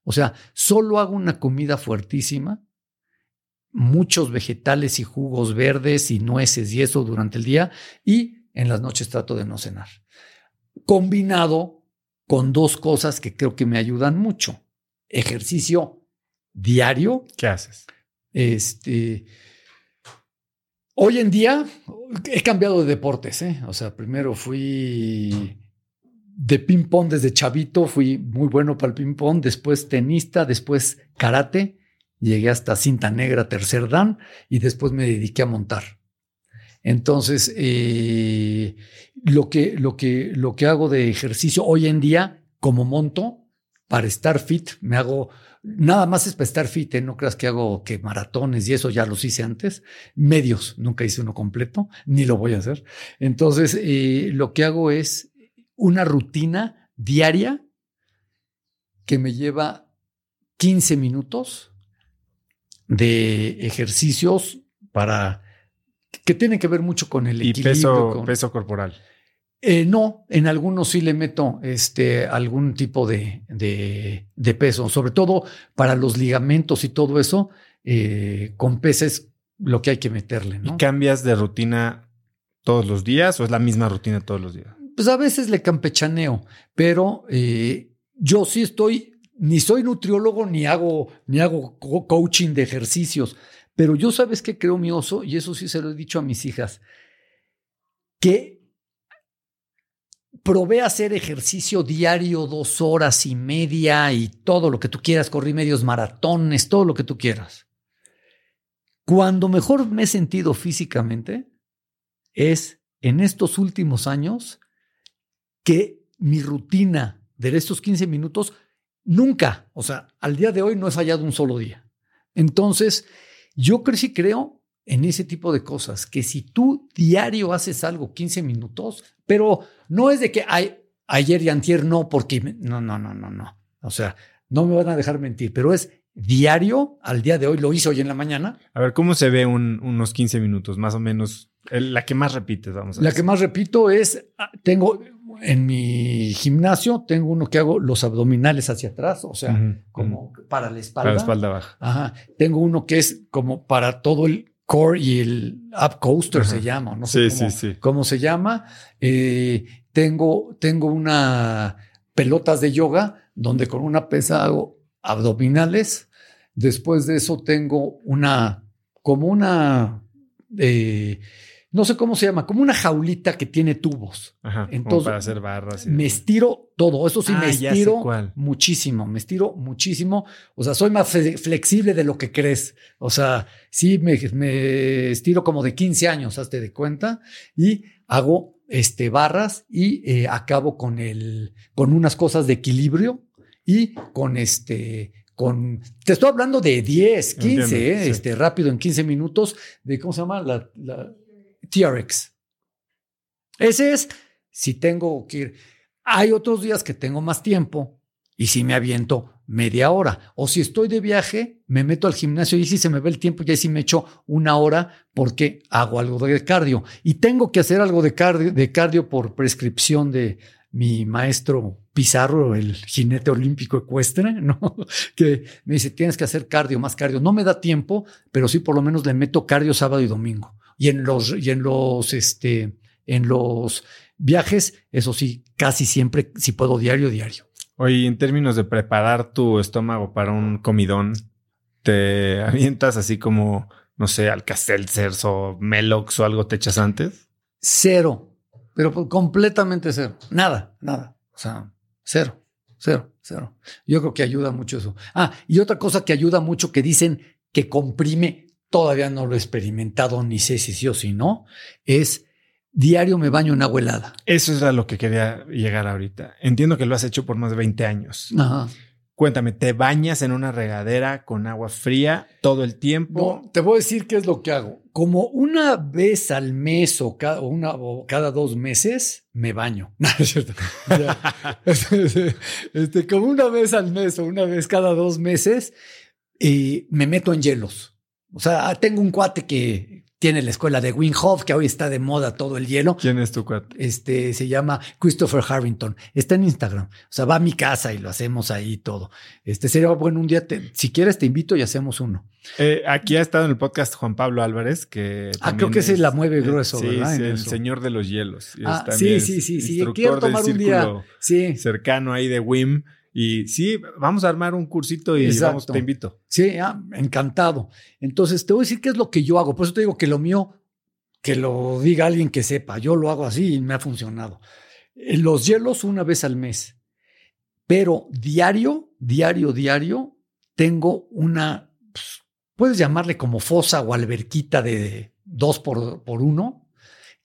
O sea, solo hago una comida fuertísima, muchos vegetales y jugos verdes y nueces y eso durante el día y en las noches trato de no cenar. Combinado con dos cosas que creo que me ayudan mucho. Ejercicio diario, ¿Qué haces? este. Hoy en día he cambiado de deportes, ¿eh? O sea, primero fui de ping-pong desde chavito, fui muy bueno para el ping-pong, después tenista, después karate, llegué hasta cinta negra, tercer dan, y después me dediqué a montar. Entonces, eh, lo, que, lo, que, lo que hago de ejercicio hoy en día, como monto, para estar fit, me hago Nada más es para estar fit, ¿eh? no creas que hago que maratones y eso ya los hice antes. Medios, nunca hice uno completo, ni lo voy a hacer. Entonces, eh, lo que hago es una rutina diaria que me lleva 15 minutos de ejercicios para que tienen que ver mucho con el Y equilibrio. peso, con- peso corporal. eh, no, en algunos sí le meto este, algún tipo de, de- de peso, sobre todo para los ligamentos y todo eso, eh, con peces lo que hay que meterle, ¿no? ¿Y cambias de rutina todos los días o es la misma rutina todos los días? Pues a veces le campechaneo, pero eh, yo sí estoy, ni soy nutriólogo ni hago, ni hago co- coaching de ejercicios, pero yo sabes que creo mi oso, y eso sí se lo he dicho a mis hijas, que probé hacer ejercicio diario dos horas y media y todo lo que tú quieras, corrí medios maratones, todo lo que tú quieras. Cuando mejor me he sentido físicamente es en estos últimos años que mi rutina de estos 15 minutos nunca, o sea, al día de hoy no he fallado un solo día. Entonces, yo creo sí creo en ese tipo de cosas, que si tú diario haces algo 15 minutos, pero no es de que ay, ayer y antier no, porque me- no, no, no, no, no. O sea, no me van a dejar mentir, pero es diario, al día de hoy lo hice hoy en la mañana, A ver, ¿cómo se ve un- unos 15 minutos? Más o menos, el- la que más repites, vamos a La decir. que más repito es, ah, tengo en mi gimnasio, tengo uno que hago los abdominales hacia atrás, o sea, como para la espalda. Para la espalda baja. Ajá. Tengo uno que es como para todo el core y el up coaster se llama, no sé Sí, cómo, sí, sí. cómo se llama. Eh, tengo, tengo una pelotas de yoga donde con una pesa hago abdominales. Después de eso tengo una, como una, eh, no sé cómo se llama, como una jaulita que tiene tubos. Ajá. Entonces, para hacer barras. y Me estiro todo, eso sí, Ah, me estiro muchísimo, me estiro muchísimo. O sea, soy más flexible de lo que crees. O sea, sí, me, me estiro como de 15 años, hazte de cuenta, y hago este, barras y eh, acabo con, el, con unas cosas de equilibrio y con este... Con, te estoy hablando de 10, 15, Entiendo, eh, sí. este, rápido en 15 minutos, de cómo se llama la, la TRX. Ese es si tengo que ir. Hay otros días que tengo más tiempo y si me aviento media hora. O si estoy de viaje, me meto al gimnasio y si se me ve el tiempo, ya sí me echo una hora porque hago algo de cardio. Y tengo que hacer algo de cardio, de cardio por prescripción de mi maestro Pizarro, el jinete olímpico ecuestre, ¿no? Que me dice, tienes que hacer cardio, más cardio. No me da tiempo, pero sí por lo menos le meto cardio sábado y domingo. Y en los, y en los, este, en los viajes, eso sí, casi siempre, si puedo, diario, diario. Oye, en términos de preparar tu estómago para un comidón, ¿te avientas así como, no sé, Alka-Seltzers o Melox o algo te echas antes? Cero, pero pues completamente cero. Nada, nada. O sea, cero, cero, cero. Yo creo que ayuda mucho eso. Ah, y otra cosa que ayuda mucho que dicen que comprime, todavía no lo he experimentado, ni sé si sí o si no, es diario me baño en agua helada. Eso es a lo que quería llegar ahorita. Entiendo que lo has hecho por más de 20 años. Ajá. Cuéntame, ¿te bañas en una regadera con agua fría todo el tiempo? No, te voy a decir qué es lo que hago. Como una vez al mes o cada, una, o cada dos meses, me baño. No, es cierto. este, como una vez al mes o una vez cada dos meses, y me meto en hielos. O sea, tengo un cuate que, tiene la escuela de Wim Hof, que hoy está de moda todo el hielo. ¿Quién es tu cuate? Este se llama Christopher Harrington. Está en Instagram. O sea, va a mi casa y lo hacemos ahí todo. Este sería bueno un día, si quieres te invito y hacemos uno. Eh, aquí ha estado en el podcast Juan Pablo Álvarez, que ah, creo que es, la mueve grueso, sí, ¿verdad? Sí, el señor de los hielos. Ah, sí, sí, sí, sí. Quiero tomar un día. Sí. Cercano ahí de Wim. Y sí, vamos a armar un cursito y vamos, te invito. Sí, ah, encantado. Entonces, te voy a decir qué es lo que yo hago. Por eso te digo que lo mío, que lo diga alguien que sepa. Yo lo hago así y me ha funcionado. Eh, los hielos una vez al mes. Pero diario, diario, diario, tengo una, pues, puedes llamarle como fosa o alberquita de dos por, por uno,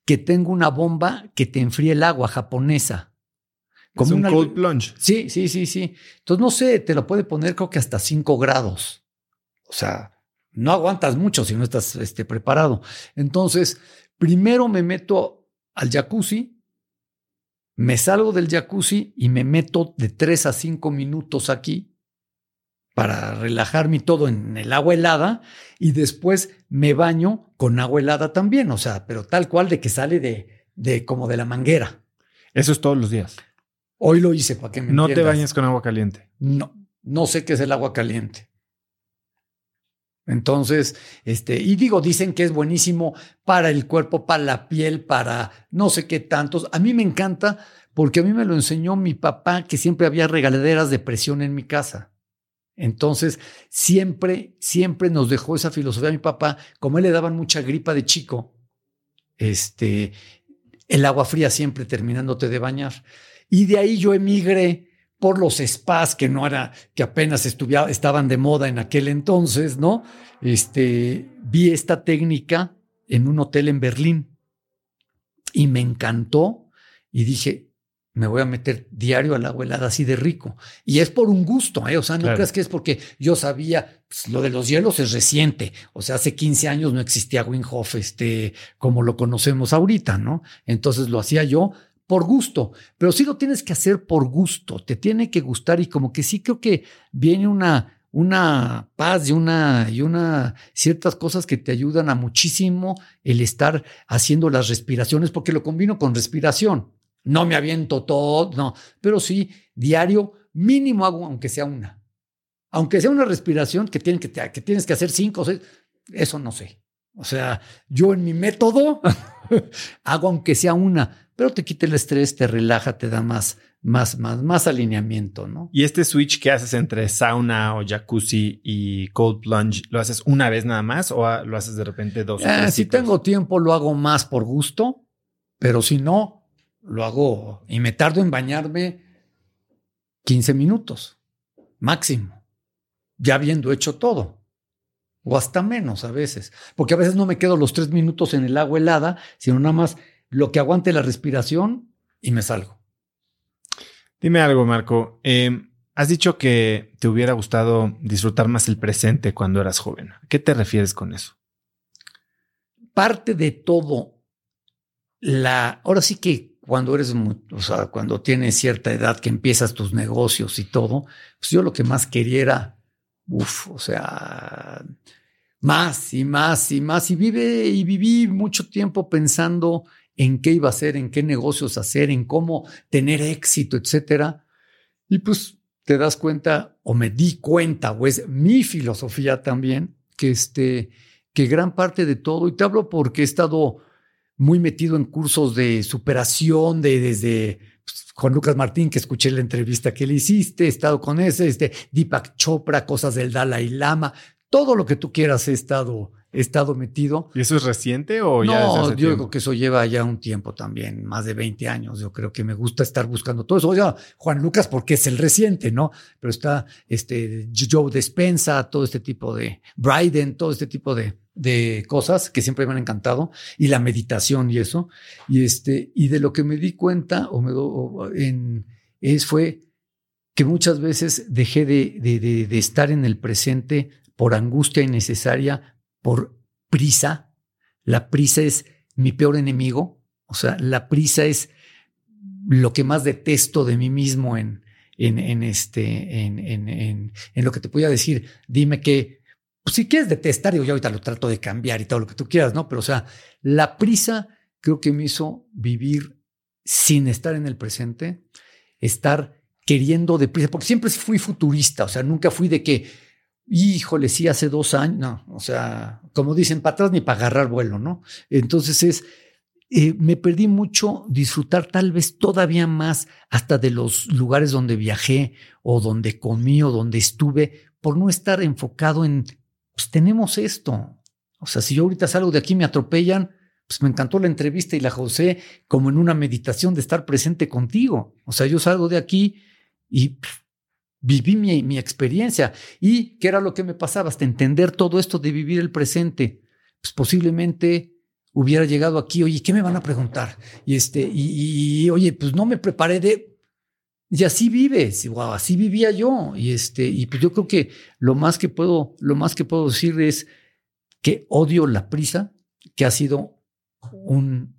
que tengo una bomba que te enfría el agua japonesa. Como un cold plunge. Sí, sí, sí, sí. Entonces, no sé, te lo puede poner creo que hasta 5 grados. O sea, no aguantas mucho si no estás este, preparado. Entonces, primero me meto al jacuzzi, me salgo del jacuzzi y me meto de 3 a 5 minutos aquí para relajarme todo en el agua helada y después me baño con agua helada también, o sea, pero tal cual de que sale de, de como de la manguera. Eso es todos los días. Hoy lo hice para que me No te bañes con agua caliente. No, no sé qué es el agua caliente. Entonces, este, y digo, dicen que es buenísimo para el cuerpo, para la piel, para no sé qué tantos. A mí me encanta porque a mí me lo enseñó mi papá, que siempre había regaladeras de presión en mi casa. Entonces, siempre, siempre nos dejó esa filosofía mi papá, como él le daban mucha gripa de chico, este, el agua fría siempre terminándote de bañar. Y de ahí yo emigré por los spas que no era, que apenas estaban de moda en aquel entonces, ¿no? Este, vi esta técnica en un hotel en Berlín y me encantó y dije, me voy a meter diario al agua helada así de rico. Y es por un gusto, ¿eh? O sea, no creas que es porque yo sabía, pues, lo de los hielos es reciente. O sea, hace 15 años no existía Wim Hof, este, como lo conocemos ahorita, ¿no? Entonces lo hacía yo por gusto, pero sí lo tienes que hacer por gusto, te tiene que gustar y como que sí creo que viene una, una paz y una, y una ciertas cosas que te ayudan a muchísimo el estar haciendo las respiraciones, porque lo combino con respiración. No me aviento todo, no, pero sí, diario, mínimo hago, aunque sea una. Aunque sea una respiración que, que tienes que hacer cinco o seis, eso no sé. O sea, yo en mi método hago aunque sea una, pero te quita el estrés, te relaja, te da más, más, más, más alineamiento, ¿no? Y este switch que haces entre sauna o jacuzzi y cold plunge, ¿lo haces una vez nada más o lo haces de repente dos? Eh, si tengo tiempo, lo hago más por gusto, pero si no, lo hago y me tardo en bañarme 15 minutos, máximo, ya habiendo hecho todo. O hasta menos a veces, porque a veces no me quedo los tres minutos en el agua helada, sino nada más lo que aguante la respiración y me salgo. Dime algo, Marco. Eh, has dicho que te hubiera gustado disfrutar más el presente cuando eras joven. ¿A qué te refieres con eso? Parte de todo, la, ahora sí que cuando eres, o sea, cuando tienes cierta edad que empiezas tus negocios y todo, pues yo lo que más quería era, uff, o sea, más y más y más. Y vive y viví mucho tiempo pensando en qué iba a hacer, en qué negocios hacer, en cómo tener éxito, etcétera. Y pues te das cuenta, o me di cuenta, o es mi filosofía también, que, este, que gran parte de todo, y te hablo porque he estado muy metido en cursos de superación, de desde pues, Juan Lucas Martín, que escuché la entrevista que le hiciste, he estado con ese, este, Deepak Chopra, cosas del Dalai Lama, todo lo que tú quieras he estado he estado metido. ¿Y eso es reciente o ya? No, yo digo que eso lleva ya un tiempo también, más de 20 años. Yo creo que me gusta estar buscando todo eso. Oye, Juan Lucas, porque es el reciente, ¿no? Pero está este Joe Despensa, todo este tipo de Bryden, todo este tipo de, de cosas que siempre me han encantado y la meditación y eso. Y este, y de lo que me di cuenta o me, en, es, fue que muchas veces dejé de, de, estar en el presente por angustia innecesaria, por prisa. La prisa es mi peor enemigo. O sea, la prisa es lo que más detesto de mí mismo en, en, este, en, en, lo que te podía decir. Dime que, pues, si quieres detestar, yo ahorita lo trato de cambiar y todo lo que tú quieras, ¿no? Pero, o sea, la prisa creo que me hizo vivir sin estar en el presente, estar queriendo deprisa, porque siempre fui futurista, o sea, nunca fui de que, híjole, sí, hace dos años, no, o sea, como dicen, para atrás ni para agarrar vuelo, ¿no? Entonces es, eh, me perdí mucho disfrutar tal vez todavía más hasta de los lugares donde viajé o donde comí o donde estuve, por no estar enfocado en, pues tenemos esto. O sea, si yo ahorita salgo de aquí me atropellan, pues me encantó la entrevista y la José como en una meditación de estar presente contigo. O sea, yo salgo de aquí y viví mi, experiencia. ¿Y qué era lo que me pasaba? Hasta entender todo esto de vivir el presente. Pues posiblemente hubiera llegado aquí, oye, ¿qué me van a preguntar? Y este, y, oye, pues no me preparé de. Y así vives, así vivía yo. Y este, y pues yo creo que lo más que puedo, lo más que puedo decir es que odio la prisa, que ha sido un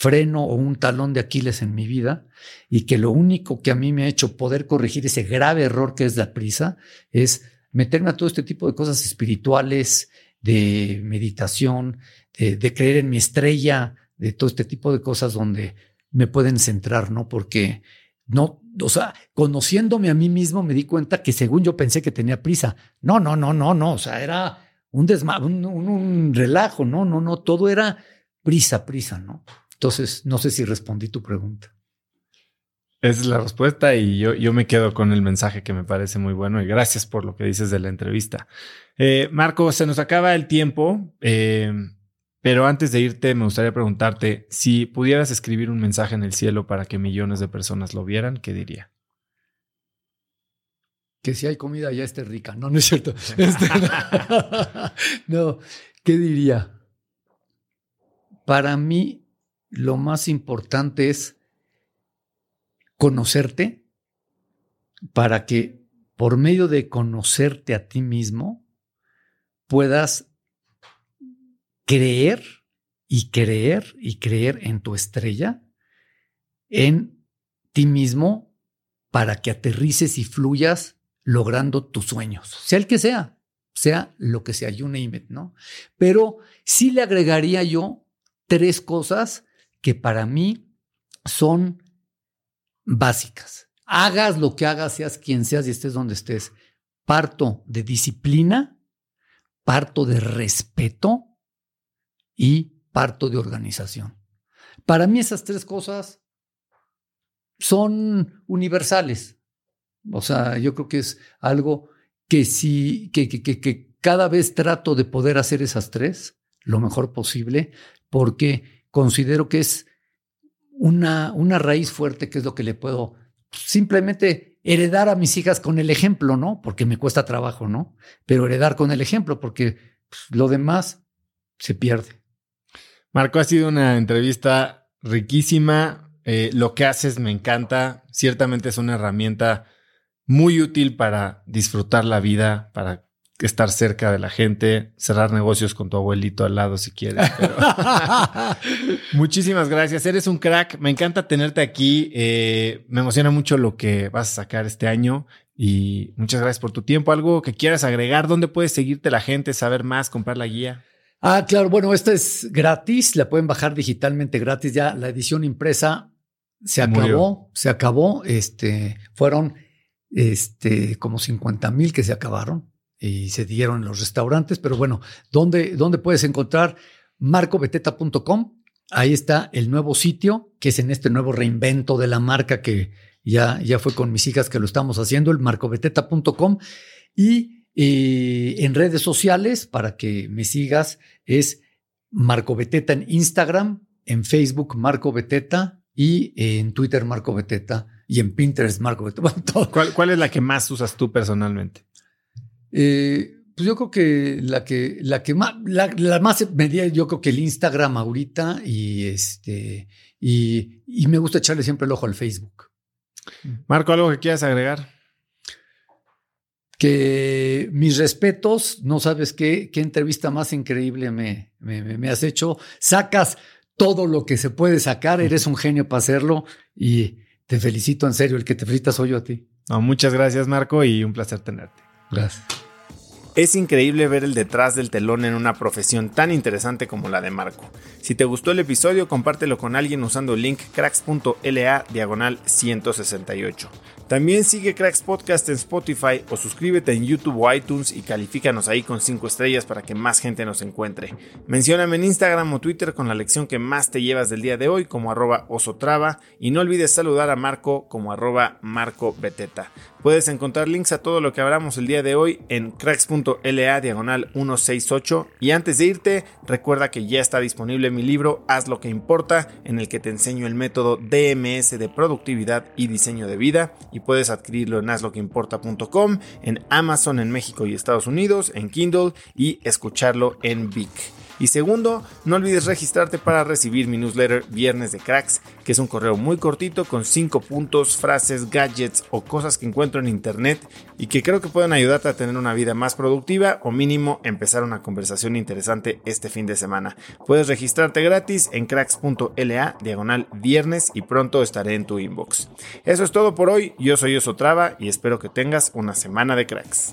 freno o un talón de Aquiles en mi vida y que lo único que a mí me ha hecho poder corregir ese grave error que es la prisa es meterme a todo este tipo de cosas espirituales, de meditación, de, creer en mi estrella, de todo este tipo de cosas donde me pueden centrar, ¿no? Porque no, o sea, conociéndome a mí mismo me di cuenta que según yo pensé que tenía prisa. No, no, no, no, no, o sea, era un, desma un, relajo, no, no, no, todo era prisa, prisa, ¿no? Entonces, no sé si respondí tu pregunta. Esa es la respuesta y yo, yo me quedo con el mensaje que me parece muy bueno y gracias por lo que dices de la entrevista. Eh, Marco, se nos acaba el tiempo, eh, pero antes de irte me gustaría preguntarte si pudieras escribir un mensaje en el cielo para que millones de personas lo vieran, ¿qué diría? que si hay comida ya esté rica. No, no es cierto. Este, no, ¿qué diría? Para mí, lo más importante es conocerte para que por medio de conocerte a ti mismo puedas creer y creer y creer en tu estrella, en ti mismo, para que aterrices y fluyas logrando tus sueños, sea el que sea, sea lo que sea, you name it, ¿no? Pero sí le agregaría yo tres cosas que para mí son básicas. Hagas lo que hagas, seas quien seas y estés donde estés. Parto de disciplina, parto de respeto y parto de organización. Para mí esas tres cosas son universales. O sea, yo creo que es algo que sí, que, cada vez trato de poder hacer esas tres lo mejor posible, porque considero que es una, una raíz fuerte que es lo que le puedo simplemente heredar a mis hijas con el ejemplo, ¿no? Porque me cuesta trabajo, ¿no? Pero heredar con el ejemplo, porque pues, lo demás se pierde. Marco, ha sido una entrevista riquísima. Eh, lo que haces me encanta. Ciertamente es una herramienta muy útil para disfrutar la vida, para estar cerca de la gente, cerrar negocios con tu abuelito al lado si quieres. Muchísimas gracias, eres un crack, me encanta tenerte aquí, eh, me emociona mucho lo que vas a sacar este año y muchas gracias por tu tiempo. ¿Algo que quieras agregar? ¿Dónde puedes seguirte la gente, saber más, comprar la guía? Ah, claro, bueno, esta es gratis, la pueden bajar digitalmente gratis, ya la edición impresa se acabó, se acabó, este, fueron este, como 50 mil que se acabaron y se dieron en los restaurantes. Pero bueno, ¿dónde, dónde puedes encontrar? marcobeteta.com. Ahí está el nuevo sitio, que es en este nuevo reinvento de la marca que ya, ya fue con mis hijas que lo estamos haciendo, el marcobeteta.com. Y en redes sociales, para que me sigas, es Marco Beteta en Instagram, en Facebook Marco Beteta y en Twitter Marco Beteta y en Pinterest, Marco. ¿Cuál, es la que más usas tú personalmente? Eh, pues yo creo que la que, la que más, la, más medida, yo creo que el Instagram ahorita y este, y, y, me gusta echarle siempre el ojo al Facebook. Marco, ¿algo que quieras agregar? Que mis respetos, no sabes qué, qué entrevista más increíble me, me, me has hecho. Sacas todo lo que se puede sacar, eres un genio para hacerlo y te felicito en serio, el que te felicita soy yo a ti. No, muchas gracias Marco y un placer tenerte. Es increíble ver el detrás del telón en una profesión tan interesante como la de Marco. Si te gustó el episodio, compártelo con alguien usando el link cracks.la diagonal 168. También sigue Cracks Podcast en Spotify o suscríbete en YouTube o iTunes y califícanos ahí con 5 estrellas para que más gente nos encuentre. Mencióname en Instagram o Twitter con la lección que más te llevas del día de hoy como arroba osotrava y no olvides saludar a Marco como arroba Marco Beteta. Puedes encontrar links a todo lo que hablamos el día de hoy en cracks.la diagonal 168 y antes de irte recuerda que ya está disponible mi libro Haz lo que importa en el que te enseño el método DMS de productividad y diseño de vida y puedes adquirirlo en hazloqueimporta.com, en Amazon en México y Estados Unidos, en Kindle y escucharlo en Vic. Y segundo, no olvides registrarte para recibir mi newsletter Viernes de Cracks, que es un correo muy cortito con 5 puntos, frases, gadgets o cosas que encuentro en internet y que creo que pueden ayudarte a tener una vida más productiva o mínimo empezar una conversación interesante este fin de semana. Puedes registrarte gratis en cracks.la diagonal viernes y pronto estaré en tu inbox. Eso es todo por hoy, yo soy Osotrava y espero que tengas una semana de cracks.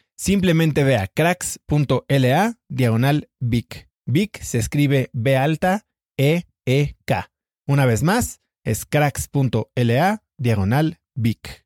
Simplemente ve a cracks.la diagonal. Vic se escribe B alta E E K. Una vez más, es cracks.la diagonal Vic.